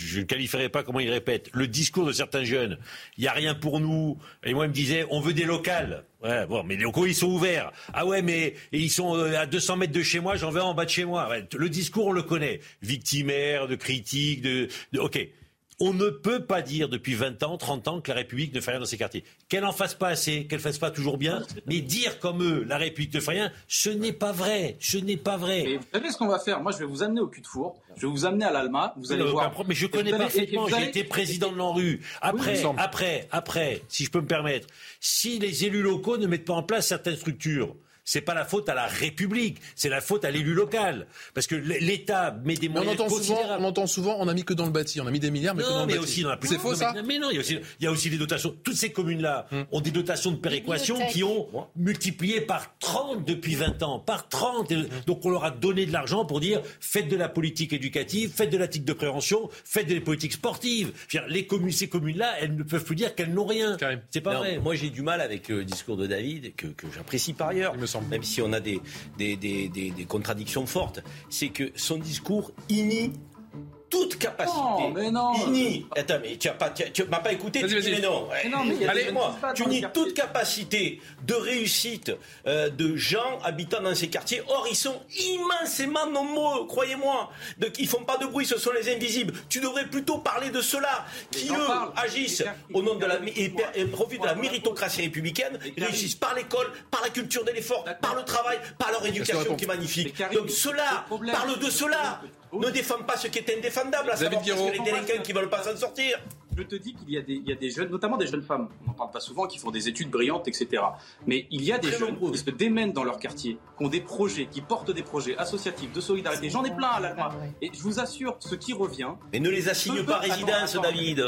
je ne qualifierais pas comment il répète, le discours de certains jeunes, il n'y a rien pour nous. Et moi, il me disait, on veut des locales. Ouais, bon, mais les locaux, ils sont ouverts. Ah ouais, mais ils sont euh, à 200 mètres de chez moi, j'en veux en bas de chez moi. le discours, on le connaît. Victimaire, de critique, de, de... OK. On ne peut pas dire depuis 20 ans, 30 ans que la République ne fait rien dans ces quartiers. Qu'elle n'en fasse pas assez, qu'elle ne fasse pas toujours bien, mais dire comme eux, la République ne fait rien, ce n'est pas vrai. Ce n'est pas vrai. Mais vous savez ce qu'on va faire? Moi, je vais vous amener au cul de four. Je vais vous amener à l'Alma. Vous allez voir. Mais je connais parfaitement. J'ai été président de l'ANRU. Après, après, après, si je peux me permettre, si les élus locaux ne mettent pas en place certaines structures, c'est pas la faute à la République, c'est la faute à l'élu local. Parce que l'État met des moyens on entend souvent, on entend souvent, on a mis que dans le bâti, on a mis des milliards, mais que dans le bâti. C'est faux ça Mais non, il y, a aussi, il y a aussi des dotations. Toutes ces communes-là hum. ont des dotations de péréquation qui ont multiplié par 30 depuis 20 ans, par 30. Donc on leur a donné de l'argent pour dire faites de la politique éducative, faites de la de prévention, faites des politiques sportives. Les communes, ces communes-là, elles ne peuvent plus dire qu'elles n'ont rien. C'est pas vrai. Moi j'ai du mal avec le discours de David, que, que j'apprécie par ailleurs même si on a des, contradictions fortes, c'est que son discours init toute capacité. Non, mais non. Attends, mais tu ne m'as pas écouté, tu dis mais non. Allez, moi, tu nies toute capacité de réussite euh, de gens habitant dans ces quartiers. Or, ils sont immensément nombreux, croyez-moi. Ils font pas de bruit, ce sont les invisibles. Tu devrais plutôt parler de ceux-là qui, eux, agissent au nom de la, et, profitent de la méritocratie républicaine, réussissent par l'école, par la culture de l'effort, par le travail, par leur éducation qui est magnifique. Donc, ceux-là, parle de ceux-là ne défendent pas ce qui est indéfendable, à savoir parce que les délinquants qui ne veulent pas s'en sortir. Je te dis qu'il y, a des jeunes, notamment des jeunes femmes, on n'en parle pas souvent, qui font des études brillantes, etc. Mais il y a des jeunes qui se démènent dans leur quartier, qui ont des projets, qui portent des projets associatifs de solidarité. J'en ai plein à l'Allemagne. Et je vous assure, ce qui revient. Mais ne les assigne pas résidence, David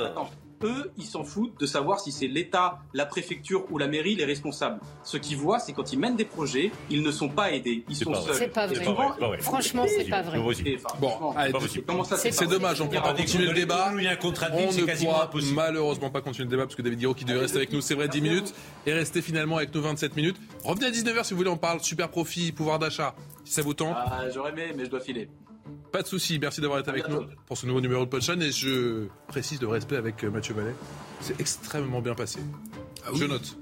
eux, ils s'en foutent de savoir si c'est l'État, la préfecture ou la mairie les responsables. Ce qu'ils voient, c'est quand ils mènent des projets, ils ne sont pas aidés, ils sont seuls. C'est pas, vrai. Franchement, c'est pas vrai. Bon, c'est dommage, on ne peut pas continuer le débat. On ne pourra malheureusement pas continuer le débat parce que David Guiraud qui devait rester avec nous, c'est vrai, 10 minutes, et rester finalement avec nous 27 minutes. Revenez à 19h si vous voulez, on parle super profit, pouvoir d'achat, si ça vous tente. Ah, j'aurais aimé, mais je dois filer. Pas de souci, merci d'avoir été avec nous pour ce nouveau numéro de Podchan et je précise le respect avec euh, Mathieu Vallet. C'est extrêmement bien passé. Ah je note.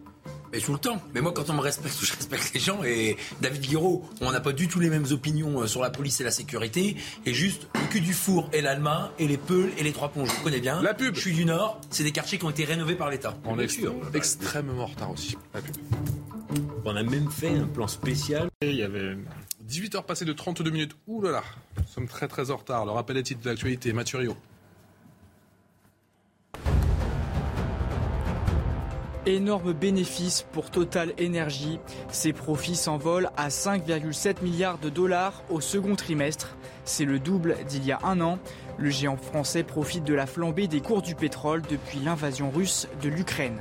Mais tout le temps. Mais moi, quand on me respecte, je respecte les gens. Et David Guiraud, on n'a pas du tout les mêmes opinions euh, sur la police et la sécurité. Et juste le cul du four et l'Allemagne et les Peuls et les Trois Ponts. Je vous connais bien. La pub. Je suis du Nord. C'est des quartiers qui ont été rénovés par l'État. On est extrêmement en retard aussi. La pub. On a même fait un plan spécial. il y avait 18h passées de 32 minutes. Ouh là là, nous sommes très très en retard. Le rappel des titres de l'actualité, Mathurio. Énorme bénéfice pour Total Energy. Ses profits s'envolent à 5,7 milliards de dollars au second trimestre. C'est le double d'il y a un an. Le géant français profite de la flambée des cours du pétrole depuis l'invasion russe de l'Ukraine.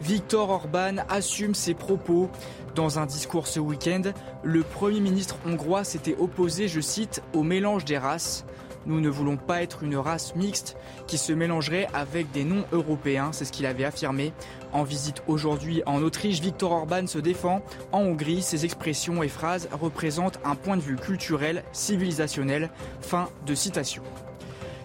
Viktor Orban assume ses propos. Dans un discours ce week-end, le Premier ministre hongrois s'était opposé, je cite, au mélange des races. Nous ne voulons pas être une race mixte qui se mélangerait avec des non-européens, c'est ce qu'il avait affirmé. En visite aujourd'hui en Autriche, Viktor Orban se défend. En Hongrie, ses expressions et phrases représentent un point de vue culturel, civilisationnel. Fin de citation.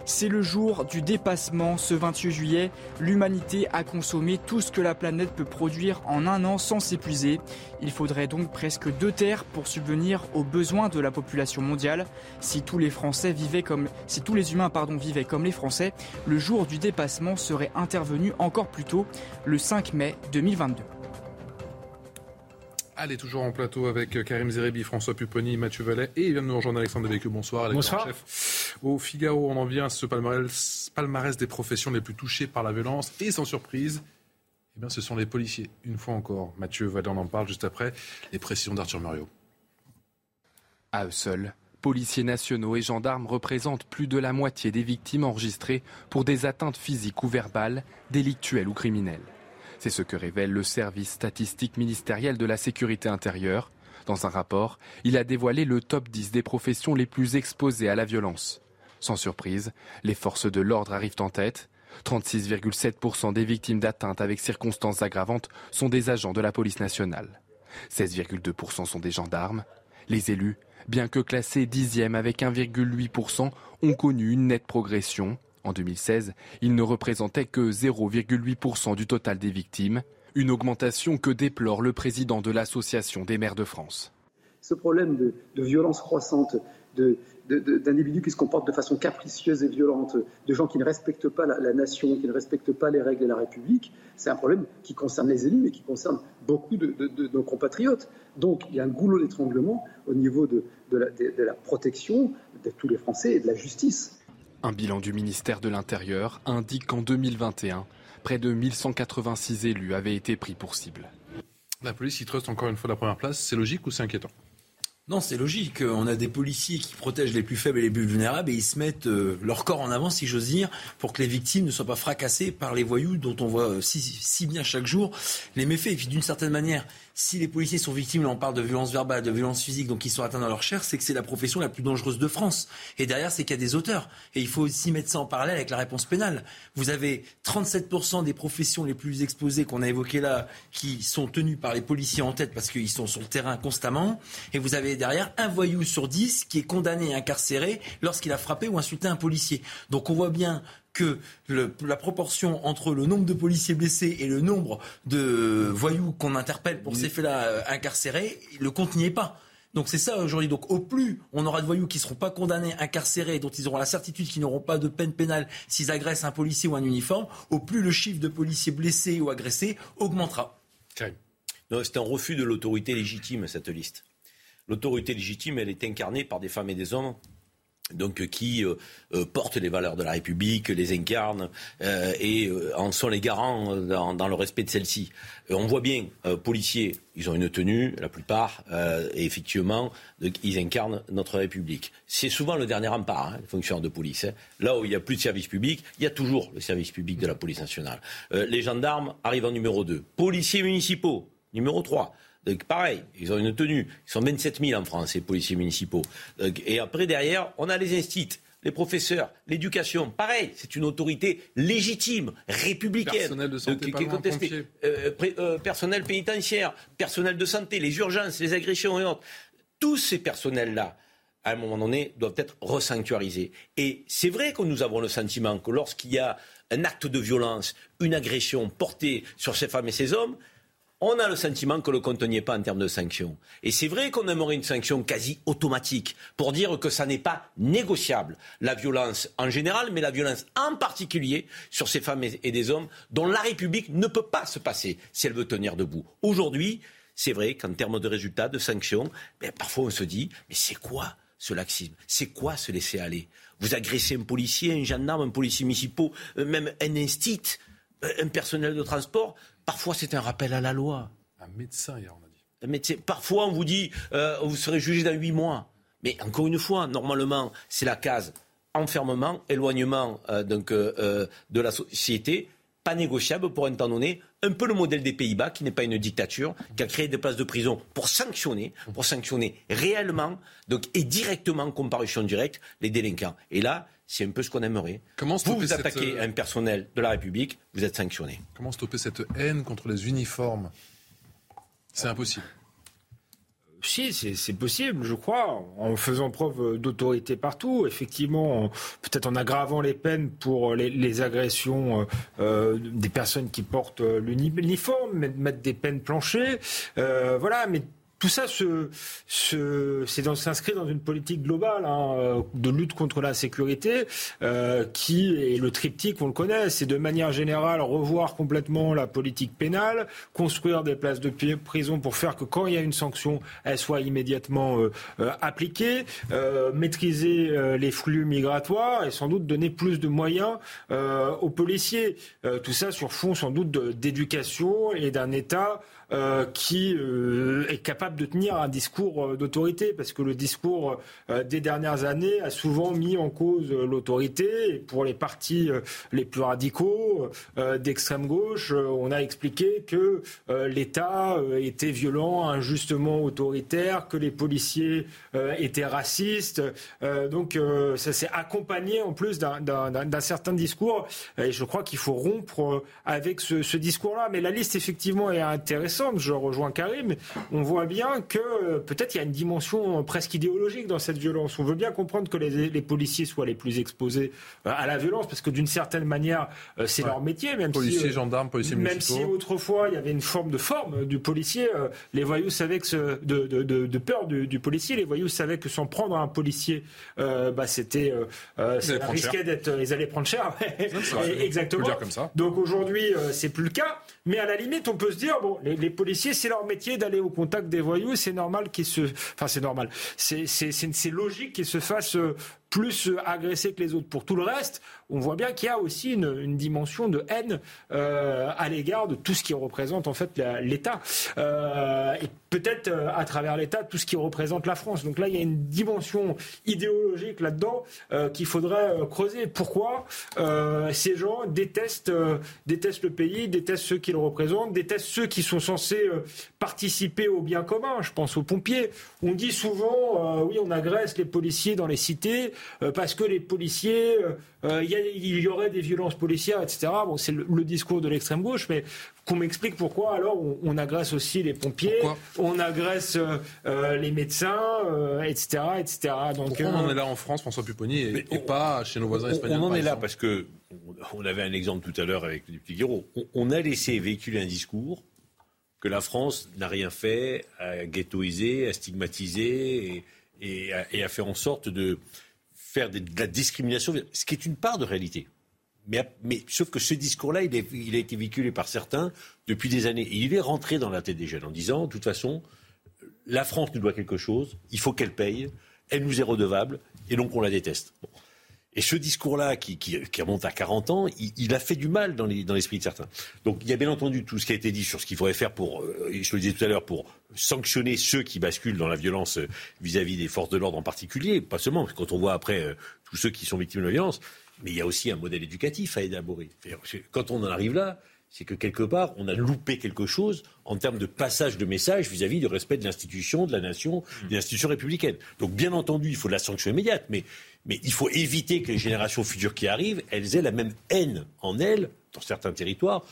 C'est le jour du dépassement. Ce 28 juillet, l'humanité a consommé tout ce que la planète peut produire en un an sans s'épuiser. Il faudrait donc presque deux terres pour subvenir aux besoins de la population mondiale. Si tous les Français vivaient comme, si tous les humains pardon, vivaient comme les Français, le jour du dépassement serait intervenu encore plus tôt, le 5 mai 2022. Allez, toujours en plateau avec Karim Zerebi, François Pupponi, Mathieu Vallet et il vient de nous rejoindre Alexandre Devecchio. Bonsoir. Bonsoir. Chef. Au Figaro, on en vient à ce palmarès, palmarès des professions les plus touchées par la violence et sans surprise, eh bien, ce sont les policiers. Une fois encore, Mathieu Vallet en parle juste après. Les précisions d'Arthur Muriot. À eux seuls, policiers nationaux et gendarmes représentent plus de la moitié des victimes enregistrées pour des atteintes physiques ou verbales, délictuelles ou criminelles. C'est ce que révèle le service statistique ministériel de la sécurité intérieure. Dans un rapport, il a dévoilé le top 10 des professions les plus exposées à la violence. Sans surprise, les forces de l'ordre arrivent en tête. 36,7% des victimes d'atteintes avec circonstances aggravantes sont des agents de la police nationale. 16,2% sont des gendarmes. Les élus, bien que classés dixième avec 1,8%, ont connu une nette progression. En 2016, il ne représentait que 0,8% du total des victimes, une augmentation que déplore le président de l'Association des maires de France. Ce problème de, violence croissante, d'individus qui se comportent de façon capricieuse et violente, de gens qui ne respectent pas la, nation, qui ne respectent pas les règles de la République, c'est un problème qui concerne les élus, mais qui concerne beaucoup de, nos compatriotes. Donc il y a un goulot d'étranglement au niveau de la protection de tous les Français et de la justice. Un bilan du ministère de l'Intérieur indique qu'en 2021, près de 1186 élus avaient été pris pour cible. La police y trust encore une fois la première place. C'est logique ou c'est inquiétant? Non, c'est logique. On a des policiers qui protègent les plus faibles et les plus vulnérables et ils se mettent euh, leur corps en avant, si j'ose dire, pour que les victimes ne soient pas fracassées par les voyous dont on voit si, si bien chaque jour les méfaits. Et puis d'une certaine manière, si les policiers sont victimes, on parle de violence verbale, de violence physique, donc ils sont atteints dans leur chair, c'est que c'est la profession la plus dangereuse de France. Et derrière, c'est qu'il y a des auteurs. Et il faut aussi mettre ça en parallèle avec la réponse pénale. Vous avez 37% des professions les plus exposées qu'on a évoquées là, qui sont tenues par les policiers en tête parce qu'ils sont sur le terrain constamment. Et vous avez derrière un voyou sur 10 qui est condamné et incarcéré lorsqu'il a frappé ou insulté un policier. Donc on voit bien que la proportion entre le nombre de policiers blessés et le nombre de voyous qu'on interpelle pour ces faits-là euh, incarcérés, le compte n'y est pas. Donc c'est ça aujourd'hui. Donc au plus on aura de voyous qui ne seront pas condamnés, incarcérés, dont ils auront la certitude qu'ils n'auront pas de peine pénale s'ils agressent un policier ou un uniforme, au plus le chiffre de policiers blessés ou agressés augmentera. C'est un refus de l'autorité légitime, cette liste. L'autorité légitime, elle est incarnée par des femmes et des hommes donc euh, qui euh, euh, portent les valeurs de la République, les incarnent et en sont les garants dans, le respect de celles-ci. on voit bien, policiers, ils ont une tenue, la plupart, et effectivement, ils incarnent notre République. C'est souvent le dernier rempart, hein, les fonctionnaires de police. Hein. Là où il n'y a plus de service public, il y a toujours le service public de la police nationale. les gendarmes arrivent en numéro 2. Policiers municipaux, numéro 3 pareil, ils ont une tenue. Ils sont 27 000 en France, les policiers municipaux. et après, derrière, on a les instituts les professeurs, l'éducation, pareil, c'est une autorité légitime, républicaine, personnel de santé, qui est contestée. Euh, euh, personnel pénitentiaire, personnel de santé, les urgences, les agressions et autres. Tous ces personnels-là, à un moment donné, doivent être resanctuarisés. Et c'est vrai que nous avons le sentiment que lorsqu'il y a un acte de violence, une agression portée sur ces femmes et ces hommes, on a le sentiment que le compte n'y pas en termes de sanctions. Et c'est vrai qu'on aimerait une sanction quasi automatique pour dire que ça n'est pas négociable. La violence en général, mais la violence en particulier sur ces femmes et des hommes dont la République ne peut pas se passer si elle veut tenir debout. Aujourd'hui, c'est vrai qu'en termes de résultats, de sanctions, ben, parfois on se dit, mais c'est quoi ce laxisme? C'est quoi se laisser aller? Vous agressez un policier, un gendarme, un policier municipal, euh, même un instit, euh, un personnel de transport Parfois, c'est un rappel à la loi. Un médecin, hier, on a dit. Un médecin. Parfois, on vous dit, euh, vous serez jugé dans huit mois. Mais encore une fois, normalement, c'est la case enfermement, éloignement euh, donc, euh, de la société, pas négociable pour un temps donné. Un peu le modèle des Pays-Bas, qui n'est pas une dictature, qui a créé des places de prison pour sanctionner, pour sanctionner réellement donc, et directement, comparution directe, les délinquants. Et là, c'est un peu ce qu'on aimerait. Comment vous vous attaquez à un personnel de la République, vous êtes sanctionné. Comment stopper cette haine contre les uniformes? C'est impossible. Si, c'est possible, je crois, en faisant preuve d'autorité partout. Effectivement, peut-être en aggravant les peines pour les, agressions euh, des personnes qui portent l'uniforme, mettre des peines planchées. Euh, voilà, mais tout ça se, se, s'inscrit dans une politique globale hein, euh, de lutte contre la sécurité euh, qui est le triptyque, on le connaît, c'est de manière générale revoir complètement la politique pénale, construire des places de prison pour faire que quand il y a une sanction, elle soit immédiatement euh, appliquée, maîtriser les flux migratoires et sans doute donner plus de moyens aux policiers. tout ça sur fond sans doute d'éducation et d'un État qui euh, est capable de tenir un discours euh, d'autorité, parce que le discours des dernières années a souvent mis en cause l'autorité. Pour les partis les plus radicaux d'extrême gauche, on a expliqué que l'État était violent, injustement autoritaire, que les policiers étaient racistes. donc ça s'est accompagné en plus d'un certain discours. Et je crois qu'il faut rompre avec ce discours-là. Mais la liste effectivement est intéressante je rejoins Karim, on voit bien que euh, peut-être il y a une dimension presque idéologique dans cette violence. On veut bien comprendre que les, policiers soient les plus exposés à la violence, parce que d'une certaine manière, c'est leur métier. Même policiers, gendarmes, policiers Même si autrefois, il y avait une forme de forme du policier, les voyous savaient que ce, de, de, de, peur du, policier, les voyous savaient que s'en prendre à un policier, bah, c'était, ça risquait d'être, ils allaient prendre cher. Exactement. Comme ça. Donc aujourd'hui, c'est plus le cas. Mais à la limite, on peut se dire, bon, les, policiers, c'est leur métier d'aller au contact des voyous, c'est normal qu'ils se... Enfin, c'est normal. C'est logique qu'ils se fassent euh, plus agressés que les autres. Pour tout le reste, on voit bien qu'il y a aussi une, dimension de haine euh, à l'égard de tout ce qui représente en fait l'État. Euh, et peut-être à travers l'État, tout ce qui représente la France. Donc là, il y a une dimension idéologique là-dedans qu'il faudrait creuser. Pourquoi? Ces gens détestent, détestent le pays, détestent ceux qui représentent, détestent ceux qui sont censés euh, participer au bien commun. Je pense aux pompiers. On dit souvent, euh, oui, on agresse les policiers dans les cités euh, parce que les policiers, il y, aurait des violences policières, etc. Bon, c'est le, discours de l'extrême gauche, mais qu'on m'explique pourquoi alors on, agresse aussi les pompiers, on agresse les médecins, etc., etc. Donc, pourquoi on en est là en France, François Pupponi, et, pas chez nos voisins espagnols On en est là parce que on avait un exemple tout à l'heure avec le député Guiraud. On, a laissé véhiculer un discours que la France n'a rien fait à ghettoiser, à stigmatiser et, à, faire en sorte de faire de, la discrimination, ce qui est une part de réalité. Mais, sauf que ce discours-là, il, a été véhiculé par certains depuis des années. Et il est rentré dans la tête des jeunes en disant, de toute façon, la France nous doit quelque chose, il faut qu'elle paye, elle nous est redevable, et donc on la déteste. Et ce discours-là, qui, qui, qui, remonte à 40 ans, il, a fait du mal dans l'esprit de certains. Donc il y a bien entendu tout ce qui a été dit sur ce qu'il faudrait faire pour, euh, je le disais tout à l'heure, pour sanctionner ceux qui basculent dans la violence euh, vis-à-vis des forces de l'ordre en particulier, pas seulement, quand on voit après euh, tous ceux qui sont victimes de la violence, mais il y a aussi un modèle éducatif à élaborer. Quand on en arrive là, c'est que quelque part, on a loupé quelque chose en termes de passage de message vis-à-vis du respect de l'institution, de la nation, des institutions républicaines. Donc, bien entendu, il faut de la sanction immédiate, mais mais il faut éviter que les générations futures qui arrivent, elles aient la même haine en elles, dans certains territoires,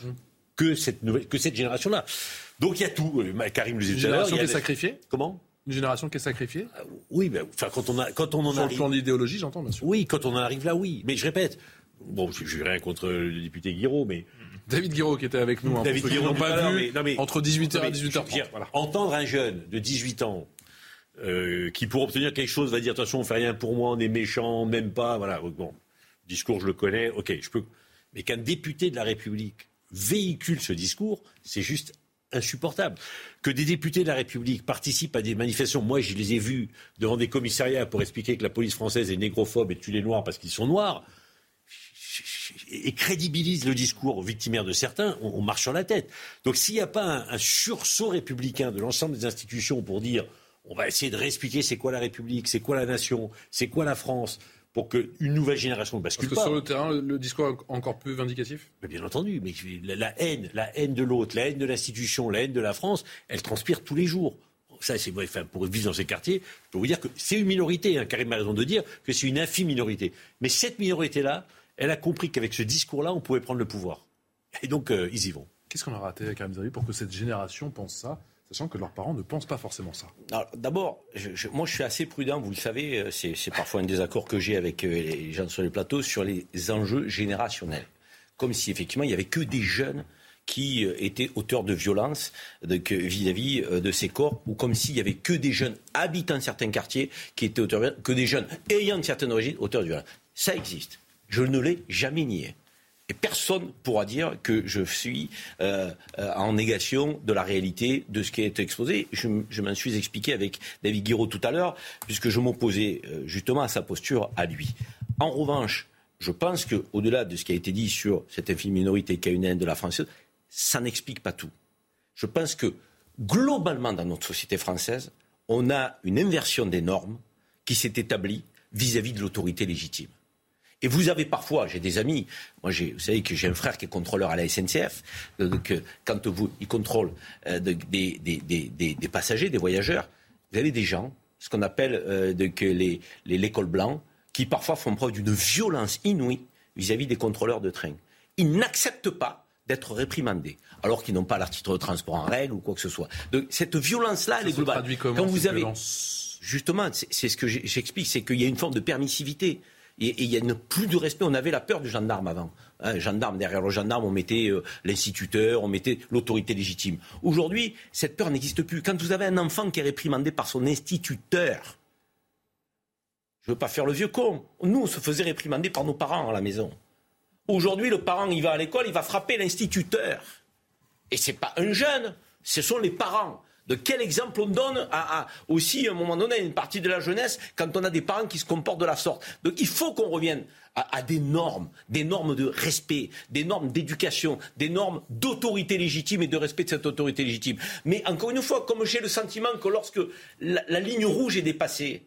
que cette, nouvelle, que cette génération-là. Donc il y a tout. Euh, Karim le disait tout à l'heure. Une génération qui est sacrifiée Comment? Une génération qui est sacrifiée ah, Oui, mais enfin, quand on, a, quand on en Sur arrive. le plan de l'idéologie, j'entends, bien sûr. Oui, quand on en arrive là, oui. Mais je répète, bon, je n'ai rien contre le député Guiraud, mais. David Guiraud qui était avec nous. Hein, David Guiraud, pas vu, entre 18h et 18h30. Entendre un jeune de 18 ans euh, qui pour obtenir quelque chose va dire attention on fait rien pour moi, on est méchant, n'aime pas, voilà. Bon, discours je le connais, ok, je peux. Mais qu'un député de la République véhicule ce discours, c'est juste insupportable. Que des députés de la République participent à des manifestations, moi je les ai vus devant des commissariats pour expliquer que la police française est négrophobe et tue les noirs parce qu'ils sont noirs, et crédibilise le discours victimaire de certains, on, marche sur la tête. Donc s'il n'y a pas un sursaut républicain de l'ensemble des institutions pour dire on va essayer de réexpliquer c'est quoi la République, c'est quoi la nation, c'est quoi la France, pour qu'une nouvelle génération ne bascule Parce que sur le terrain, le discours est encore plus vindicatif? Bien entendu, mais la, haine, la haine de l'autre, la haine de l'institution, la haine de la France, elle transpire tous les jours. Ça, c'est enfin, pour vivre dans ces quartiers, je peux vous dire que c'est une minorité. Hein, Karim a raison de dire que c'est une infime minorité. Mais cette minorité-là, elle a compris qu'avec ce discours-là, on pouvait prendre le pouvoir. Et donc, euh, ils y vont. Qu'est-ce qu'on a raté, Karim Zeri, pour que cette génération pense ça? Sachant que leurs parents ne pensent pas forcément ça. D'abord, moi je suis assez prudent, vous le savez, euh, c'est parfois un désaccord que j'ai avec euh, les gens sur les plateaux sur les enjeux générationnels. Comme si effectivement il n'y avait que des jeunes qui euh, étaient auteurs de violences vis-à-vis de ces corps, ou comme s'il n'y avait que des jeunes habitant certains quartiers qui étaient auteurs de violences, que des jeunes ayant de certaines origines auteurs de violences. Ça existe. Je ne l'ai jamais nié. Et personne pourra dire que je suis euh, euh, en négation de la réalité de ce qui a été exposé. Je, m'en suis expliqué avec David Guiraud tout à l'heure, puisque je m'opposais euh, justement à sa posture à lui. En revanche, je pense qu'au-delà de ce qui a été dit sur cette infime minorité qui a une haine de la française, ça n'explique pas tout. Je pense que globalement dans notre société française, on a une inversion des normes qui s'est établie vis à -vis de l'autorité légitime. Et vous avez parfois, j'ai des amis, moi vous savez que j'ai un frère qui est contrôleur à la SNCF, donc euh, quand vous, il contrôle euh, des, des, passagers, des voyageurs, vous avez des gens, ce qu'on appelle euh, les, l'école blanc, qui parfois font preuve d'une violence inouïe vis-à-vis des contrôleurs de train. Ils n'acceptent pas d'être réprimandés, alors qu'ils n'ont pas leur titre de transport en règle ou quoi que ce soit. Donc, cette violence-là, elle est globale. Quand vous avez, justement, c'est ce que j'explique, c'est qu'il y a une forme de permissivité. Et, il y a plus de respect. On avait la peur du gendarme avant. Hein, gendarme, derrière le gendarme, on mettait euh, l'instituteur, on mettait l'autorité légitime. Aujourd'hui, cette peur n'existe plus. Quand vous avez un enfant qui est réprimandé par son instituteur, je ne veux pas faire le vieux con. Nous, on se faisait réprimander par nos parents à la maison. Aujourd'hui, le parent, il va à l'école, il va frapper l'instituteur. Et ce n'est pas un jeune, ce sont les parents. De quel exemple on donne aussi, à un moment donné, à une partie de la jeunesse, quand on a des parents qui se comportent de la sorte Donc il faut qu'on revienne à, des normes, des normes de respect, des normes d'éducation, des normes d'autorité légitime et de respect de cette autorité légitime. Mais encore une fois, comme j'ai le sentiment que lorsque la, ligne rouge est dépassée,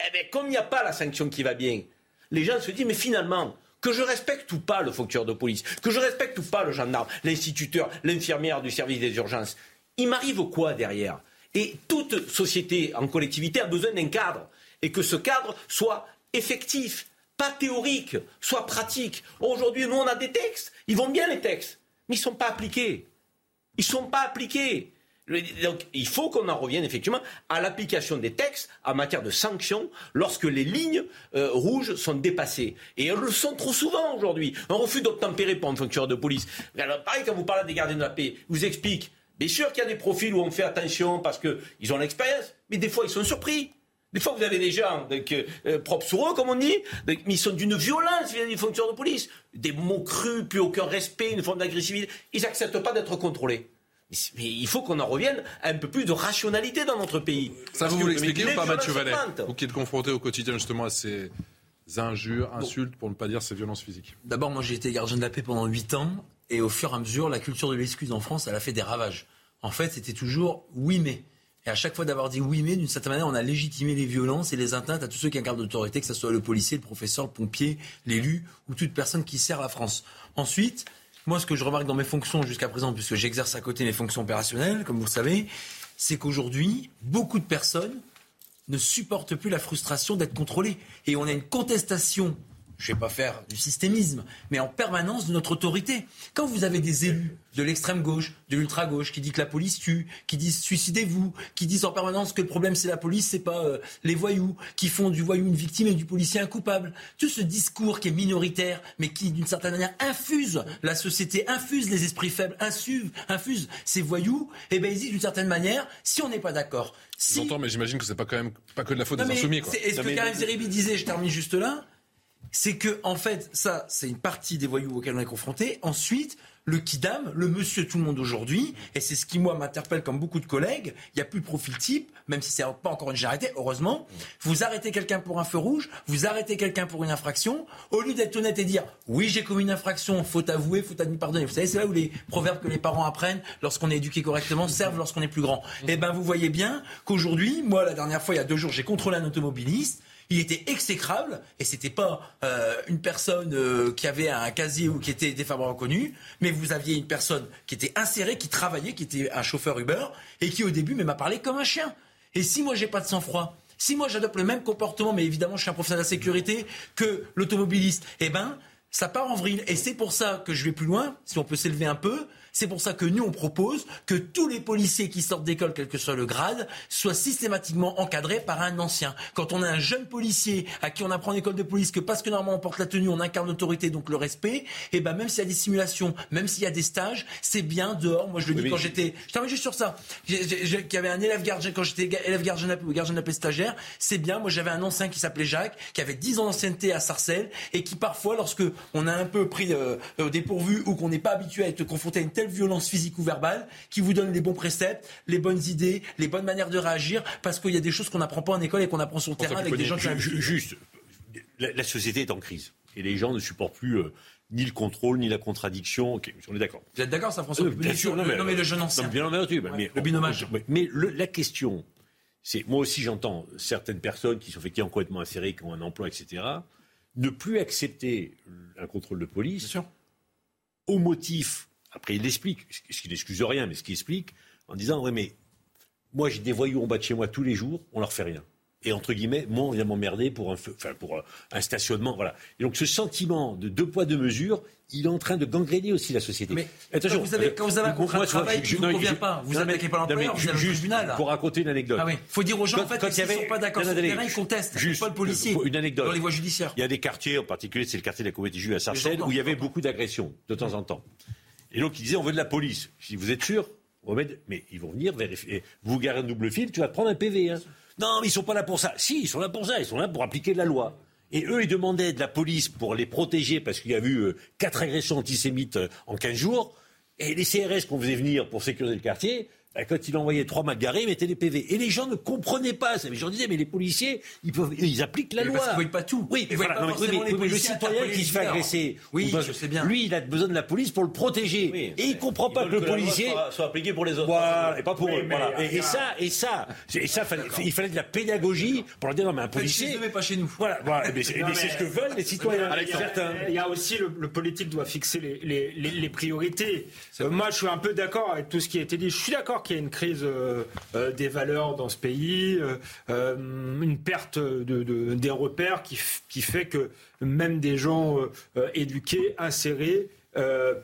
eh bien, comme il n'y a pas la sanction qui va bien, les gens se disent, mais finalement, que je respecte ou pas le fonctionnaire de police, que je respecte ou pas le gendarme, l'instituteur, l'infirmière du service des urgences, il m'arrive quoi derrière? Et toute société en collectivité a besoin d'un cadre, et que ce cadre soit effectif, pas théorique, soit pratique. Aujourd'hui, nous, on a des textes, ils vont bien les textes, mais ils ne sont pas appliqués. Ils ne sont pas appliqués. Donc, il faut qu'on en revienne effectivement à l'application des textes en matière de sanctions lorsque les lignes euh, rouges sont dépassées. Et elles le sont trop souvent aujourd'hui. Un refus d'obtempérer pour un fonctionnaire de police. Alors, pareil, quand vous parlez des gardiens de la paix, vous explique. Bien sûr qu'il y a des profils où on fait attention parce qu'ils ont l'expérience, mais des fois ils sont surpris. Des fois, vous avez des gens euh, propres sur eux, comme on dit, mais ils sont d'une violence vis-à-vis des fonctionnaires de police. Des mots crus, plus aucun respect, une forme d'agressivité. Ils n'acceptent pas d'être contrôlés. Mais il faut qu'on en revienne à un peu plus de rationalité dans notre pays. Ça, vous, vous l'expliquez ou pas, Mathieu Vallet Vous qui êtes confronté au quotidien justement à ces injures, insultes, pour ne pas dire ces violences physiques. D'abord, moi j'ai été gardien de la paix pendant 8 ans, et au fur et à mesure, la culture de l'excuse en France, elle a fait des ravages. En fait, c'était toujours oui mais. Et à chaque fois d'avoir dit oui mais, d'une certaine manière, on a légitimé les violences et les atteintes à tous ceux qui incarnent l'autorité, que ce soit le policier, le professeur, le pompier, l'élu ou toute personne qui sert la France. Ensuite, moi, ce que je remarque dans mes fonctions jusqu'à présent, puisque j'exerce à côté mes fonctions opérationnelles, comme vous le savez, c'est qu'aujourd'hui, beaucoup de personnes ne supportent plus la frustration d'être contrôlées. Et on a une contestation je ne vais pas faire du systémisme, mais en permanence de notre autorité. Quand vous avez des élus de l'extrême gauche, de l'ultra gauche, qui disent que la police tue, qui disent suicidez-vous, qui disent en permanence que le problème c'est la police, c'est pas euh, les voyous, qui font du voyou une victime et du policier un coupable. Tout ce discours qui est minoritaire, mais qui d'une certaine manière infuse la société, infuse les esprits faibles, infuse, infuse ces voyous, et eh ben ils disent d'une certaine manière, si on n'est pas d'accord, si... J'entends, mais j'imagine que c'est pas quand même pas que de la faute des insoumis. Est-ce que Karim Zeribi disait, je termine juste là, c'est que, en fait, ça, c'est une partie des voyous auxquels on est confronté. Ensuite, le kidam, le monsieur tout le monde aujourd'hui, et c'est ce qui, moi, m'interpelle comme beaucoup de collègues, il n'y a plus de profil type, même si c'est pas encore une généralité, heureusement. Vous arrêtez quelqu'un pour un feu rouge, vous arrêtez quelqu'un pour une infraction, au lieu d'être honnête et dire, oui, j'ai commis une infraction, faut avouer, faut admettre pardonner. Vous savez, c'est là où les proverbes que les parents apprennent lorsqu'on est éduqué correctement servent lorsqu'on est plus grand. Eh ben, vous voyez bien qu'aujourd'hui, moi, la dernière fois, il y a deux jours, j'ai contrôlé un automobiliste, il était exécrable et c'était pas euh, une personne euh, qui avait un casier ou qui était défavorablement reconnu, mais vous aviez une personne qui était insérée, qui travaillait, qui était un chauffeur Uber et qui au début m'a parlé comme un chien. Et si moi j'ai pas de sang-froid, si moi j'adopte le même comportement, mais évidemment je suis un professionnel de la sécurité que l'automobiliste, eh ben ça part en vrille. Et c'est pour ça que je vais plus loin, si on peut s'élever un peu, c'est pour ça que nous, on propose que tous les policiers qui sortent d'école, quel que soit le grade, soient systématiquement encadrés par un ancien. Quand on a un jeune policier à qui on apprend en école de police que parce que normalement on porte la tenue, on incarne l'autorité, donc le respect, et eh ben même s'il y a des simulations, même s'il y a des stages, c'est bien dehors. Moi, je le dis quand j'étais, je termine juste sur ça. Qu'il y avait un élève gardien quand j'étais élève gardien ou gardien paix stagiaire, c'est bien. Moi, j'avais un ancien qui s'appelait Jacques, qui avait 10 ans d'ancienneté à Sarcelles et qui parfois, lorsque on a un peu pris euh, euh dépourvu ou qu'on n'est pas habitué à être confronté à une telle violence physique ou verbale qui vous donne les bons préceptes, les bonnes idées, les bonnes manières de réagir, parce qu'il y a des choses qu'on n'apprend pas en école et qu'on apprend sur le terrain avec des gens qui Juste, la, société est en crise et les gens ne supportent plus. Euh, ni le contrôle, ni la contradiction. Ok, on est d'accord. Vous êtes d'accord, ça, François Bien sûr, non, mais, le jeune ancien. bien entendu. mais, le binomage. Mais la question, c'est moi aussi j'entends certaines personnes qui sont effectivement complètement insérées, qui ont un emploi, etc., ne plus accepter un contrôle de police au motif après, il l'explique, ce qui n'excuse rien, mais ce qui explique, en disant, oui, mais moi, j'ai des voyous en bas de chez moi tous les jours, on leur fait rien. et entre guillemets, moi, on vient m'emmerder pour un, enfin, pour un stationnement. Voilà. Et donc, ce sentiment de deux poids, deux mesures, il est en train de gangréner aussi la société. Mais attention, quand vous avez, quand vous avez un contrat de travail qui ne vous convient pas, vous n'attaquez pas l'employeur, vous allez au tribunal. Pour raconter une anecdote. Ah oui. faut dire aux gens, en fait, s'ils ne sont pas d'accord sur le terrain, ils contestent. Juste pas le policier. Une anecdote. Dans les voies judiciaires. Il y a des quartiers, en particulier, c'est le quartier de la Communauté juive à Sarcelles, où il y avait beaucoup d'agressions, de temps en temps. Et donc, ils disaient, on veut de la police. Dis, vous êtes sûr Mais ils vont venir vérifier. Vous garez un double fil, tu vas prendre un PV. Hein. Non, mais ils sont pas là pour ça. Si, ils sont là pour ça. Ils sont là pour appliquer la loi. Et eux, ils demandaient de la police pour les protéger parce qu'il y a eu euh, quatre agressions antisémites euh, en 15 jours. Et les CRS qu'on faisait venir pour sécuriser le quartier, quand il envoyait trois magarés, il mettait des PV. Et les gens ne comprenaient pas ça. Les gens disaient, mais les policiers, ils, peuvent, ils appliquent la loi. Parce qu'ils ne voient pas tout. Oui, mais, voilà, le citoyen qui se fait agresser, oui, je sais bien. lui, il a besoin de la police pour le protéger. et il ne comprend pas que le policier soit, appliqué pour les autres. Voilà, et pas pour eux. Voilà. Et, ça, et ça, et ça, il fallait de la pédagogie pour leur dire, non, mais un policier. Ne pas chez nous. Voilà, voilà. Mais c'est ce que veulent les citoyens. Il y a aussi le politique doit fixer les priorités. Moi, je suis un peu d'accord avec tout ce qui a été dit. Je suis d'accord qu'il y a une crise euh, euh, des valeurs dans ce pays, euh, une perte de, des repères qui, qui, fait que même des gens éduqués, insérés,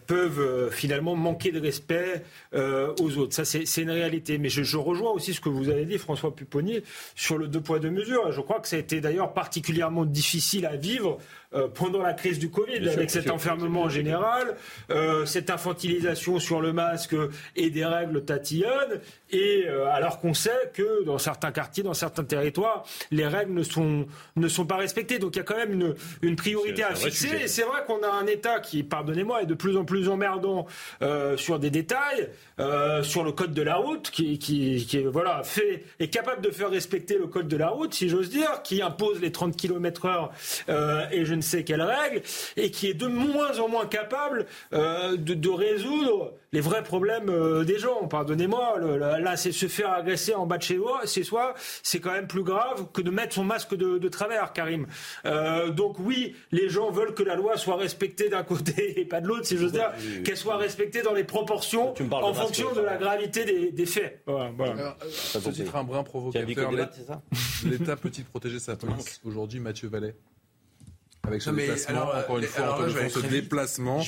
peuvent finalement manquer de respect aux autres. Ça, c'est une réalité. Mais je, je, rejoins aussi ce que vous avez dit, François Pupponi, sur le deux poids, deux mesures. Je crois que ça a été d'ailleurs particulièrement difficile à vivre euh, pendant la crise du Covid, avec cet enfermement général, euh, cette infantilisation sur le masque et des règles tatillonnes, et euh, alors qu'on sait que dans certains quartiers, dans certains territoires, les règles ne sont, ne sont pas respectées. Donc il y a quand même une, une priorité à fixer. Et c'est vrai qu'on a un État qui, pardonnez-moi, est de plus en plus emmerdant sur des détails, sur le code de la route, qui, qui, qui voilà, fait, est capable de faire respecter le code de la route, si j'ose dire, qui impose les 30 km heure et je ne sait quelles règles, et qui est de moins en moins capable euh, de, résoudre les vrais problèmes euh, des gens. Pardonnez-moi, là, c'est se faire agresser en bas de chez soi, c'est quand même plus grave que de mettre son masque de, travers, Karim. Euh, donc oui, les gens veulent que la loi soit respectée d'un côté et pas de l'autre, si j'ose dire, qu'elle soit respectée dans les proportions en fonction de la gravité des, faits. Voilà, un brin provocateur. L'État peut-il protéger sa police Aujourd'hui, Mathieu Vallet? Avec ce déplacement, encore une fois, encore ce déplacement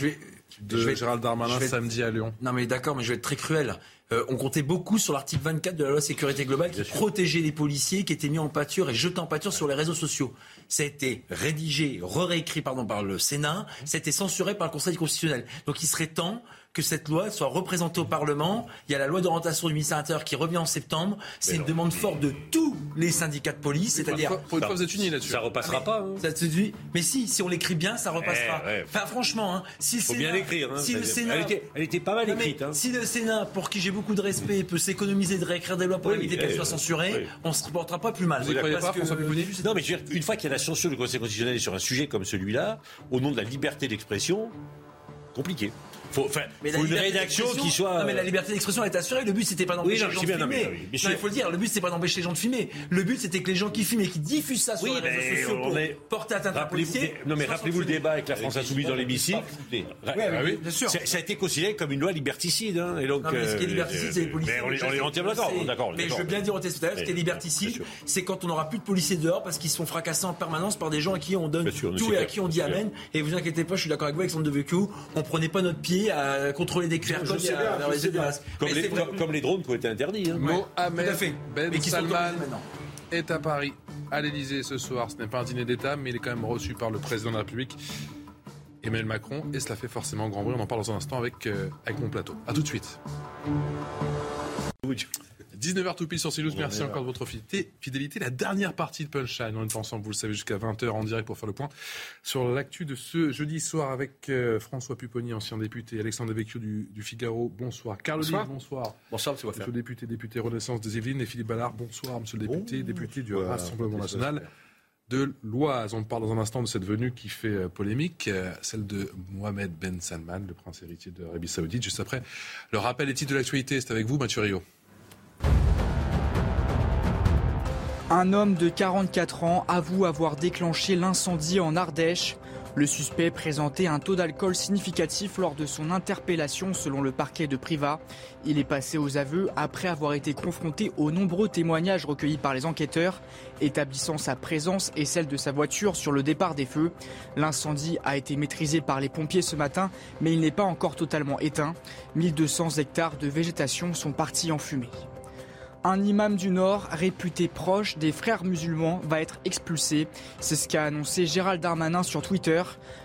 de Gérald Darmanin samedi à Lyon. Non mais d'accord, mais je vais être très cruel. Euh, on comptait beaucoup sur l'article 24 de la loi sécurité globale qui protégeait les policiers qui étaient mis en pâture et jetés en pâture sur les réseaux sociaux. Ça a été rédigé, réécrit pardon, par le Sénat, ça a été censuré par le Conseil constitutionnel. Donc il serait temps que cette loi soit représentée au Parlement. Il y a la loi d'orientation du ministère intérieur qui revient en septembre. C'est une demande forte de tous les syndicats de police, c'est-à-dire. Pour une fois, vous êtes unis là-dessus. Ça repassera pas. Hein. Ça mais si, si on l'écrit bien, ça repassera. Eh, enfin, franchement, hein, si Faut bien l'écrire. Hein, si le Sénat, elle était, pas mal écrite. Hein. Si le Sénat, pour qui j'ai beaucoup de respect, peut s'économiser de réécrire des lois pour éviter qu'elles soient censurées, on ne se portera pas plus mal. Vous ne croyez pas, François Non, mais une fois qu'il y a la censure du Conseil constitutionnel sur un sujet comme celui-là, au nom de la liberté d'expression, compliqué faut, mais faut une rédaction qui soit. Non, mais la liberté d'expression est assurée. Le but, c'était pas d'empêcher les gens de filmer. Non, il faut le dire. Le but, c'est pas d'empêcher les gens de filmer. Le but, c'était que les gens qui filment et qui diffusent ça sur les réseaux sociaux pour porter atteinte à policier. Non, mais rappelez-vous le débat avec la France Insoumise dans l'hémicycle. Oui, bien sûr. Ça a été considéré comme une loi liberticide. Hein, et donc, ce qui est liberticide, c'est les policiers. On est entièrement d'accord. Mais je veux bien dire au test ce qui est liberticide, c'est quand on n'aura plus de policiers dehors parce qu'ils se font fracasser en permanence par des gens à qui on donne tout et à qui on dit amen. Et vous inquiétez pas, je suis d'accord avec vous, Alexandre Devecchio, on prenait pas notre pied à contrôler les Comme, les drones qui ont été interdits. Hein. Mohamed Ben Salman est à Paris, à l'Elysée ce soir. Ce n'est pas un dîner d'État, mais il est quand même reçu par le président de la République. Emmanuel Macron, et cela fait forcément grand bruit. On en parle dans un instant avec, euh, avec mon plateau. A tout de suite. 19h tout pile sur CNews. Merci encore de votre fidélité. La dernière partie de Punchline. On est ensemble, vous le savez, jusqu'à 20h en direct pour faire le point sur l'actu de ce jeudi soir avec euh, François Pupponi, ancien député, Alexandre Devecchio du, Figaro. Bonsoir. Carl bonsoir. bonsoir. Bonsoir, monsieur Monsieur le député, député Renaissance des Yvelines et Philippe Ballard. Bonsoir, monsieur le député, député du Rassemblement National de l'Oise. On parle dans un instant de cette venue qui fait euh, polémique, euh, celle de Mohamed Ben Salman, le prince héritier de l'Arabie Saoudite. Juste après, le rappel et titre de l'actualité, c'est avec vous, Mathieu Rio. Un homme de 44 ans avoue avoir déclenché l'incendie en Ardèche. Le suspect présentait un taux d'alcool significatif lors de son interpellation selon le parquet de Priva. Il est passé aux aveux après avoir été confronté aux nombreux témoignages recueillis par les enquêteurs, établissant sa présence et celle de sa voiture sur le départ des feux. L'incendie a été maîtrisé par les pompiers ce matin, mais il n'est pas encore totalement éteint. 1200 hectares de végétation sont partis en fumée. Un imam du Nord, réputé proche des frères musulmans, va être expulsé. C'est ce qu'a annoncé Gérald Darmanin sur Twitter.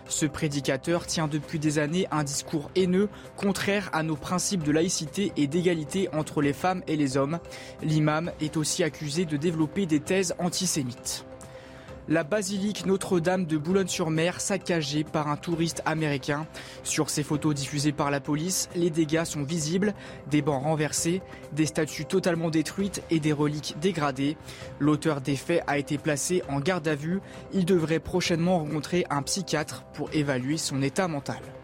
Ce prédicateur tient depuis des années un discours haineux, contraire à nos principes de laïcité et d'égalité entre les femmes et les hommes. L'imam est aussi accusé de développer des thèses antisémites la basilique Notre-Dame de Boulogne-sur-Mer saccagée par un touriste américain. Sur ces photos diffusées par la police, les dégâts sont visibles, des bancs renversés, des statues totalement détruites et des reliques dégradées. L'auteur des faits a été placé en garde à vue. Il devrait prochainement rencontrer un psychiatre pour évaluer son état mental.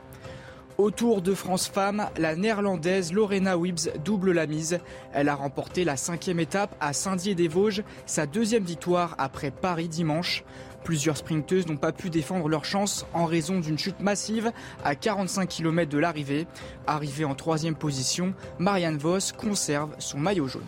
Au Tour de France Femmes, la néerlandaise Lorena Wibbs double la mise. Elle a remporté la cinquième étape à Saint-Dié-des-Vosges, sa deuxième victoire après Paris dimanche. Plusieurs sprinteuses n'ont pas pu défendre leur chance en raison d'une chute massive à 45 km de l'arrivée. Arrivée en troisième position, Marianne Vos conserve son maillot jaune.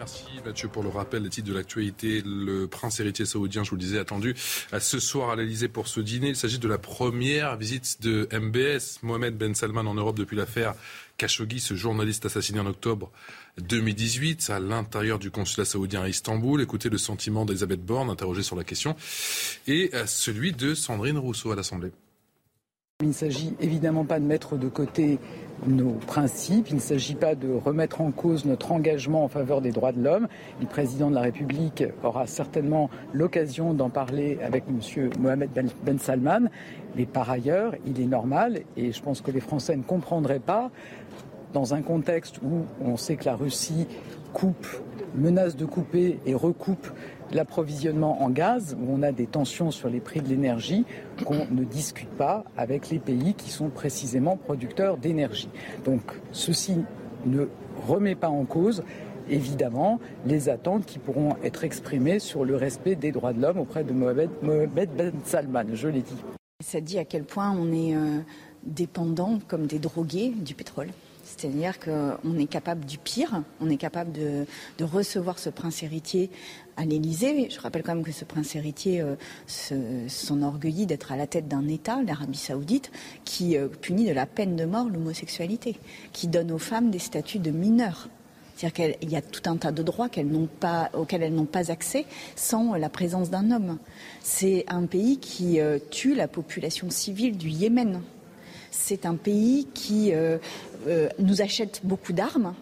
Merci Mathieu pour le rappel des titres de l'actualité. Le prince héritier saoudien, je vous le disais, attendu à ce soir à l'Elysée pour ce dîner. Il s'agit de la première visite de MBS, Mohamed Ben Salman, en Europe depuis l'affaire Khashoggi, ce journaliste assassiné en octobre 2018 à l'intérieur du consulat saoudien à Istanbul. Écoutez le sentiment d'Elisabeth Borne, interrogée sur la question, et celui de Sandrine Rousseau à l'Assemblée. Il ne s'agit évidemment pas de mettre de côté nos principes, il ne s'agit pas de remettre en cause notre engagement en faveur des droits de l'homme. Le président de la République aura certainement l'occasion d'en parler avec M. Mohamed Ben, ben Salman. Mais par ailleurs, il est normal, et je pense que les Français ne comprendraient pas, dans un contexte où on sait que la Russie coupe, menace de couper et recoupe l'approvisionnement en gaz, où on a des tensions sur les prix de l'énergie, qu'on ne discute pas avec les pays qui sont précisément producteurs d'énergie. Donc ceci ne remet pas en cause évidemment les attentes qui pourront être exprimées sur le respect des droits de l'homme auprès de Mohamed, Ben Salman, je l'ai dit. Ça dit à quel point on est euh, dépendant comme des drogués du pétrole. C'est-à-dire qu'on est capable du pire, on est capable de, recevoir ce prince héritier à l'Élysée. Je rappelle quand même que ce prince héritier euh, s'enorgueillit d'être à la tête d'un État, l'Arabie saoudite, qui euh, punit de la peine de mort l'homosexualité, qui donne aux femmes des statuts de mineurs. C'est-à-dire qu'il y a tout un tas de droits auxquels elles n'ont pas accès sans la présence d'un homme. C'est un pays qui euh, tue la population civile du Yémen. C'est un pays qui euh, nous achètent beaucoup d'armes.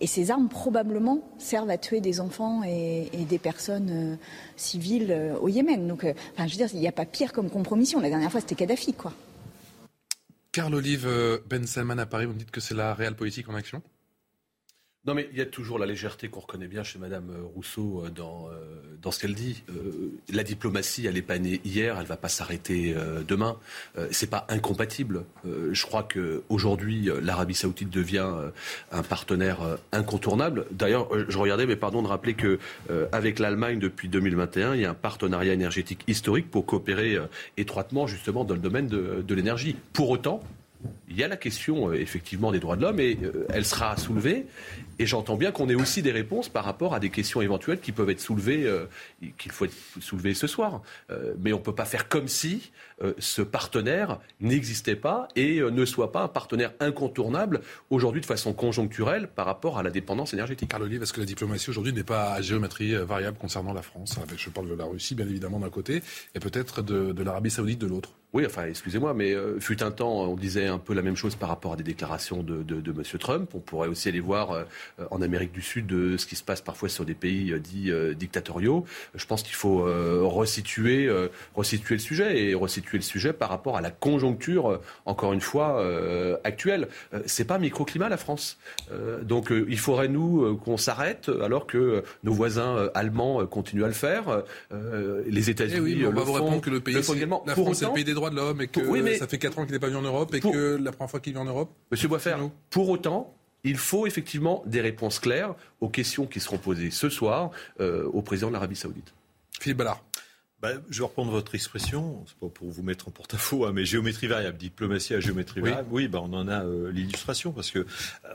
Et ces armes, probablement, servent à tuer des enfants et, des personnes euh, civiles euh, au Yémen. Donc, enfin, je veux dire, il n'y a pas pire comme compromission. La dernière fois, c'était Kadhafi, quoi. Carl Olive Ben Salman à Paris, vous me dites que c'est la réelle politique en action? Non, mais il y a toujours la légèreté qu'on reconnaît bien chez Madame euh, Rousseau euh, dans, euh, dans ce qu'elle dit. la diplomatie, elle n'est pas née hier, elle va pas s'arrêter demain. c'est pas incompatible. je crois qu'aujourd'hui, l'Arabie Saoudite devient un partenaire incontournable. D'ailleurs, je regardais, mais pardon de rappeler que avec l'Allemagne depuis 2021, il y a un partenariat énergétique historique pour coopérer étroitement justement dans le domaine de, de l'énergie. Pour autant, il y a la question effectivement des droits de l'homme et elle sera soulevée et j'entends bien qu'on ait aussi des réponses par rapport à des questions éventuelles qui peuvent être soulevées, euh, qu'il faut soulever ce soir. Euh, mais on ne peut pas faire comme si ce partenaire n'existait pas et ne soit pas un partenaire incontournable aujourd'hui de façon conjoncturelle par rapport à la dépendance énergétique. Carl Olive, est-ce que la diplomatie aujourd'hui n'est pas à géométrie variable concernant la France Je parle de la Russie, bien évidemment, d'un côté, et peut-être de, de l'Arabie saoudite de l'autre. Oui, enfin, excusez-moi, mais fut un temps, on disait un peu la même chose par rapport à des déclarations de, de, de M. Trump. On pourrait aussi aller voir euh, en Amérique du Sud de ce qui se passe parfois sur des pays euh, dits euh, dictatoriaux. Je pense qu'il faut resituer, resituer le sujet et resituer le sujet par rapport à la conjoncture, encore une fois, actuelle. C'est pas microclimat la France. Donc il faudrait nous qu'on s'arrête alors que nos voisins allemands continuent à le faire. Les États-Unis. Eh oui, on va vous répondre que le pays, également. la France est le pays des droits de l'homme et que ça fait 4 ans qu'il n'est pas venu en Europe et que la première fois qu'il vient en Europe. Monsieur Boisfer, pour autant, il faut effectivement des réponses claires aux questions qui seront posées ce soir euh, au président de l'Arabie saoudite. Philippe Ballard. Bah, je vais reprendre votre expression, c'est pas pour vous mettre en porte-à-faux, hein, mais géométrie variable, diplomatie à géométrie variable, oui, bah, on en a euh, l'illustration, parce que euh,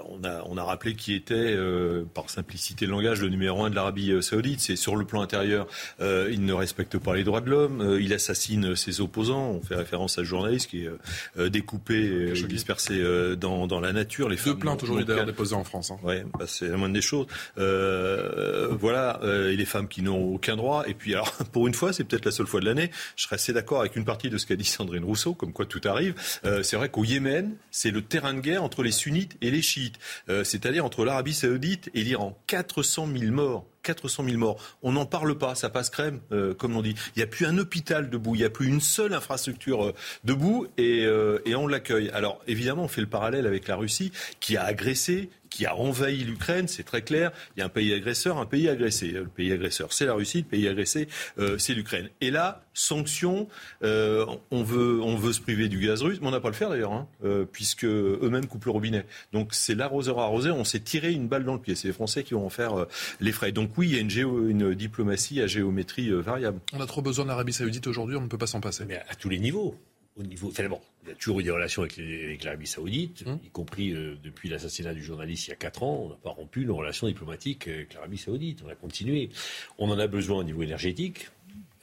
on, a, on a rappelé qui était, euh, par simplicité de langage, le numéro un de l'Arabie saoudite. C'est sur le plan intérieur, il ne respecte pas les droits de l'homme, il assassine ses opposants, on fait référence à ce journaliste qui est découpé, dispersé dans, dans, la nature. Les Deux plaintes aujourd'hui d'ailleurs déposées en France. Hein. Oui, bah, c'est la moindre des choses. voilà, et les femmes qui n'ont aucun droit. Et puis alors, pour une fois, c'est peut-être la seule fois de l'année. Je serais assez d'accord avec une partie de ce qu'a dit Sandrine Rousseau, comme quoi tout arrive. Euh, c'est vrai qu'au Yémen, c'est le terrain de guerre entre les sunnites et les chiites, euh, c'est-à-dire entre l'Arabie saoudite et l'Iran. 400 000 morts 400 000 morts. On n'en parle pas, ça passe crème, euh, comme on dit. Il n'y a plus un hôpital debout, il n'y a plus une seule infrastructure euh, debout et, euh, et on l'accueille. Alors évidemment, on fait le parallèle avec la Russie qui a agressé, qui a envahi l'Ukraine, c'est très clair. Il y a un pays agresseur, un pays agressé. Le pays agresseur, c'est la Russie, le pays agressé, c'est l'Ukraine. Et là, sanctions, on, veut, on veut se priver du gaz russe, mais on n'a pas le faire d'ailleurs, hein, puisque eux-mêmes coupent le robinet. Donc c'est l'arroseur arrosé, on s'est tiré une balle dans le pied. C'est les Français qui vont en faire les frais. Donc oui, il y a une, une diplomatie à géométrie euh, variable. On a trop besoin de l'Arabie saoudite aujourd'hui, on ne peut pas s'en passer. Mais à, tous les niveaux. Au niveau, enfin bon, il y a toujours eu des relations avec, l'Arabie saoudite, hum. y compris euh, depuis l'assassinat du journaliste il y a 4 ans. On n'a pas rompu nos relations diplomatiques avec l'Arabie saoudite. On a continué. On en a besoin au niveau énergétique.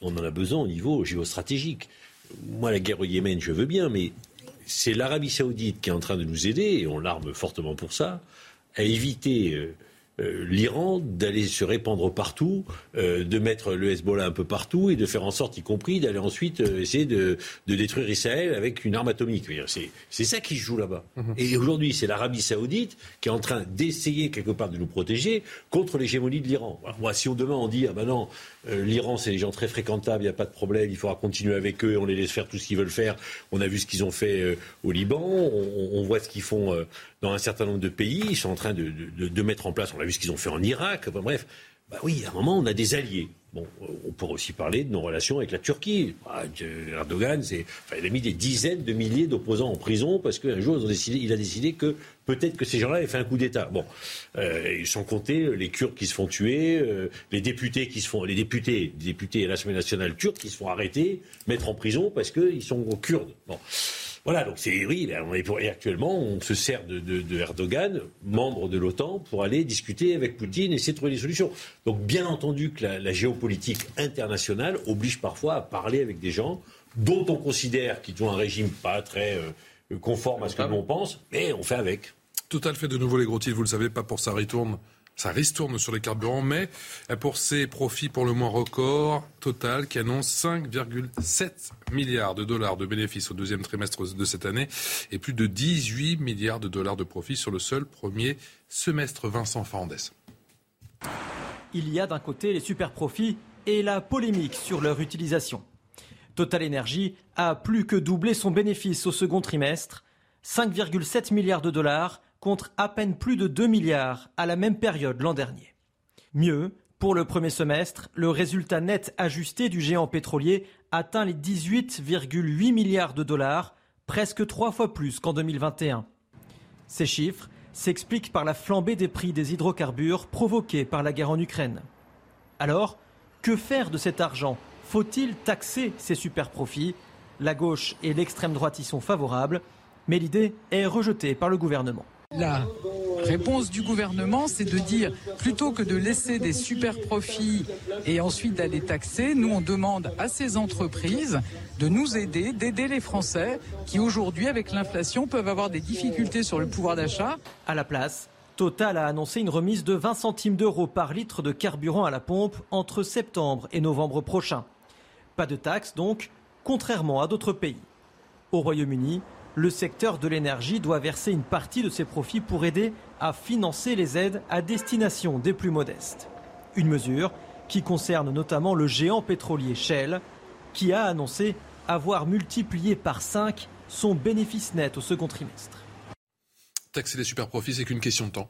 On en a besoin au niveau géostratégique. Moi, la guerre au Yémen, je veux bien, mais c'est l'Arabie saoudite qui est en train de nous aider, et on l'arme fortement pour ça, à éviter... Euh, euh, l'Iran d'aller se répandre partout, euh, de mettre le Hezbollah un peu partout et de faire en sorte, y compris, d'aller ensuite euh, essayer de, détruire Israël avec une arme atomique. C'est ça qui se joue là-bas. Mhm. Et aujourd'hui, c'est l'Arabie saoudite qui est en train d'essayer quelque part de nous protéger contre l'hégémonie de l'Iran. Moi, si on demain on dit, ah ben non, l'Iran c'est des gens très fréquentables, il n'y a pas de problème, il faudra continuer avec eux, on les laisse faire tout ce qu'ils veulent faire. On a vu ce qu'ils ont fait au Liban, on, voit ce qu'ils font dans un certain nombre de pays, ils sont en train de, de mettre en place, on a vu ce qu'ils ont fait en Irak, bref. Bah oui, à un moment, on a des alliés. Bon, on pourrait aussi parler de nos relations avec la Turquie. Bah, Erdogan, c'est, il a mis des dizaines de milliers d'opposants en prison parce qu'un jour, il a décidé que peut-être que ces gens-là avaient fait un coup d'État. Bon, euh, sans compter les Kurdes qui se font tuer, euh, les députés qui se font, les députés, députés à l'Assemblée nationale turque qui se font arrêter, mettre en prison parce qu'ils sont kurdes. Voilà, donc c'est oui, ben, on est pour, et actuellement on se sert de, de, Erdogan, membre de l'OTAN, pour aller discuter avec Poutine et essayer de trouver des solutions. Donc bien entendu que la, géopolitique internationale oblige parfois à parler avec des gens dont on considère qu'ils ont un régime pas très euh, conforme à ce que l'on pense, mais on fait avec. Total fait de nouveau les gros titres, vous le savez, pas pour ça retourne ça ristourne sur les carburants, mais pour ses profits pour le moins record, Total qui annonce 5,7 milliards de dollars de bénéfices au deuxième trimestre de cette année et plus de 18 milliards de dollars de profits sur le seul premier semestre. Vincent Fernandez. Il y a d'un côté les super profits et la polémique sur leur utilisation. Total Energy a plus que doublé son bénéfice au second trimestre, 5,7 milliards de dollars contre à peine plus de 2 milliards à la même période l'an dernier. Mieux, pour le premier semestre, le résultat net ajusté du géant pétrolier atteint les 18,8 milliards de dollars, presque trois fois plus qu'en 2021. Ces chiffres s'expliquent par la flambée des prix des hydrocarbures provoqués par la guerre en Ukraine. Alors, que faire de cet argent? Faut-il taxer ces super profits La gauche et l'extrême droite y sont favorables, mais l'idée est rejetée par le gouvernement. La réponse du gouvernement, c'est de dire, plutôt que de laisser des super profits et ensuite d'aller taxer, nous on demande à ces entreprises de nous aider, d'aider les Français qui aujourd'hui, avec l'inflation, peuvent avoir des difficultés sur le pouvoir d'achat. À la place, Total a annoncé une remise de 20 centimes d'euros par litre de carburant à la pompe entre septembre et novembre prochain. Pas de taxe donc, contrairement à d'autres pays. Au Royaume-Uni, le secteur de l'énergie doit verser une partie de ses profits pour aider à financer les aides à destination des plus modestes. Une mesure qui concerne notamment le géant pétrolier Shell, qui a annoncé avoir multiplié par 5 son bénéfice net au second trimestre. Taxer les super profits, c'est qu'une question de temps.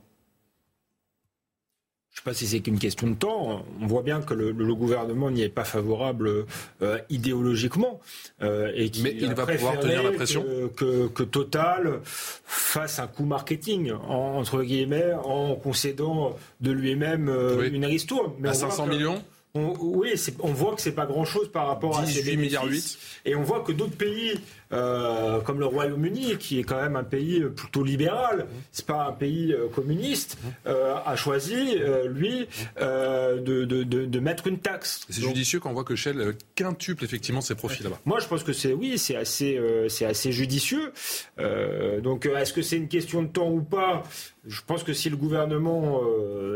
Je ne sais pas si c'est qu'une question de temps. On voit bien que le, gouvernement n'y est pas favorable euh, idéologiquement. Euh, et Mais il va pouvoir tenir la pression que, Total fasse un coup marketing, entre guillemets, en concédant de lui-même euh, une ristourne. à 500 millions oui, on voit que c'est pas grand-chose par rapport à ces milliards 8. Et on voit que d'autres pays, euh, comme le Royaume-Uni, qui est quand même un pays plutôt libéral, c'est pas un pays euh, communiste, euh, a choisi, lui, de, de, de, mettre une taxe. C'est judicieux quand on voit que Shell quintuple effectivement ses profits là-bas. Moi, je pense que c'est oui, c'est assez, c'est assez judicieux. donc, est-ce que c'est une question de temps ou pas? Je pense que si le gouvernement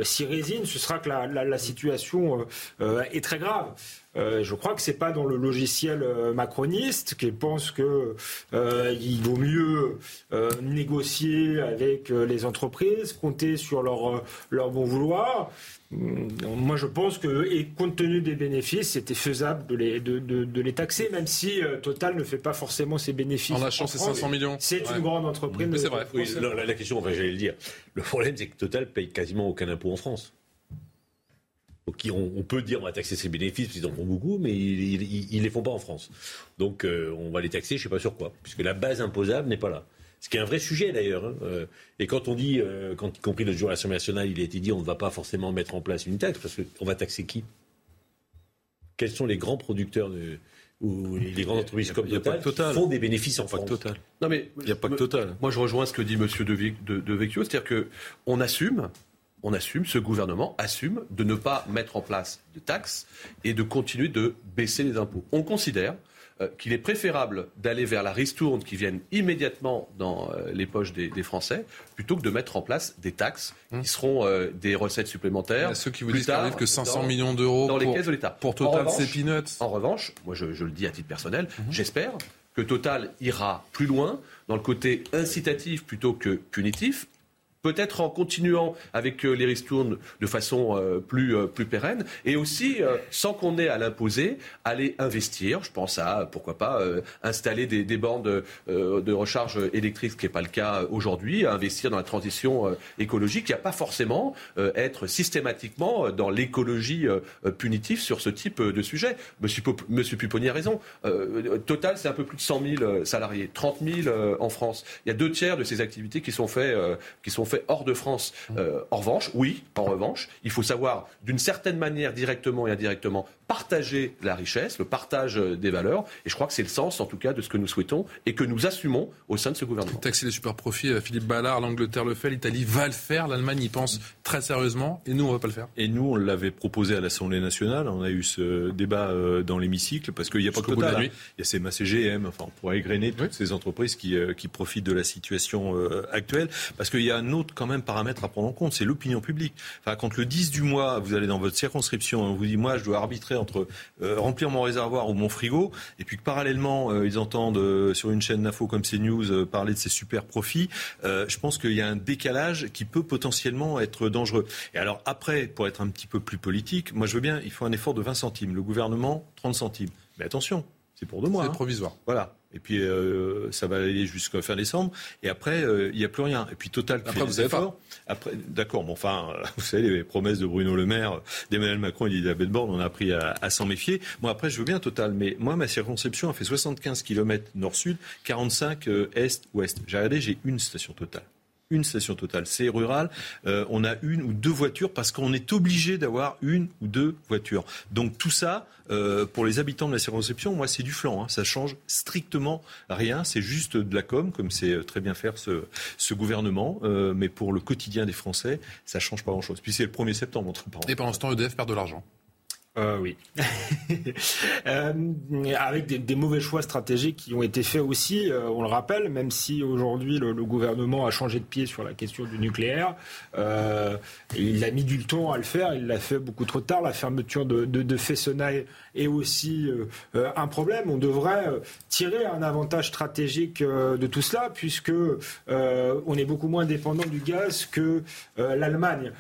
s'y résigne, ce sera que la, la, la situation est très grave. Euh, je crois que c'est pas dans le logiciel euh, macroniste qui pense que euh, il vaut mieux négocier avec les entreprises, compter sur leur leur bon vouloir. Hum, moi, je pense que, et compte tenu des bénéfices, c'était faisable de les, de, de, les taxer, même si Total ne fait pas forcément ses bénéfices. En lâchant ses 500 millions. C'est une grande entreprise. Mais c'est vrai. la, la, question, enfin, j'allais le dire. Le problème, c'est que Total paye quasiment aucun impôt en France on, peut dire on va taxer ses bénéfices, parce qu'ils en font beaucoup, mais ils ne les font pas en France. Donc euh, on va les taxer, je ne sais pas sur quoi, puisque la base imposable n'est pas là. Ce qui est un vrai sujet d'ailleurs. Hein. Euh, et quand on dit, euh, quand, y compris le jour de l'Assemblée nationale, il a été dit on ne va pas forcément mettre en place une taxe, parce qu'on va taxer qui? Quels sont les grands producteurs de, ou les grandes entreprises comme Total, font des bénéfices en France Total. Non mais il n'y a pas que Total. Moi je rejoins ce que dit Monsieur De, de Vecchio, c'est-à-dire qu'on assume on assume, ce gouvernement assume de ne pas mettre en place de taxes et de continuer de baisser les impôts. On considère euh, qu'il est préférable d'aller vers la ristourne qui vienne immédiatement dans euh, les poches des, Français plutôt que de mettre en place des taxes qui hum. seront euh, des recettes supplémentaires. Ceux qui vous disent qu'il arrive que 500 millions d'euros dans les caisses de l'État. Pour Total, c'est peanuts. En revanche, moi je, le dis à titre personnel, hum. j'espère que Total ira plus loin dans le côté incitatif plutôt que punitif peut-être en continuant avec euh, les ristournes de façon euh, plus, euh, plus pérenne, et aussi, sans qu'on ait à l'imposer, aller investir. Je pense à, pourquoi pas, installer des, des bornes de, recharge électrique, ce qui n'est pas le cas aujourd'hui, investir dans la transition écologique. Il n'y a pas forcément être systématiquement dans l'écologie punitive sur ce type de sujet. Monsieur, Monsieur Pupponi a raison. Total, c'est un peu plus de 100 000 salariés, 30 000 en France. Il y a deux tiers de ces activités qui sont faites, qui sont hors de France. Euh, en revanche, oui, en revanche, il faut savoir d'une certaine manière, directement et indirectement, partager la richesse, le partage euh, des valeurs. Et je crois que c'est le sens, en tout cas, de ce que nous souhaitons et que nous assumons au sein de ce gouvernement. Taxer les super profits, euh, Philippe Ballard, l'Angleterre le fait, l'Italie va le faire, l'Allemagne y pense très sérieusement, et nous, on ne va pas le faire. Et nous, on l'avait proposé à l'Assemblée nationale. On a eu ce débat dans l'hémicycle parce qu'il n'y a pas que Total. Il y a CMA CGM. Enfin, on pourrait égrener toutes ces entreprises qui, qui profitent de la situation actuelle. Parce qu'il y a un autre quand même paramètre à prendre en compte, c'est l'opinion publique. Enfin, quand le 10 du mois, vous allez dans votre circonscription, on vous dit moi, je dois arbitrer entre euh, remplir mon réservoir ou mon frigo, et puis que parallèlement, euh, ils entendent euh, sur une chaîne d'info comme CNews parler de ces super profits, je pense qu'il y a un décalage qui peut potentiellement être dangereux. Et alors après, pour être un petit peu plus politique, moi je veux bien, il faut un effort de 20 centimes. Le gouvernement, 30 centimes. Mais attention, c'est pour deux mois. C'est hein. provisoire. Voilà. Et puis euh, ça va aller jusqu'à fin décembre. Et après, euh, il n'y a plus rien. Et puis Total. Après, vous savez pas. Après, d'accord. Bon, enfin, euh, vous savez les promesses de Bruno Le Maire, d'Emmanuel Macron et d'Elisabeth Borne, on a appris à, à s'en méfier. Moi, après, je veux bien Total, mais moi, ma circonscription a fait 75 km nord-sud, 45 est-ouest. J'ai regardé, j'ai une station Total une station totale. C'est rural. Euh, on a une ou deux voitures parce qu'on est obligé d'avoir une ou deux voitures. Donc tout ça, euh, pour les habitants de la circonscription, moi c'est du flanc. Hein. Ça change strictement rien. C'est juste de la com, comme c'est euh, très bien faire ce, gouvernement. mais pour le quotidien des Français, ça change pas grand-chose. Puis c'est le 1er septembre entre parenthèses. Et pendant ce temps, EDF perd de l'argent. Euh, oui. euh, avec des, des, mauvais choix stratégiques qui ont été faits aussi, euh, on le rappelle, même si aujourd'hui le, le, gouvernement a changé de pied sur la question du nucléaire, euh, il a mis du temps à le faire, il l'a fait beaucoup trop tard. La fermeture de, de, de Fessenheim est aussi euh, un problème. On devrait tirer un avantage stratégique de tout cela, puisque on est beaucoup moins dépendant du gaz que l'Allemagne.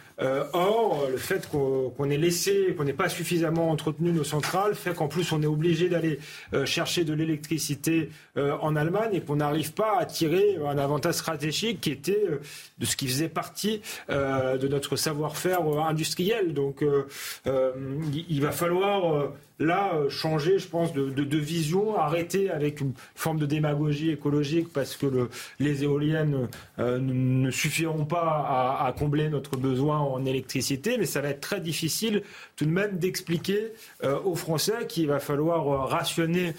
or, le fait qu'on ait laissé, qu'on n'ait pas suffisamment entretenu nos centrales fait qu'en plus on est obligé d'aller euh, chercher de l'électricité euh, en Allemagne et qu'on n'arrive pas à tirer un avantage stratégique qui était euh, de ce qui faisait partie de notre savoir-faire industriel. Donc il va falloir là changer, je pense, de, vision, arrêter avec une forme de démagogie écologique parce que le, les éoliennes ne suffiront pas à, combler notre besoin en électricité, mais ça va être très difficile tout de même d'expliquer aux Français qu'il va falloir rationner,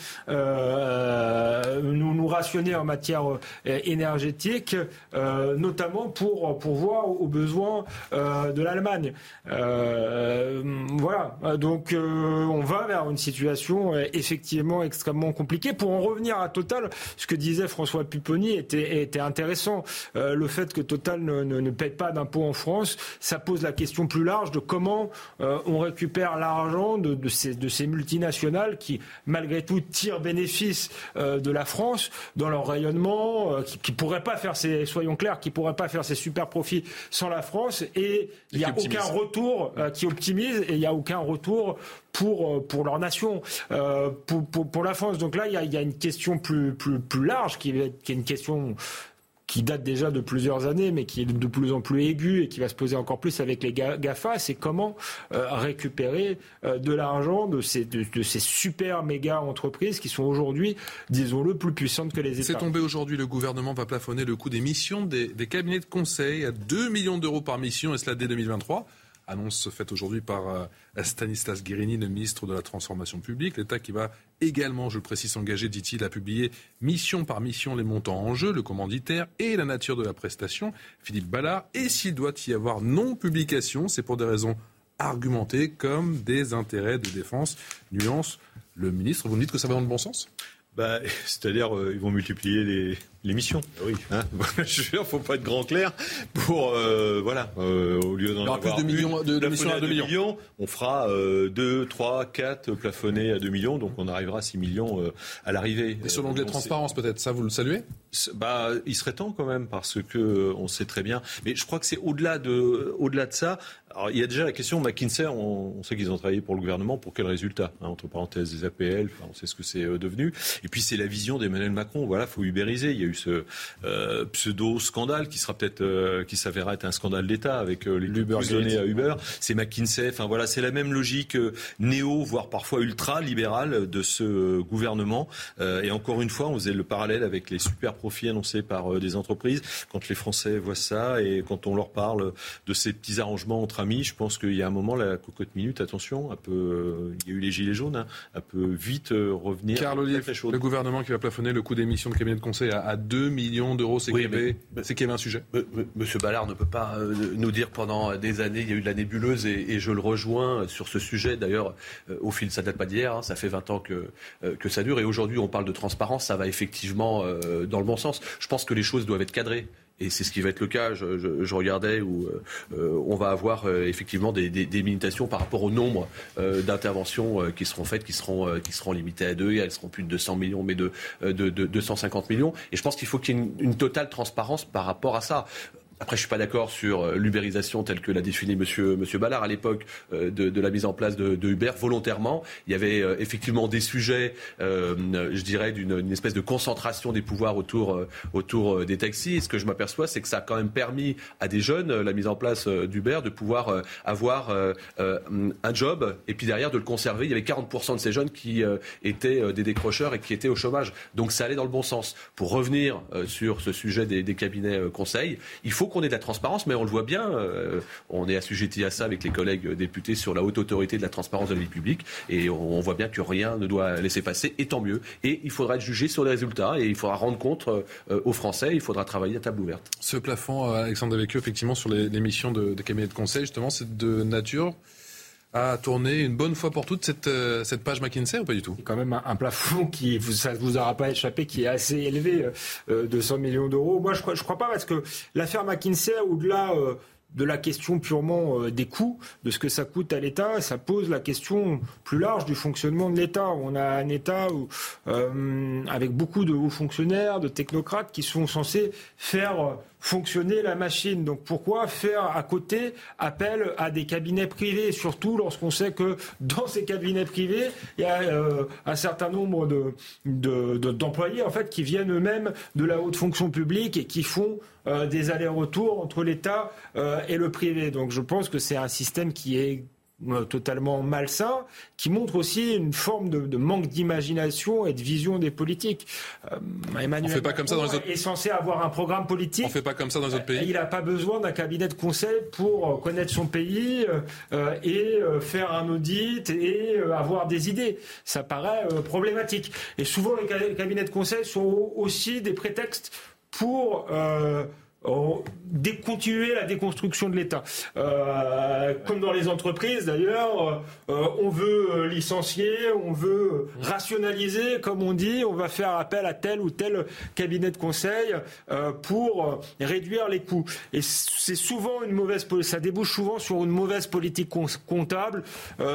rationner en matière énergétique, notamment pour pourvoir aux besoins de l'Allemagne. voilà, donc on va vers une situation effectivement extrêmement compliquée. Pour en revenir à Total, ce que disait François Pupponi était, était intéressant. le fait que Total ne, ne, paie pas d'impôts en France, ça pose la question plus large de comment on récupère l'argent de, de, ces, de ces multinationales qui, malgré tout, tirent bénéfice de la France dans leur rayonnement, qui, qui pourraient pas faire ces, soyons clairs, qui pourraient pas faire ces super profits sans la France. Et il n'y a aucun retour qui optimise et il n'y a aucun retour pour, euh, pour leur nation, euh, pour, pour, pour, la France. Donc là, il y a, y a, une question plus, plus, plus large qui, qui est une question qui date déjà de plusieurs années, mais qui est de plus en plus aiguë et qui va se poser encore plus avec les GAFA, c'est comment euh, récupérer euh, de l'argent de ces, de, de, ces super méga entreprises qui sont aujourd'hui, disons-le, plus puissantes que les États. C'est tombé aujourd'hui, le gouvernement va plafonner le coût des missions des, des cabinets de conseil à 2 millions d'euros par mission, et cela dès 2023. Annonce faite aujourd'hui par euh, Stanislas Guérini, le ministre de la Transformation publique. L'État qui va également, je le précise, s'engager, dit-il, à publier mission par mission les montants en jeu, le commanditaire et la nature de la prestation. Philippe Ballard. Et s'il doit y avoir non-publication, c'est pour des raisons argumentées comme des intérêts de défense. Nuance, le ministre, vous me dites que ça va dans le bon sens? Bah, C'est-à-dire, euh, ils vont multiplier les, l'émission. Ah oui. Hein je veux dire, faut pas être grand clair pour euh, voilà euh, au lieu d'en avoir plus de millions de, de missions à 2 millions. on fera euh, 2 3 4 plafonnés à 2 millions donc on arrivera à 6 millions euh, à l'arrivée. Et sur l'onglet transparence peut-être ça vous le saluez? Bah il serait temps quand même parce que on sait très bien mais je crois que c'est au-delà de au-delà de ça alors, il y a déjà la question McKinsey, on, on sait qu'ils ont travaillé pour le gouvernement, pour quel résultat hein, Entre parenthèses, des APL, enfin, on sait ce que c'est devenu. Et puis c'est la vision d'Emmanuel Macron. Voilà, faut ubériser. Il y a eu ce euh, pseudo-scandale qui sera peut-être, euh, qui s'avérera être un scandale d'État avec euh, les Uber donnés à Uber. C'est McKinsey. Enfin voilà, c'est la même logique néo, voire parfois ultra libérale de ce gouvernement. et encore une fois, on faisait le parallèle avec les super profits annoncés par des entreprises. Quand les Français voient ça et quand on leur parle de ces petits arrangements entre amis, je pense qu'il y a un moment la cocotte minute. Attention, un peu. il y a eu les gilets jaunes. Hein, un peu vite revenir. Carl Olive, le gouvernement qui va plafonner le coût d'émission de cabinet de conseil à, à 2 millions d'euros, c'est qu'il y avait un sujet. Monsieur Ballard ne peut pas euh, nous dire pendant des années, il y a eu de la nébuleuse et, je le rejoins sur ce sujet. D'ailleurs, euh, au fil, ça date pas d'hier, hein, ça fait 20 ans que, euh, que ça dure. Et aujourd'hui, on parle de transparence, ça va effectivement dans le bon sens. Je pense que les choses doivent être cadrées et c'est ce qui va être le cas. Je, regardais où euh, on va avoir euh, effectivement des, des, limitations par rapport au nombre euh, d'interventions qui seront faites, qui seront qui seront limitées à deux. Elles seront plus de 200 millions, mais de, de, de 250 millions. Et je pense qu'il faut qu'il y ait une, une, totale transparence par rapport à ça. Après, je suis pas d'accord sur euh, l'ubérisation telle que l'a défini Monsieur Ballard à l'époque euh, de, la mise en place de, Uber volontairement. Il y avait euh, effectivement des sujets, je dirais, d'une espèce de concentration des pouvoirs autour des taxis. Ce que je m'aperçois, c'est que ça a quand même permis à des jeunes la mise en place d'Uber de pouvoir avoir un job et puis derrière de le conserver. Il y avait 40% de ces jeunes qui étaient des décrocheurs et qui étaient au chômage. Donc ça allait dans le bon sens. Pour revenir sur ce sujet des, des cabinets conseils, il faut qu'on ait de la transparence, mais on le voit bien, euh, on est assujetti à ça avec les collègues députés sur la haute autorité de la transparence de la vie publique, et on, voit bien que rien ne doit laisser passer, et tant mieux. Et il faudra être jugé sur les résultats, et il faudra rendre compte euh, aux Français, il faudra travailler à table ouverte. Ce plafond, euh, Alexandre Devecchio, effectivement, sur les, les missions de, de cabinet de conseil, justement, c'est de nature à tourner une bonne fois pour toutes cette, cette page McKinsey ou pas du tout? Quand même un, plafond qui, ça ne vous aura pas échappé, qui est assez élevé, euh, de 100 millions d'euros. Moi, je crois, je crois pas parce que l'affaire McKinsey, au-delà euh, de la question purement euh, des coûts, de ce que ça coûte à l'État, ça pose la question plus large du fonctionnement de l'État. On a un État où, euh, avec beaucoup de hauts fonctionnaires, de technocrates qui sont censés faire fonctionner la machine. Donc pourquoi faire à côté appel à des cabinets privés, surtout lorsqu'on sait que dans ces cabinets privés, il y a euh, un certain nombre de, d'employés en fait qui viennent eux-mêmes de la haute fonction publique et qui font euh, des allers-retours entre l'État euh, et le privé. Donc je pense que c'est un système qui est euh, totalement malsain, qui montre aussi une forme de, manque d'imagination et de vision des politiques. Euh, Emmanuel on fait pas comme ça dans les autres... est censé avoir un programme politique. On fait pas comme ça dans les autres pays. Il n'a pas besoin d'un cabinet de conseil pour connaître son pays et faire un audit et avoir des idées. Ça paraît problématique. Et souvent, les cabinets de conseil sont aussi des prétextes pour continuer la déconstruction de l'État. Euh, comme dans les entreprises d'ailleurs, euh, on veut euh, licencier, on veut rationaliser, comme on dit, on va faire appel à tel ou tel cabinet de conseil pour réduire les coûts. Et c'est souvent une mauvaise, ça débouche souvent sur une mauvaise politique comptable,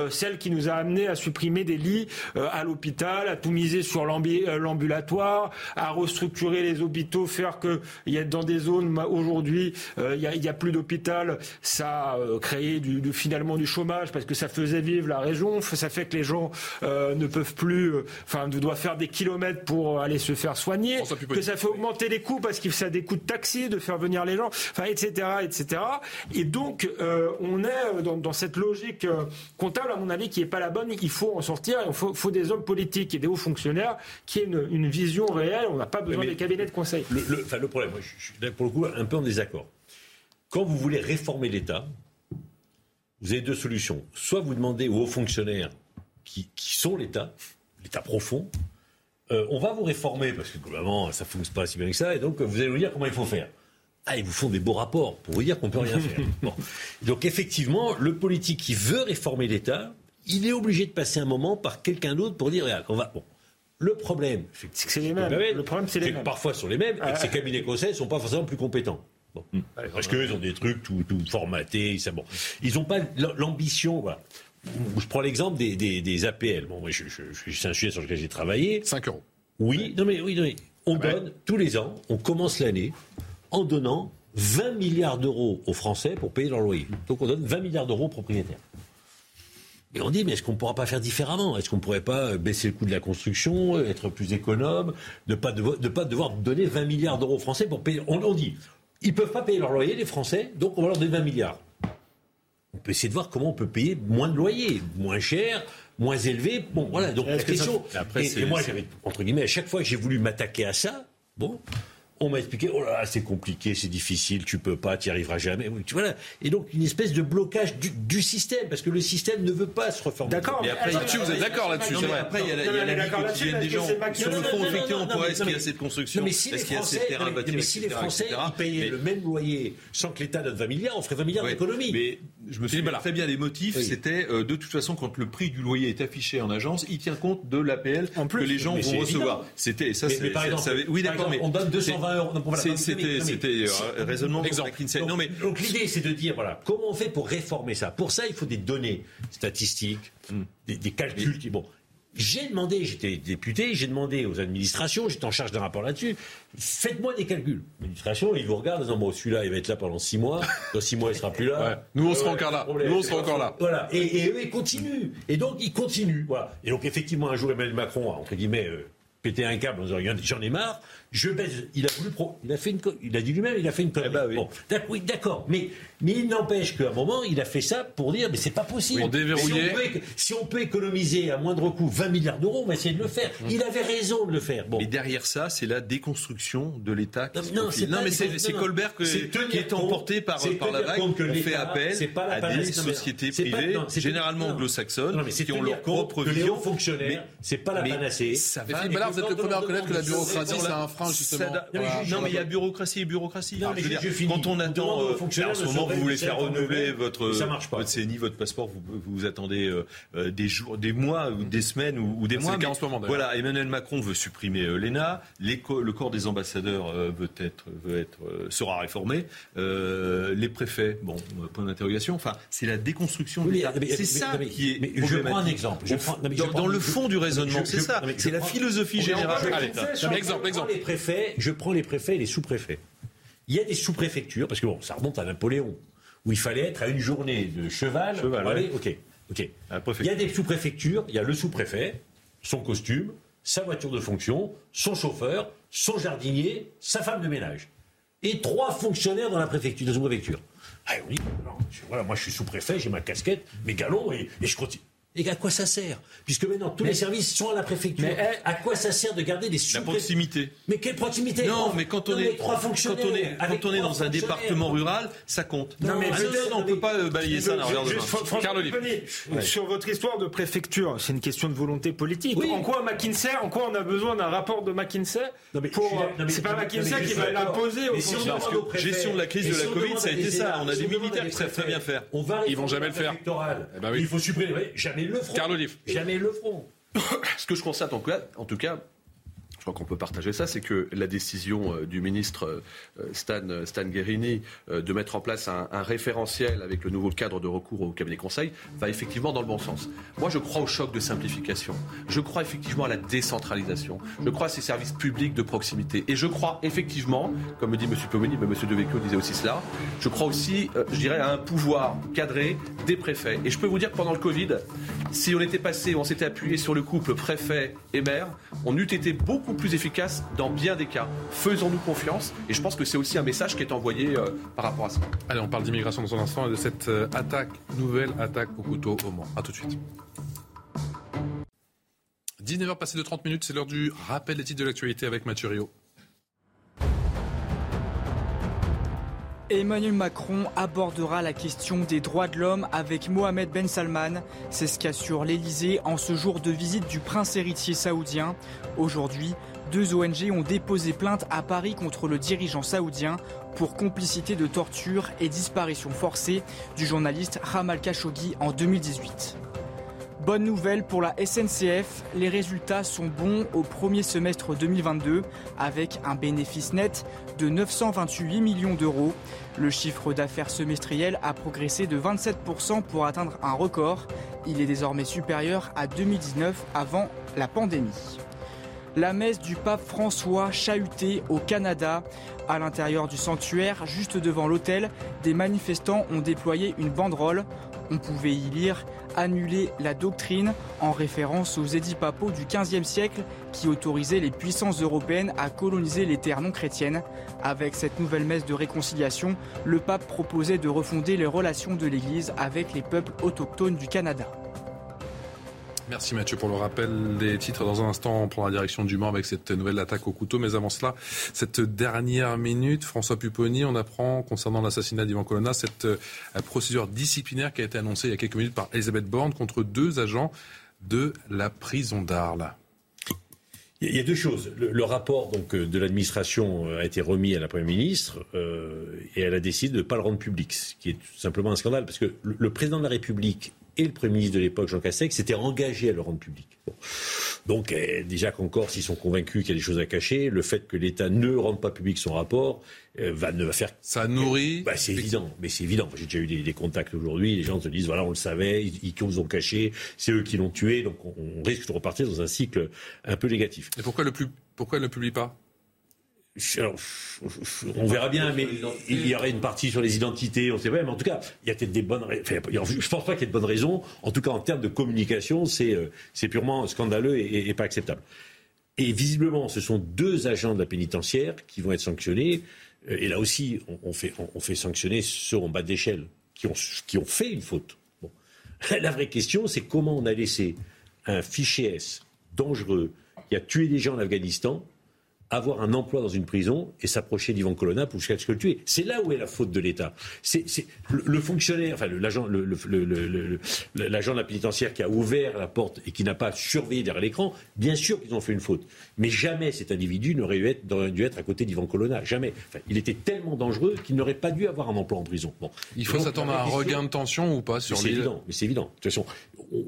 celle qui nous a amené à supprimer des lits à l'hôpital, à tout miser sur l'ambulatoire, à restructurer les hôpitaux, faire que il y a dans des zones aujourd'hui, euh, il n'y a, plus d'hôpital. Ça a euh, créé du, finalement du chômage parce que ça faisait vivre la région. Ça fait que les gens euh, ne peuvent plus, enfin, doivent faire des kilomètres pour aller se faire soigner. Que ça fait augmenter les coûts parce que ça a des coûts de taxi, de faire venir les gens, enfin, etc., etc. Et donc, on est dans, cette logique comptable, à mon avis, qui n'est pas la bonne. Il faut en sortir. Il faut, des hommes politiques et des hauts fonctionnaires qui aient une, vision réelle. On n'a pas besoin des cabinets de conseil. Le, le, le problème, je, je suis pour le coup un peu en désaccord. Quand vous voulez réformer l'État, vous avez deux solutions. Soit vous demandez aux hauts fonctionnaires qui, sont l'État, l'État profond, euh, on va vous réformer parce que globalement ça ne fonctionne pas si bien que ça, et donc vous allez nous dire comment il faut faire. Ah, ils vous font des beaux rapports pour vous dire qu'on peut rien faire. Donc effectivement, le politique qui veut réformer l'État, il est obligé de passer un moment par quelqu'un d'autre pour dire on va. Bon. Le problème, c'est les mêmes. Le problème, c'est les mêmes. Parfois, sont les mêmes et que ces cabinets conseils ne sont pas forcément plus compétents. Bon. Hmm. Parce qu'ils ont des trucs tout, formatés. Ça, bon. Ils n'ont pas l'ambition. Je prends l'exemple des, APL. Bon, moi, je, c'est un sujet sur lequel j'ai travaillé. 5 euros. Oui, non mais, oui, on donne tous les ans, on commence l'année en donnant 20 milliards d'euros aux Français pour payer leur loyer. Donc on donne 20 milliards d'euros aux propriétaires. Et on dit, mais est-ce qu'on ne pourra pas faire différemment? Est-ce qu'on ne pourrait pas baisser le coût de la construction, être plus économe, ne pas, pas devoir donner 20 milliards d'euros aux Français pour payer? On, dit, ils ne peuvent pas payer leur loyer, les Français, donc on va leur donner 20 milliards. On peut essayer de voir comment on peut payer moins de loyer, moins cher, moins élevé. Bon, voilà, donc la question. et, moi, entre guillemets, à chaque fois que j'ai voulu m'attaquer à ça, bon, on m'a expliqué, oh là, c'est compliqué, c'est difficile, tu peux pas, tu n'y arriveras jamais. Voilà. Et donc, une espèce de blocage du, système, parce que le système ne veut pas se reformer. D'accord. Mais après, vous êtes d'accord là-dessus, vrai. Après, il y a la, y a quotidienne des gens. Sur le fond, effectivement, on pourrait, est-ce qu'il y a cette construction Est-ce qu'il y a ces terrains bâtis, Mais si les Français payaient le même loyer sans que l'État donne 20 milliards, on ferait 20 milliards d'économies. Mais je me souviens très bien des motifs. C'était, euh, de toute façon, quand le prix du loyer est affiché en agence, il tient compte de l'APL que les gens vont recevoir. C'était, ça, c'est, oui, d'accord, mais. On donne 220 euros c'était un raisonnement exemple. Donc, mais, donc l'idée, c'est de dire voilà, comment on fait pour réformer ça? Pour ça, il faut des données statistiques, hmm. des, calculs qui bon. J'ai demandé, j'étais député, j'ai demandé aux administrations, j'étais en charge d'un rapport là-dessus, faites-moi des calculs. L'administration, ils vous regardent en disant, bon, celui-là, il va être là pendant six mois, dans six mois, il sera plus là. Nous, on sera encore là. Nous, on sera encore là. Voilà. Et, eux, ils continuent. Et donc, ils continuent. Voilà. Et donc, effectivement, un jour, Emmanuel Macron a, entre guillemets, euh, pété un câble en disant, j'en ai marre, je baisse. Il a voulu pro... il a fait une il a dit lui-même il a fait une connerie. Eh ben oui. d'accord, mais mais il n'empêche qu'à un moment il a fait ça pour dire mais c'est pas possible. Si, on peut, économiser à moindre coût 20 milliards d'euros, on va essayer de le faire. Mmh. Il avait raison de le faire. Bon. Mais derrière ça, c'est la déconstruction de l'État. Non, non, mais c'est Colbert qui est emporté par, par la vague. On fait appel à des sociétés privées, généralement anglo-saxonnes, qui ont leur propre vision. fonctionnaires, c'est pas la panacée. Ça va. Vous êtes le premier à reconnaître que la bureaucratie c'est un non, mais il y a bureaucratie et bureaucratie. quand on attend, euh, en ce moment, vous voulez faire renouveler votre, votre CNI, votre passeport, vous, vous attendez euh, euh, des jours, des mois ou des semaines ou, des mois. en ce moment, voilà, Emmanuel Macron veut supprimer l'ENA, le corps des ambassadeurs veut être, veut être, sera réformé, les préfets, bon, point d'interrogation. Enfin, c'est la déconstruction de l'État. C'est ça qui est. Je prends un exemple. Dans le fond du raisonnement, c'est ça. C'est la philosophie générale. Exemple, exemple préfets, je prends les préfets et les sous-préfets. Il y a des sous-préfectures, parce que bon, ça remonte à Napoléon, où il fallait être à une journée de cheval. cheval ok, ok. Il y a des sous-préfectures, il y a le sous-préfet, son costume, sa voiture de fonction, son chauffeur, son jardinier, sa femme de ménage. Et trois fonctionnaires dans la préfecture, dans une préfecture. Ah oui, voilà, moi je suis sous-préfet, j'ai ma casquette, mes galons et, et je continue. Et à quoi ça sert? Puisque maintenant tous les services sont à la préfecture. Mais, à quoi ça sert de garder des La proximité. Mais quelle proximité? Non, mais quand on est quand on est quand on est dans un département rural, ça compte. Non, mais ah, on peut pas euh, balayer ça Carl Sur votre histoire de préfecture, c'est une question de volonté politique. En quoi McKinsey, en quoi on a besoin d'un rapport de McKinsey pour C'est pas McKinsey qui va l'imposer au fond. Gestion de la crise de la Covid, ça a été ça. On a des militaires qui savent très bien faire. Ils vont jamais le faire. Eh ben Il faut supprimer jamais le. Carl Olive. Jamais le feront. Ce que je constate en tout cas, en tout cas je crois qu'on peut partager ça, c'est que la décision euh, du ministre euh, Stan, Stan Guerini euh, de mettre en place un, référentiel avec le nouveau cadre de recours au cabinet conseil va effectivement dans le bon sens. Moi, je crois au choc de simplification. Je crois effectivement à la décentralisation. Je crois à ces services publics de proximité. Et je crois effectivement, comme me dit M. Pomeni, mais M. Devecchio disait aussi cela, je crois aussi, je dirais, à un pouvoir cadré des préfets. Et je peux vous dire que pendant le Covid, si on était passé, on s'était appuyé sur le couple préfet et maire, on eût été beaucoup plus efficace dans bien des cas. Faisons-nous confiance et je pense que c'est aussi un message qui est envoyé euh, par rapport à ça. Allez, on parle d'immigration dans un instant et de cette euh, attaque, nouvelle attaque au couteau au Mans. A tout de suite. 19h passé de 30 minutes, c'est l'heure du rappel des titres de l'actualité avec Mathieu Rio. Emmanuel Macron abordera la question des droits de l'homme avec Mohamed Ben Salman. C'est ce qu'assure l'Elysée en ce jour de visite du prince héritier saoudien. Aujourd'hui, deux ONG ont déposé plainte à Paris contre le dirigeant saoudien pour complicité de torture et disparition forcée du journaliste Ramal Khashoggi en 2018. Bonne nouvelle pour la SNCF, les résultats sont bons au premier semestre 2022 avec un bénéfice net de 928 millions d'euros. Le chiffre d'affaires semestriel a progressé de 27% pour atteindre un record. Il est désormais supérieur à 2019 avant la pandémie. La messe du pape François chahutée au Canada. À l'intérieur du sanctuaire, juste devant l'hôtel, des manifestants ont déployé une banderole. On pouvait y lire annuler la doctrine en référence aux édits papaux du XVe siècle qui autorisaient les puissances européennes à coloniser les terres non chrétiennes. Avec cette nouvelle messe de réconciliation, le pape proposait de refonder les relations de l'Église avec les peuples autochtones du Canada. Merci Mathieu pour le rappel des titres. Dans un instant, on prend la direction du Mans avec cette nouvelle attaque au couteau. Mais avant cela, cette dernière minute, François Pupponi, on apprend concernant l'assassinat d'Ivan Colonna cette euh, procédure disciplinaire qui a été annoncée il y a quelques minutes par Elisabeth Borne contre deux agents de la prison d'Arles. Il y a deux choses. Le, rapport donc euh, de l'administration euh, a été remis à la Première ministre et elle a décidé de ne pas le rendre public, ce qui est tout simplement un scandale parce que le président de la République et le Premier ministre de l'époque, Jean Castex, s'était engagé à le rendre public. Donc, eh, déjà qu'encore, s'ils sont convaincus qu'il y a des choses à cacher, le fait que l'État ne rende pas public son rapport euh, va, ne va faire. Ça nourrit. Bah, c'est évident, mais c'est évident. J'ai déjà eu des, contacts aujourd'hui. Les gens se disent voilà, on le savait, ils, ils nous ont caché, c'est eux qui l'ont tué, donc on, on risque de repartir dans un cycle un peu négatif. Et pourquoi le plus, pourquoi ne le publie pas? On verra bien, mais il y aurait une partie sur les identités, on sait pas, mais en tout cas, il y a peut-être des bonnes raisons. je pense pas qu'il y ait de bonnes raisons. En tout cas, en termes de communication, c'est euh, purement scandaleux et, pas acceptable. Et visiblement, ce sont deux agents de la pénitentiaire qui vont être sanctionnés. Euh, et là aussi, on, fait, on, fait sanctionner ceux en bas d'échelle qui ont, qui ont fait une faute. La vraie question, c'est comment on a laissé un fichier S dangereux qui a tué des gens en Afghanistan avoir un emploi dans une prison et s'approcher d'Ivan Colonna pour jusqu'à ce que le tuer. C'est là où est la faute de l'État. C'est le, fonctionnaire, enfin l'agent le, de la pénitentiaire qui a ouvert la porte et qui n'a pas surveillé derrière l'écran, bien sûr qu'ils ont fait une faute. Mais jamais cet individu n'aurait dû être à côté d'Ivan Colonna. Jamais. il était tellement dangereux qu'il n'aurait pas dû avoir un emploi en prison. Bon. Il faut s'attendre à un regain de tension ou pas sur C'est évident. Mais c'est évident. De toute façon,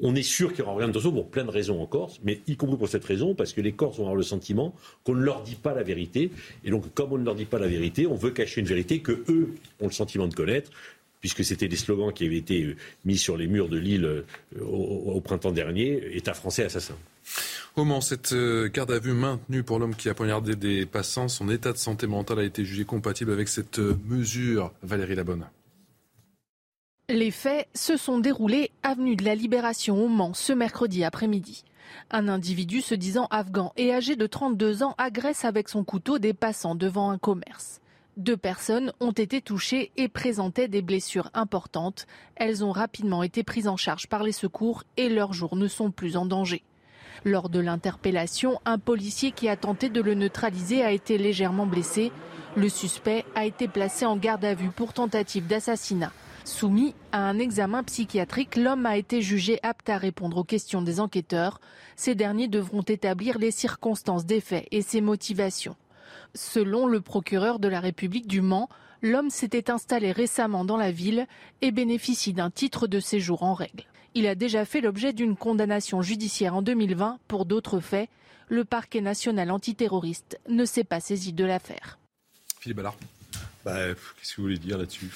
on est sûr qu'il y aura un regain de tension pour plein de raisons en Corse, mais y compris pour cette raison, parce que les Corses vont avoir le sentiment qu'on ne leur dit pas la vérité. Et donc, comme on ne leur dit pas la vérité, on veut cacher une vérité que eux ont le sentiment de connaître puisque c'était des slogans qui avaient été euh, mis sur les murs de l'île euh, au, printemps dernier, État français assassin. Au Mans, cette euh, garde à vue maintenue pour l'homme qui a poignardé des passants, son état de santé mentale a été jugé compatible avec cette mesure. Valérie Labonne. Les faits se sont déroulés avenue de la Libération au Mans ce mercredi après-midi. Un individu se disant afghan et âgé de 32 ans agresse avec son couteau des passants devant un commerce. Deux personnes ont été touchées et présentaient des blessures importantes. Elles ont rapidement été prises en charge par les secours et leurs jours ne sont plus en danger. Lors de l'interpellation, un policier qui a tenté de le neutraliser a été légèrement blessé. Le suspect a été placé en garde à vue pour tentative d'assassinat. Soumis à un examen psychiatrique, l'homme a été jugé apte à répondre aux questions des enquêteurs. Ces derniers devront établir les circonstances des faits et ses motivations. Selon le procureur de la République du Mans, l'homme s'était installé récemment dans la ville et bénéficie d'un titre de séjour en règle. Il a déjà fait l'objet d'une condamnation judiciaire en 2020 pour d'autres faits. Le parquet national antiterroriste ne s'est pas saisi de l'affaire. Philippe Ballard. Bah, qu'est-ce que vous voulez dire là-dessus?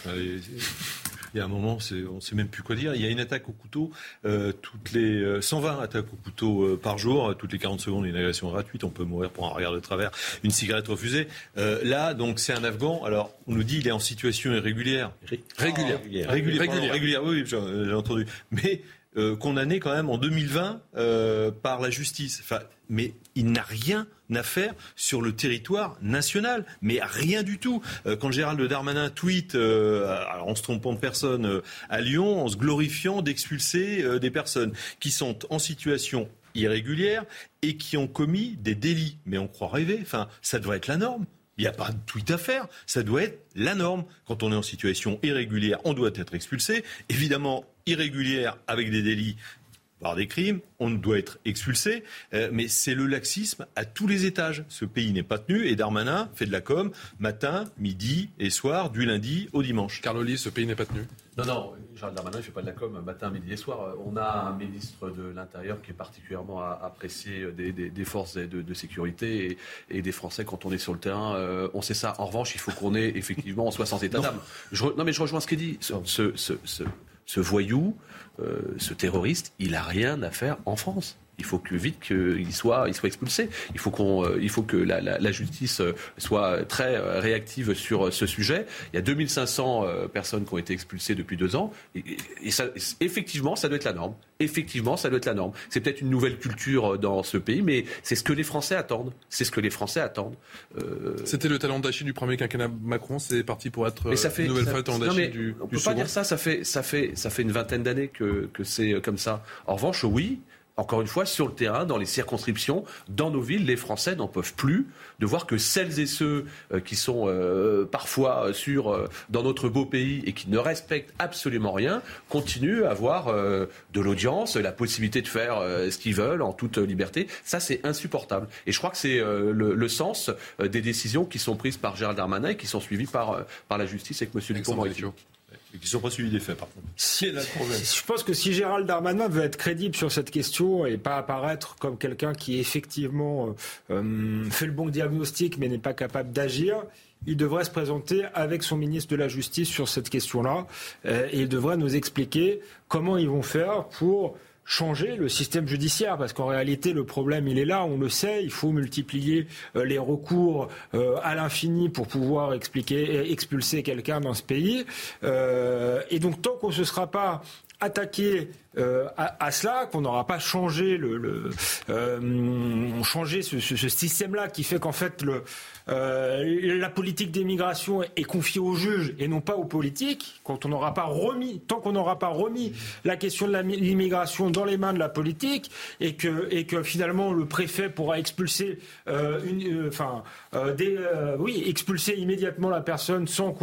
Il y a un moment, on ne sait même plus quoi dire. Il y a une attaque au couteau, euh, toutes les 120 euh, attaques au couteau euh, par jour, toutes les 40 secondes, une agression gratuite. On peut mourir pour un regard de travers, une cigarette refusée. là, donc, c'est un Afghan. Alors, on nous dit qu'il est en situation irrégulière. régulière. régulière. régulière. Oui, j'ai entendu. Mais condamné quand même en 2020 par la justice. Enfin, mais il n'a rien à faire sur le territoire national, mais rien du tout. Euh, quand Gérald Darmanin tweet, euh, en se trompant de personne, euh, à Lyon, en se glorifiant d'expulser des personnes qui sont en situation irrégulière et qui ont commis des délits. Mais on croit rêver. Enfin, ça devrait être la norme. Il n'y a pas de tweet à faire. Ça doit être la norme. Quand on est en situation irrégulière, on doit être expulsé. Évidemment, irrégulière avec des délits, par des crimes, on doit être expulsé, euh, mais c'est le laxisme à tous les étages. Ce pays n'est pas tenu et Darmanin fait de la com matin, midi et soir, du lundi au dimanche. Carl ce pays n'est pas tenu? Non, non, Gérald Darmanin ne fait pas de la com matin, midi et soir. On a un ministre de l'Intérieur qui est particulièrement apprécié des, forces de, sécurité et, des Français quand on est sur le terrain. Euh, on sait ça. En revanche, il faut qu'on ait effectivement en 60 états d'âme. Non, mais je rejoins ce qu'il dit. ce, ce voyou, euh, ce terroriste, il n'a rien à faire en France il faut que vite qu'il soit, il soit expulsé. Il faut, qu'on, euh, il faut que la, la, la, justice euh, soit très euh, réactive sur ce sujet. Il y a 2500 personnes qui ont été expulsées depuis deux ans. Et, et ça, effectivement, ça doit être la norme. Effectivement, ça doit être la norme. C'est peut-être une nouvelle culture dans ce pays, mais c'est ce que les Français attendent. C'est ce que les Français attendent. Euh... C'était le talent d'Achille du premier quinquennat Macron. C'est parti pour être mais ça fait, une nouvelle fois le talent d'Achille du, On peut pas dire ça. Ça fait, ça fait, ça fait une vingtaine d'années que, que c'est comme ça. En revanche, oui encore une fois, sur le terrain, dans les circonscriptions, dans nos villes, les Français n'en peuvent plus de voir que celles et ceux euh, qui sont euh, parfois sur, euh, dans notre beau pays et qui ne respectent absolument rien continuent à avoir de l'audience, la possibilité de faire ce qu'ils veulent en toute liberté. Ça, c'est insupportable. Et je crois que c'est le, sens des décisions qui sont prises par Gérald Darmanin et qui sont suivies par, la justice avec M. Dupont-Moretti et qui ne sont pas suivis des faits, par contre. C'est le problème. Je pense que si Gérald Darmanin veut être crédible sur cette question et pas apparaître comme quelqu'un qui effectivement euh, euh, fait le bon diagnostic mais n'est pas capable d'agir, il devrait se présenter avec son ministre de la Justice sur cette question-là euh, et il devrait nous expliquer comment ils vont faire pour changer le système judiciaire parce qu'en réalité le problème il est là, on le sait, il faut multiplier euh, les recours euh, à l'infini pour pouvoir expliquer, expulser quelqu'un dans ce pays. Euh, et donc tant qu'on ne se sera pas attaqué euh, à, cela, qu'on n'aura pas changé le, le euh, ce, ce système-là qui fait qu'en fait le, euh, la politique d'immigration est confiée aux juges et non pas aux politiques. Quand on n'aura pas remis, tant qu'on n'aura pas remis la question de l'immigration dans les mains de la politique et que finalement le préfet pourra expulser euh, euh, enfin oui expulser immédiatement la personne sans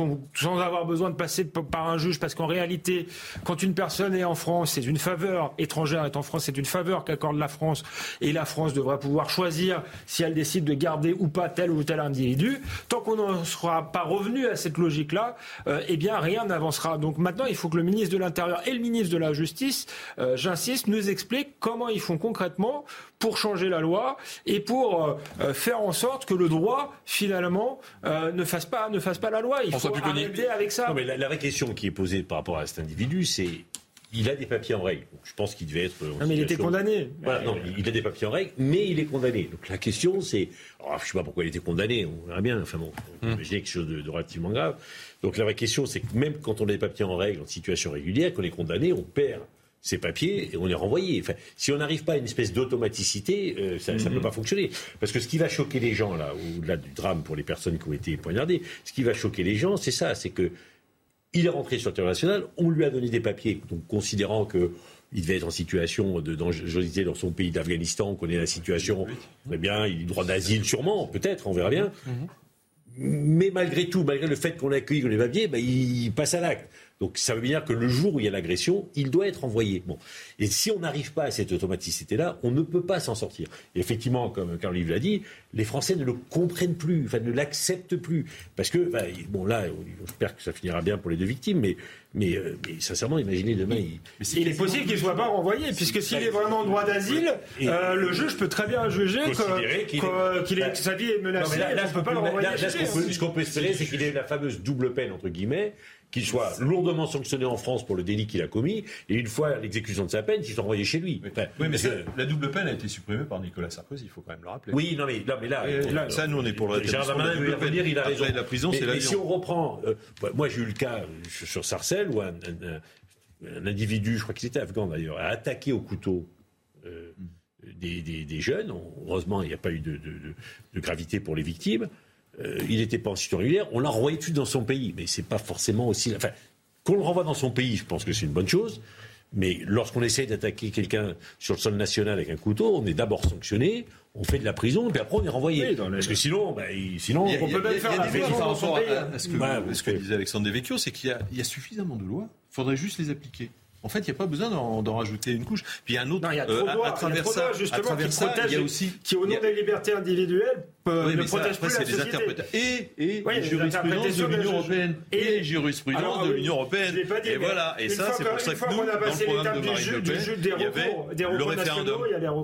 avoir besoin de passer par un juge. Parce qu'en réalité quand une personne est en France c'est une faveur. Étrangère est en France, c'est une faveur qu'accorde la France. Et la France devra pouvoir choisir si elle décide de garder ou pas tel ou tel individu. Tant qu'on n'en sera pas revenu à cette logique-là, euh, eh bien rien n'avancera. Donc maintenant, il faut que le ministre de l'Intérieur et le ministre de la Justice, euh, j'insiste, nous expliquent comment ils font concrètement pour changer la loi et pour euh, faire en sorte que le droit finalement ne fasse pas ne fasse pas la loi. Il faut arrêter avec ça. Non, mais la, la vraie question qui est posée par rapport à cet individu, c'est il a des papiers en règle. je pense qu'il devait être. Non, mais il était condamné. Voilà, non, il a des papiers en règle, mais il est condamné. Donc la question, c'est. Oh, je ne sais pas pourquoi il était condamné, on verra bien. Enfin bon, on peut imaginer quelque chose de, relativement grave. Donc la vraie question, c'est que même quand on a des papiers en règle, en situation régulière, qu'on est condamné, on perd ces papiers et on est renvoyé. Enfin, si on n'arrive pas à une espèce d'automaticité, euh, ça ne peut mhm. pas fonctionner. Parce que ce qui va choquer les gens, là, au-delà du drame pour les personnes qui ont été poignardées, ce qui va choquer les gens, c'est ça, c'est que il est rentré sur le territoire national, on lui a donné des papiers, donc considérant que il devait être en situation de dangerosité dans son pays d'Afghanistan, on connaît la situation, très bien, il a droit d'asile sûrement, peut-être, on verra bien. Mhm. Mais malgré tout, malgré le fait qu'on l'accueille, qu'on les papiers, ben, il passe à l'acte. Donc ça veut dire que le jour où il y a l'agression, il doit être envoyé. Bon. Et si on n'arrive pas à cette automaticité-là, on ne peut pas s'en sortir. Et effectivement, comme Carl l'a dit, les Français ne le comprennent plus, enfin ne l'acceptent plus. Parce que, bon là, j'espère que ça finira bien pour les deux victimes, mais, mais, euh, sincèrement, imaginez demain... Il, il est possible qu'il ne soit pas renvoyé, puisque s'il est vraiment en droit d'asile, euh, le juge peut très bien juger que, sa vie est menacée. là, peut pas le renvoyer. ce qu'on peut espérer, c'est qu'il ait la fameuse double peine, entre guillemets, qu'il soit lourdement sanctionné en France pour le délit qu'il a commis, et une fois l'exécution de sa peine, qu'il soit envoyé chez lui. Oui, mais la double peine a été supprimée par Nicolas Sarkozy, il faut quand même le rappeler. Oui, non, mais, mais là, ça, nous, on est pour le rétablissement de la il a raison. la prison, c'est si on reprend, euh, moi j'ai eu le cas sur Sarcelles où un, individu, je crois qu'il était afghan d'ailleurs, a attaqué au couteau. Euh, des, jeunes. Heureusement, il n'y a pas eu de, gravité pour les victimes. Euh, il n'était pas en situation régulière, on l'a renvoyé tout dans son pays. Mais c'est pas forcément aussi. Enfin, qu'on le renvoie dans son pays, je pense que c'est une bonne chose. Mais lorsqu'on essaye d'attaquer quelqu'un sur le sol national avec un couteau, on est d'abord sanctionné, on fait de la prison, puis après on est renvoyé. Parce que sinon, bah, sinon on peut même faire la prison dans son pays. ce que, bah, ce que disait Alexandre Devecchio, c'est qu'il y, a suffisamment de lois, il faudrait juste les appliquer. En fait, il n'y a pas besoin d'en rajouter une couche. Puis il y a un autre. Non, il y a trop euh, à, travers ça, justement, à travers qui ça, il y a aussi qui au nom des libertés individuelles oui, ne protège plus la société. Et, et les jurisprudences de l'Union européenne. Et les jurisprudences de l'Union européenne. Et voilà. Et ça, c'est pour ça que nous, dans le programme de Marine Le Pen, il y avait le référendum.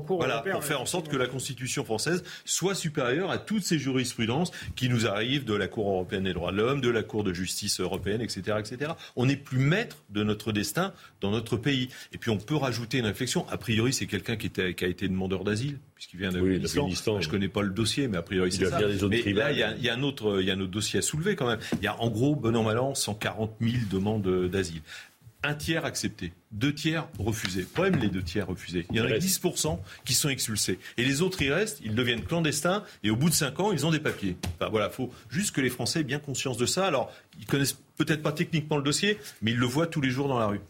Voilà, pour faire en sorte que la Constitution française soit supérieure à toutes ces jurisprudences qui nous arrivent de la Cour européenne des droits de l'homme, de la Cour de justice européenne, etc., etc. On n'est plus maître de notre destin dans notre pays. Et puis on peut rajouter une réflexion. A priori, c'est quelqu'un qui, qui, a été demandeur d'asile, puisqu'il vient d'Afghanistan. je ne connais pas le dossier, mais a priori c'est ça. mais là, il y, a, il y, a un autre, il y a un autre dossier à soulever quand même. Il y a en gros, bon an, mal an, 140 000 demandes d'asile un tiers accepté, deux tiers refusés. Problème, les deux tiers refusés. Il y en a 10% qui sont expulsés. Et les autres, ils restent, ils deviennent clandestins, et au bout de cinq ans, ils ont des papiers. Enfin, voilà, faut juste que les Français aient bien conscience de ça. Alors, ils connaissent peut-être pas techniquement le dossier, mais ils le voient tous les jours dans la rue.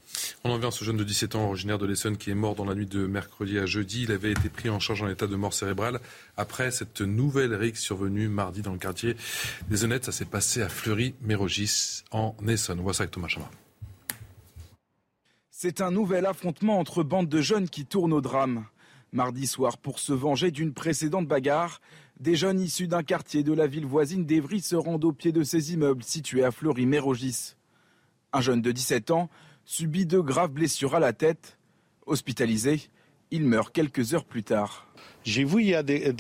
On en vient à ce jeune de 17 ans, originaire de l'Essonne, qui est mort dans la nuit de mercredi à jeudi. Il avait été pris en charge en état de mort cérébrale après cette nouvelle rixe survenue mardi dans le quartier des Honnêtes. Ça s'est passé à Fleury-Mérogis, en Essonne. On voit ça avec Thomas Chama. C'est un nouvel affrontement entre bandes de jeunes qui tournent au drame. Mardi soir, pour se venger d'une précédente bagarre, des jeunes issus d'un quartier de la ville voisine d'Evry se rendent au pied de ces immeubles situés à Fleury-Mérogis. Un jeune de 17 ans subit de graves blessures à la tête. Hospitalisé, il meurt quelques heures plus tard. J'ai vu il y a des,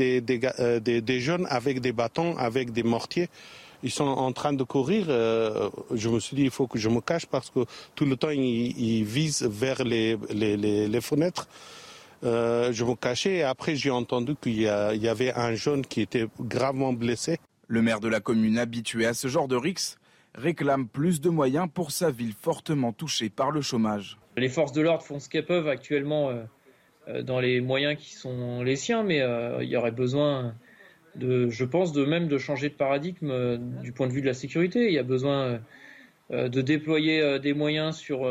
euh, des, jeunes avec des bâtons, avec des mortiers ils sont en train de courir. Euh, je me suis dit, il faut que je me cache parce que tout le temps, ils, visent vers les, les, fenêtres. Euh, je me cachais et après, j'ai entendu qu'il y, avait un jeune qui était gravement blessé. Le maire de la commune, habitué à ce genre de rix, réclame plus de moyens pour sa ville fortement touchée par le chômage. Les forces de l'ordre font ce qu'elles peuvent actuellement euh, dans les moyens qui sont les siens, mais il y aurait besoin je pense, de même de changer de paradigme euh, du point de vue de la sécurité. Il y a besoin euh, de déployer euh, des moyens sur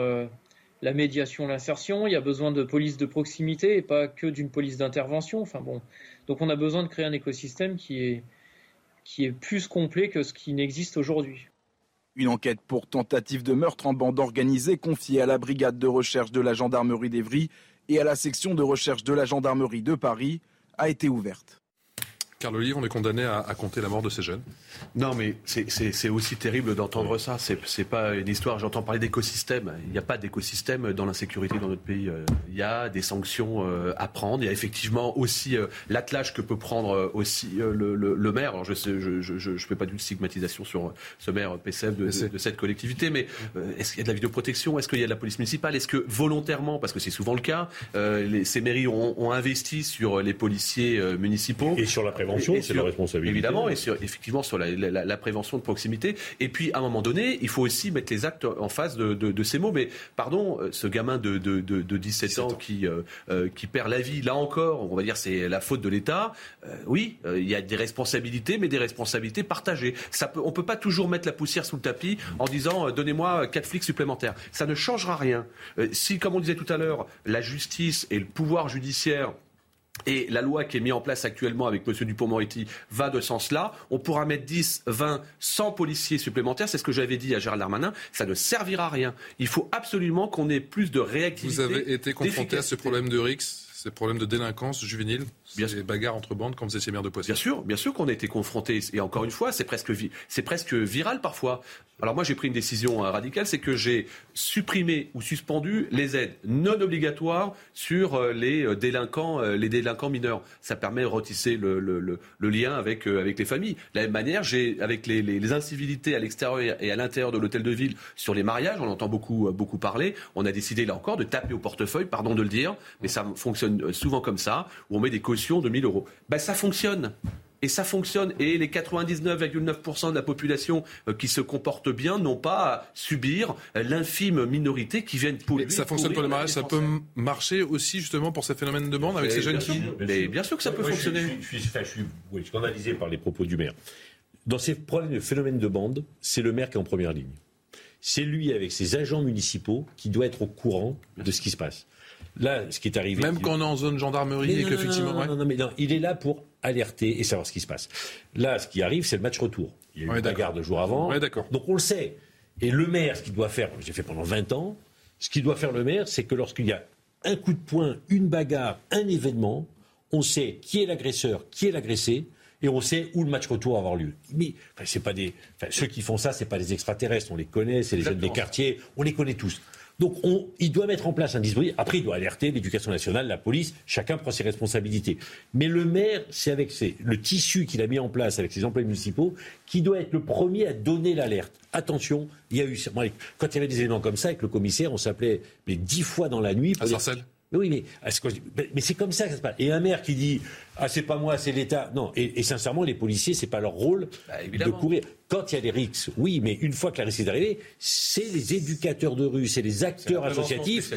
la médiation, l'insertion. Il y a besoin de police de proximité et pas que d'une police d'intervention. Enfin bon, donc on a besoin de créer un écosystème qui est plus complet que ce qui n'existe aujourd'hui. Une enquête pour tentative de meurtre en bande organisée confiée à la brigade de recherche de la gendarmerie d'Evry et à la section de recherche de la gendarmerie de Paris a été ouverte. Carl Olive, on est condamné à, compter la mort de ces jeunes. Non, mais c'est aussi terrible d'entendre ça. C'est pas une histoire. J'entends parler d'écosystème. Il n'y a pas d'écosystème dans l'insécurité dans notre pays. Euh, il y a des sanctions euh, à prendre. Il y a effectivement aussi euh, l'attelage que peut prendre aussi le, maire. Alors je ne je, je, fais pas d'une stigmatisation sur ce maire PCF de, de, cette collectivité, mais est-ce qu'il y a de la vidéoprotection? Est-ce qu'il y a de la police municipale? Est-ce que volontairement, parce que c'est souvent le cas, ces mairies ont, ont, investi sur les policiers municipaux? Et sur la prévention prévention, c'est leur responsabilité. Évidemment, et effectivement sur la, prévention de proximité. Et puis, à un moment donné, il faut aussi mettre les actes en face de, ces mots. Mais pardon, ce gamin de, de 17, ans, Qui, qui perd la vie, là encore, on va dire c'est la faute de l'État. oui, il y a des responsabilités, mais des responsabilités partagées. Ça peut, on ne peut pas toujours mettre la poussière sous le tapis en disant donnez-moi quatre flics supplémentaires. Ça ne changera rien. si, comme on disait tout à l'heure, la justice et le pouvoir judiciaire et la loi qui est mise en place actuellement avec M. Dupont-Moretti va de ce sens-là. On pourra mettre 10, 20, 100 policiers supplémentaires. C'est ce que j'avais dit à Gérald Darmanin. Ça ne servira à rien. Il faut absolument qu'on ait plus de réactivité. Vous avez été confronté à ce problème de RIX ces problèmes de délinquance juvénile, bien ces bagarres entre bandes quand vous étiez maire de Poissy Bien sûr, bien sûr qu'on a été confronté. Et encore une fois, c'est presque, c'est presque viral parfois. Alors moi, j'ai pris une décision euh, radicale, c'est que j'ai supprimé ou suspendu les aides non obligatoires sur euh, les euh, délinquants, les délinquants mineurs. Ça permet de retisser le, le, le, lien avec, avec les familles. De la même manière, j'ai avec les, les, incivilités à l'extérieur et à l'intérieur de l'hôtel de ville sur les mariages, on entend beaucoup, beaucoup parler. On a décidé là encore de taper au portefeuille, pardon de le dire, mais ça fonctionne souvent comme ça, où on met des cautions de 1000 euros. Ben, ça fonctionne. Et ça fonctionne. Et les 99,9% de la population euh, qui se comporte bien n'ont pas à subir l'infime minorité qui viennent polluer. ça fonctionne pour les mariages, ça peut marcher aussi justement pour ces phénomènes de bande avec ces jeunes qui... Mais bien sûr que ça peut fonctionner. Je suis, je suis, scandalisé par les propos du maire. Dans ces problèmes de phénomènes de bande, c'est le maire qui est en première ligne. C'est lui, avec ses agents municipaux, qui doit être au courant de ce qui se passe. Là, ce qui est arrivé. Même quand on est en zone gendarmerie et qu'effectivement. Non, non, non, mais non, il est là pour alerter et savoir ce qui se passe. Là, ce qui arrive, c'est le match retour. Il y a eu une bagarre deux jours avant. Donc on le sait. Et le maire, ce qu'il doit faire, j'ai fait pendant 20 ans, ce qu'il doit faire le maire, c'est que lorsqu'il y a un coup de poing, une bagarre, un événement, on sait qui est l'agresseur, qui est l'agressé, et on sait où le match retour va avoir lieu. Mais c'est pas des, ceux qui font ça, c'est pas des extraterrestres, on les connaît, c'est les jeunes des quartiers, on les connaît tous. Donc il doit mettre en place un dispositif. Après, il doit alerter l'éducation nationale, la police, chacun prend ses responsabilités. Mais le maire, c'est avec le tissu qu'il a mis en place avec ses employés municipaux qui doit être le premier à donner l'alerte. Attention, il y a eu. Quand il y avait des éléments comme ça avec le commissaire, on s'appelait dix fois dans la nuit. Pour à mais oui, mais, mais c'est comme ça que ça se passe. Et un maire qui dit Ah, c'est pas moi, c'est l'État. Non, et, sincèrement, les policiers, c'est pas leur rôle bah, de courir. Quand il y a des rixes, oui, mais une fois que la risque est arrivée, c'est les éducateurs de rue, c'est les acteurs associatifs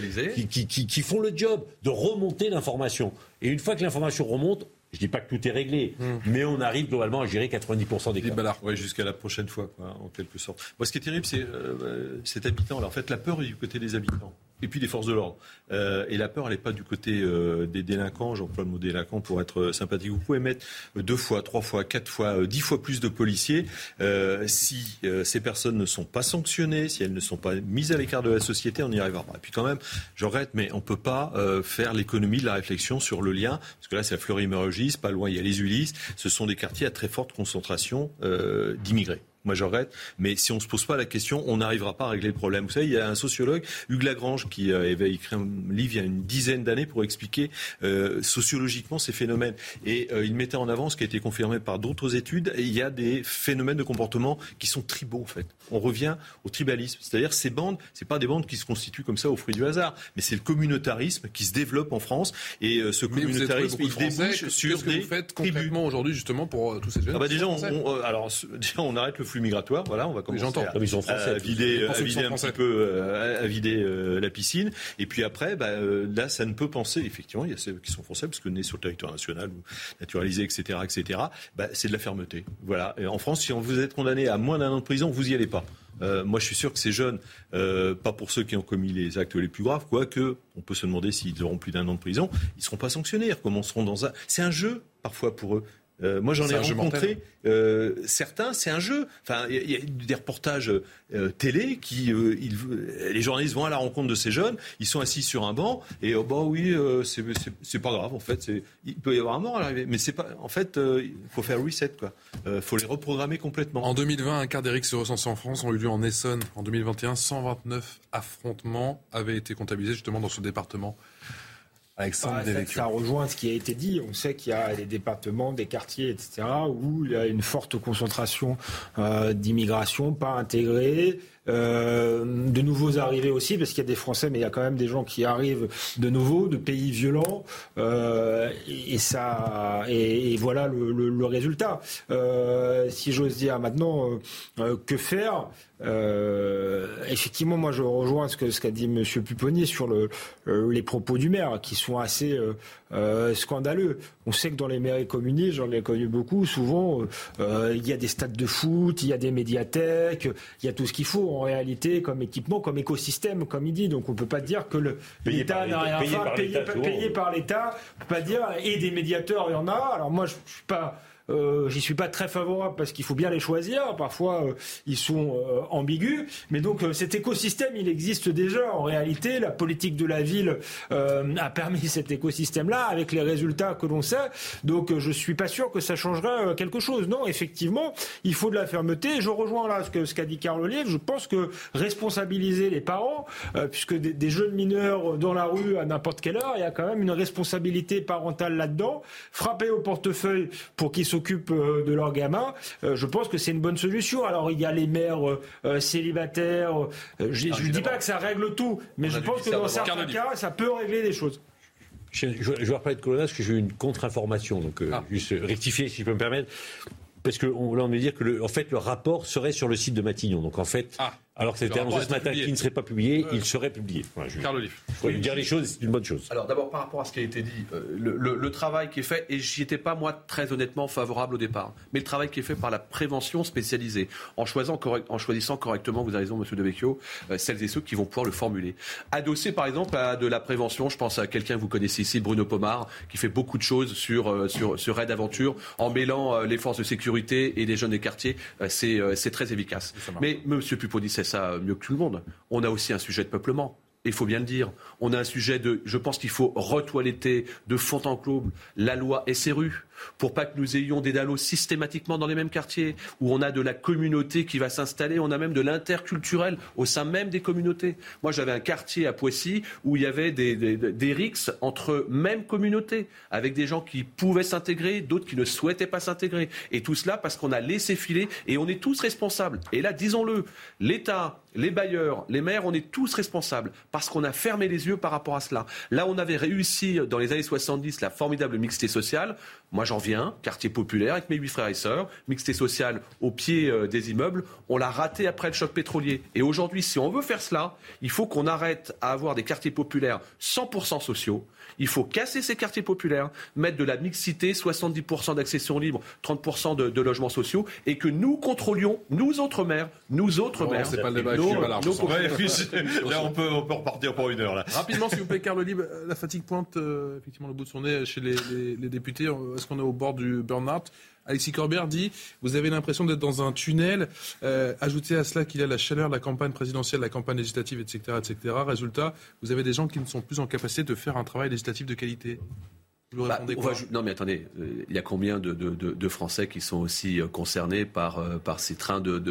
qui, qui, qui, font le job de remonter l'information. Et une fois que l'information remonte, je dis pas que tout est réglé, hmm. mais on arrive globalement à gérer 90% des cas. Oui, jusqu'à la prochaine fois, quoi, en quelque sorte. Moi, ce qui est terrible, c'est euh, cet habitant. Alors, en fait, la peur est du côté des habitants et puis des forces de l'ordre. Euh, et la peur, elle n'est pas du côté euh, des délinquants. J'emploie le mot délinquant pour être euh, sympathique. Vous pouvez mettre deux fois, trois fois, quatre fois, dix fois plus de policiers. si ces personnes ne sont pas sanctionnées, si elles ne sont pas mises à l'écart de la société, on n'y arrivera pas. Et puis quand même, j'arrête, mais on ne peut pas faire l'économie de la réflexion sur le lien. Parce que là, c'est la Fleury-Mérogis, pas loin, il y a les Ulysses. Ce sont des quartiers à très forte concentration d'immigrés moi j'arrête. Mais si on ne se pose pas la question, on n'arrivera pas à régler le problème. Vous savez, il y a un sociologue, Hugues Lagrange, qui euh, avait écrit un livre il y a une dizaine d'années pour expliquer euh, sociologiquement ces phénomènes. Et euh, il mettait en avant ce qui a été confirmé par d'autres études. Et il y a des phénomènes de comportement qui sont tribaux en fait. On revient au tribalisme, c'est-à-dire ces bandes, c'est pas des bandes qui se constituent comme ça au fruit du hasard, mais c'est le communautarisme qui se développe en France. Et ce communautarisme, il débouche sur ce que vous faites concrètement aujourd'hui justement pour tous ces jeunes. Ah bah déjà, on, alors déjà on arrête le flux migratoire. Voilà, on va commencer à, à, vider, à vider un petit peu, euh, à, vider euh, la piscine. Et puis après, bah, euh, là, ça ne peut penser. Effectivement, il y a ceux qui sont français parce que nés sur le territoire national ou naturalisés, etc., etc. Bah, c'est de la fermeté. Voilà. Et en France, si vous êtes condamné à moins d'un an de prison, vous y allez pas. moi, je suis sûr que ces jeunes, pas pour ceux qui ont commis les actes les plus graves, quoique on peut se demander s'ils auront plus d'un an de prison, ils seront pas sanctionnés. Ils recommenceront dans un. C'est un jeu parfois pour eux. Euh, moi, j'en ai rencontré euh, certains. C'est un jeu. Enfin, il y, a des reportages euh, télé qui, ils, les journalistes vont à la rencontre de ces jeunes. Ils sont assis sur un banc et oh, bah oui, c'est pas grave. En fait, il peut y avoir un mort à l'arrivée, mais c'est pas. En fait, il faut faire reset quoi. Il faut les reprogrammer complètement. En 2020, un quart d'Eric se recensé en France ont eu lieu en Essonne. En 2021, 129 affrontements avaient été comptabilisés justement dans ce département ça, ça, rejoint ce qui a été dit. On sait qu'il y a des départements, des quartiers, etc., où il y a une forte concentration euh, d'immigration pas intégrée, euh, de nouveaux arrivés aussi, parce qu'il y a des Français, mais il y a quand même des gens qui arrivent de nouveau, de pays violents, euh, et, ça, et, voilà le, résultat. Euh, si j'ose dire maintenant, que faire? Effectivement, moi, je rejoins ce qu'a ce qu'a dit M. Pupponi sur le, les propos du maire, qui sont assez scandaleux. On sait que dans les mairies communistes, j'en ai connu beaucoup, souvent, il y a des stades de foot, il y a des médiathèques, il y a tout ce qu'il faut en réalité comme équipement, comme écosystème, comme il dit. Donc on peut pas dire que l'État n'a rien fait, payé, par l'État, on peut pas dire, et des médiateurs, il y en a. Alors moi, je suis pas euh, J'y suis pas très favorable parce qu'il faut bien les choisir. Parfois, euh, ils sont euh, ambigus. Mais donc, euh, cet écosystème, il existe déjà. En réalité, la politique de la ville a permis cet écosystème-là avec les résultats que l'on sait. Donc, je suis pas sûr que ça changerait quelque chose. Non, effectivement, il faut de la fermeté. Je rejoins là ce qu'a dit Carl Olive. Je pense que responsabiliser les parents, puisque des, jeunes mineurs dans la rue à n'importe quelle heure, il y a quand même une responsabilité parentale là-dedans. Frapper au portefeuille pour qu'ils s'occupent euh, de leurs gamins, euh, je pense que c'est une bonne solution. Alors il y a les mères euh, célibataires. je ne dis pas que ça règle tout, mais je pense que dans certains cas, ça peut régler des choses. Je, vais reparler de Colonna parce que j'ai eu une contre-information, donc ah. juste rectifier si je peux me permettre. Parce que là, on veut dire que le, en fait, le rapport serait sur le site de Matignon. Donc en fait, ah. Alors que c'était annoncé ce matin qu'il ne serait pas publié, il serait publié. Voilà, je, Carl Olive. lui dire les choses, c'est une bonne chose. Alors d'abord, par rapport à ce qui a été dit, euh, le, travail qui est fait, et j'y étais pas moi très honnêtement favorable au départ, mais le travail qui est fait par la prévention spécialisée, en choisissant, en choisissant correctement, vous avez raison, Monsieur De Vecchio, euh, celles et ceux qui vont pouvoir le formuler. Adossé par exemple à de la prévention, je pense à quelqu'un que vous connaissez ici, Bruno Pomar, qui fait beaucoup de choses sur euh, sur sur Raid Aventure, en mêlant les forces de sécurité et les jeunes des quartiers, c'est très efficace. Mais Monsieur Puponi sait mieux que tout le monde. On a aussi un sujet de peuplement il faut bien le dire. On a un sujet de. Je pense qu'il faut retoiletter de fond en comble la loi SRU pour pas que nous ayons des dallos systématiquement dans les mêmes quartiers, où on a de la communauté qui va s'installer, on a même de l'interculturel au sein même des communautés. Moi, j'avais un quartier à Poissy où il y avait des, des, rixes entre mêmes communautés, avec des gens qui pouvaient s'intégrer, d'autres qui ne souhaitaient pas s'intégrer. Et tout cela parce qu'on a laissé filer, et on est tous responsables. Et là, disons-le, l'État, les bailleurs, les maires, on est tous responsables parce qu'on a fermé les yeux par rapport à cela. Là, on avait réussi dans les années 70 la formidable mixité sociale. Moi, j'en viens, quartier populaire avec mes huit frères et sœurs, mixité sociale au pied euh, des immeubles. On l'a raté après le choc pétrolier. Et aujourd'hui, si on veut faire cela, il faut qu'on arrête à avoir des quartiers populaires 100% sociaux. Il faut casser ces quartiers populaires, mettre de la mixité, 70% d'accession libre, 30% de, logements sociaux, et que nous contrôlions, nous autres maires, nous autres maires. C'est pas le débat nos, là, on peut, on peut repartir pour une heure. Là. Rapidement, s'il vous plaît, Carl Libre, la fatigue pointe euh, effectivement le bout de son nez chez les, les députés est-ce qu'on est au bord du burn-out? Alexis Corbert dit Vous avez l'impression d'être dans un tunnel. Euh, ajoutez à cela qu'il y a la chaleur la campagne présidentielle, la campagne législative, etc., etc. Résultat, vous avez des gens qui ne sont plus en capacité de faire un travail législatif de qualité. Bah, non mais attendez, euh, il y a combien de, de, de, Français qui sont aussi euh, concernés par, euh, par ces trains de,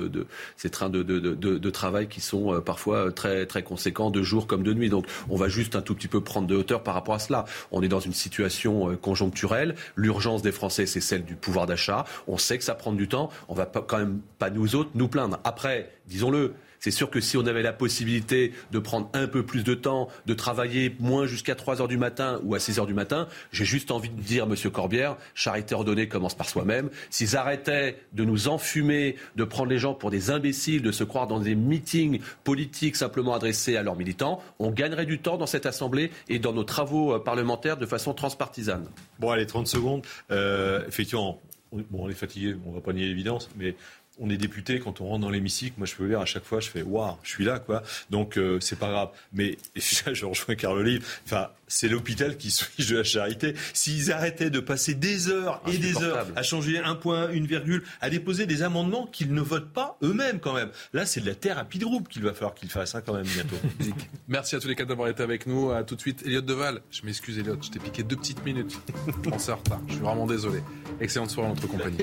ces trains de, travail qui sont parfois très, très conséquents de jour comme de nuit? Donc on va juste un tout petit peu prendre de hauteur par rapport à cela. On est dans une situation conjoncturelle. L'urgence des Français, c'est celle du pouvoir d'achat. On sait que ça prend du temps. On va pas, quand même pas nous autres nous plaindre. Après, disons-le, c'est sûr que si on avait la possibilité de prendre un peu plus de temps, de travailler moins jusqu'à 3 heures du matin ou à 6 heures du matin, j'ai juste envie de dire, Monsieur Corbière, charité ordonnée commence par soi-même. S'ils arrêtaient de nous enfumer, de prendre les gens pour des imbéciles, de se croire dans des meetings politiques simplement adressés à leurs militants, on gagnerait du temps dans cette Assemblée et dans nos travaux euh, parlementaires de façon transpartisane. Bon, allez, 30 secondes. Euh, effectivement, bon, on est fatigué, on va pas nier l'évidence, mais on est député, quand on rentre dans l'hémicycle, moi je peux dire à chaque fois, je fais waouh, je suis là quoi. Donc euh, c'est pas grave. Mais et je rejoins Carl Olive. Enfin, c'est l'hôpital qui switch de la charité. S'ils arrêtaient de passer des heures et des heures à changer un point, une virgule, à déposer des amendements qu'ils ne votent pas eux-mêmes quand même. Là, c'est de la thérapie de groupe qu'il va falloir qu'ils fassent hein, quand même bientôt. Merci à tous les quatre d'avoir été avec nous. À tout de suite, Elliot Deval. Je m'excuse, Elliot, je t'ai piqué deux petites minutes. On s'est retard. Je suis vraiment désolé. Excellente soirée en notre compagnie.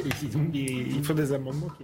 Il faut des amendements qui...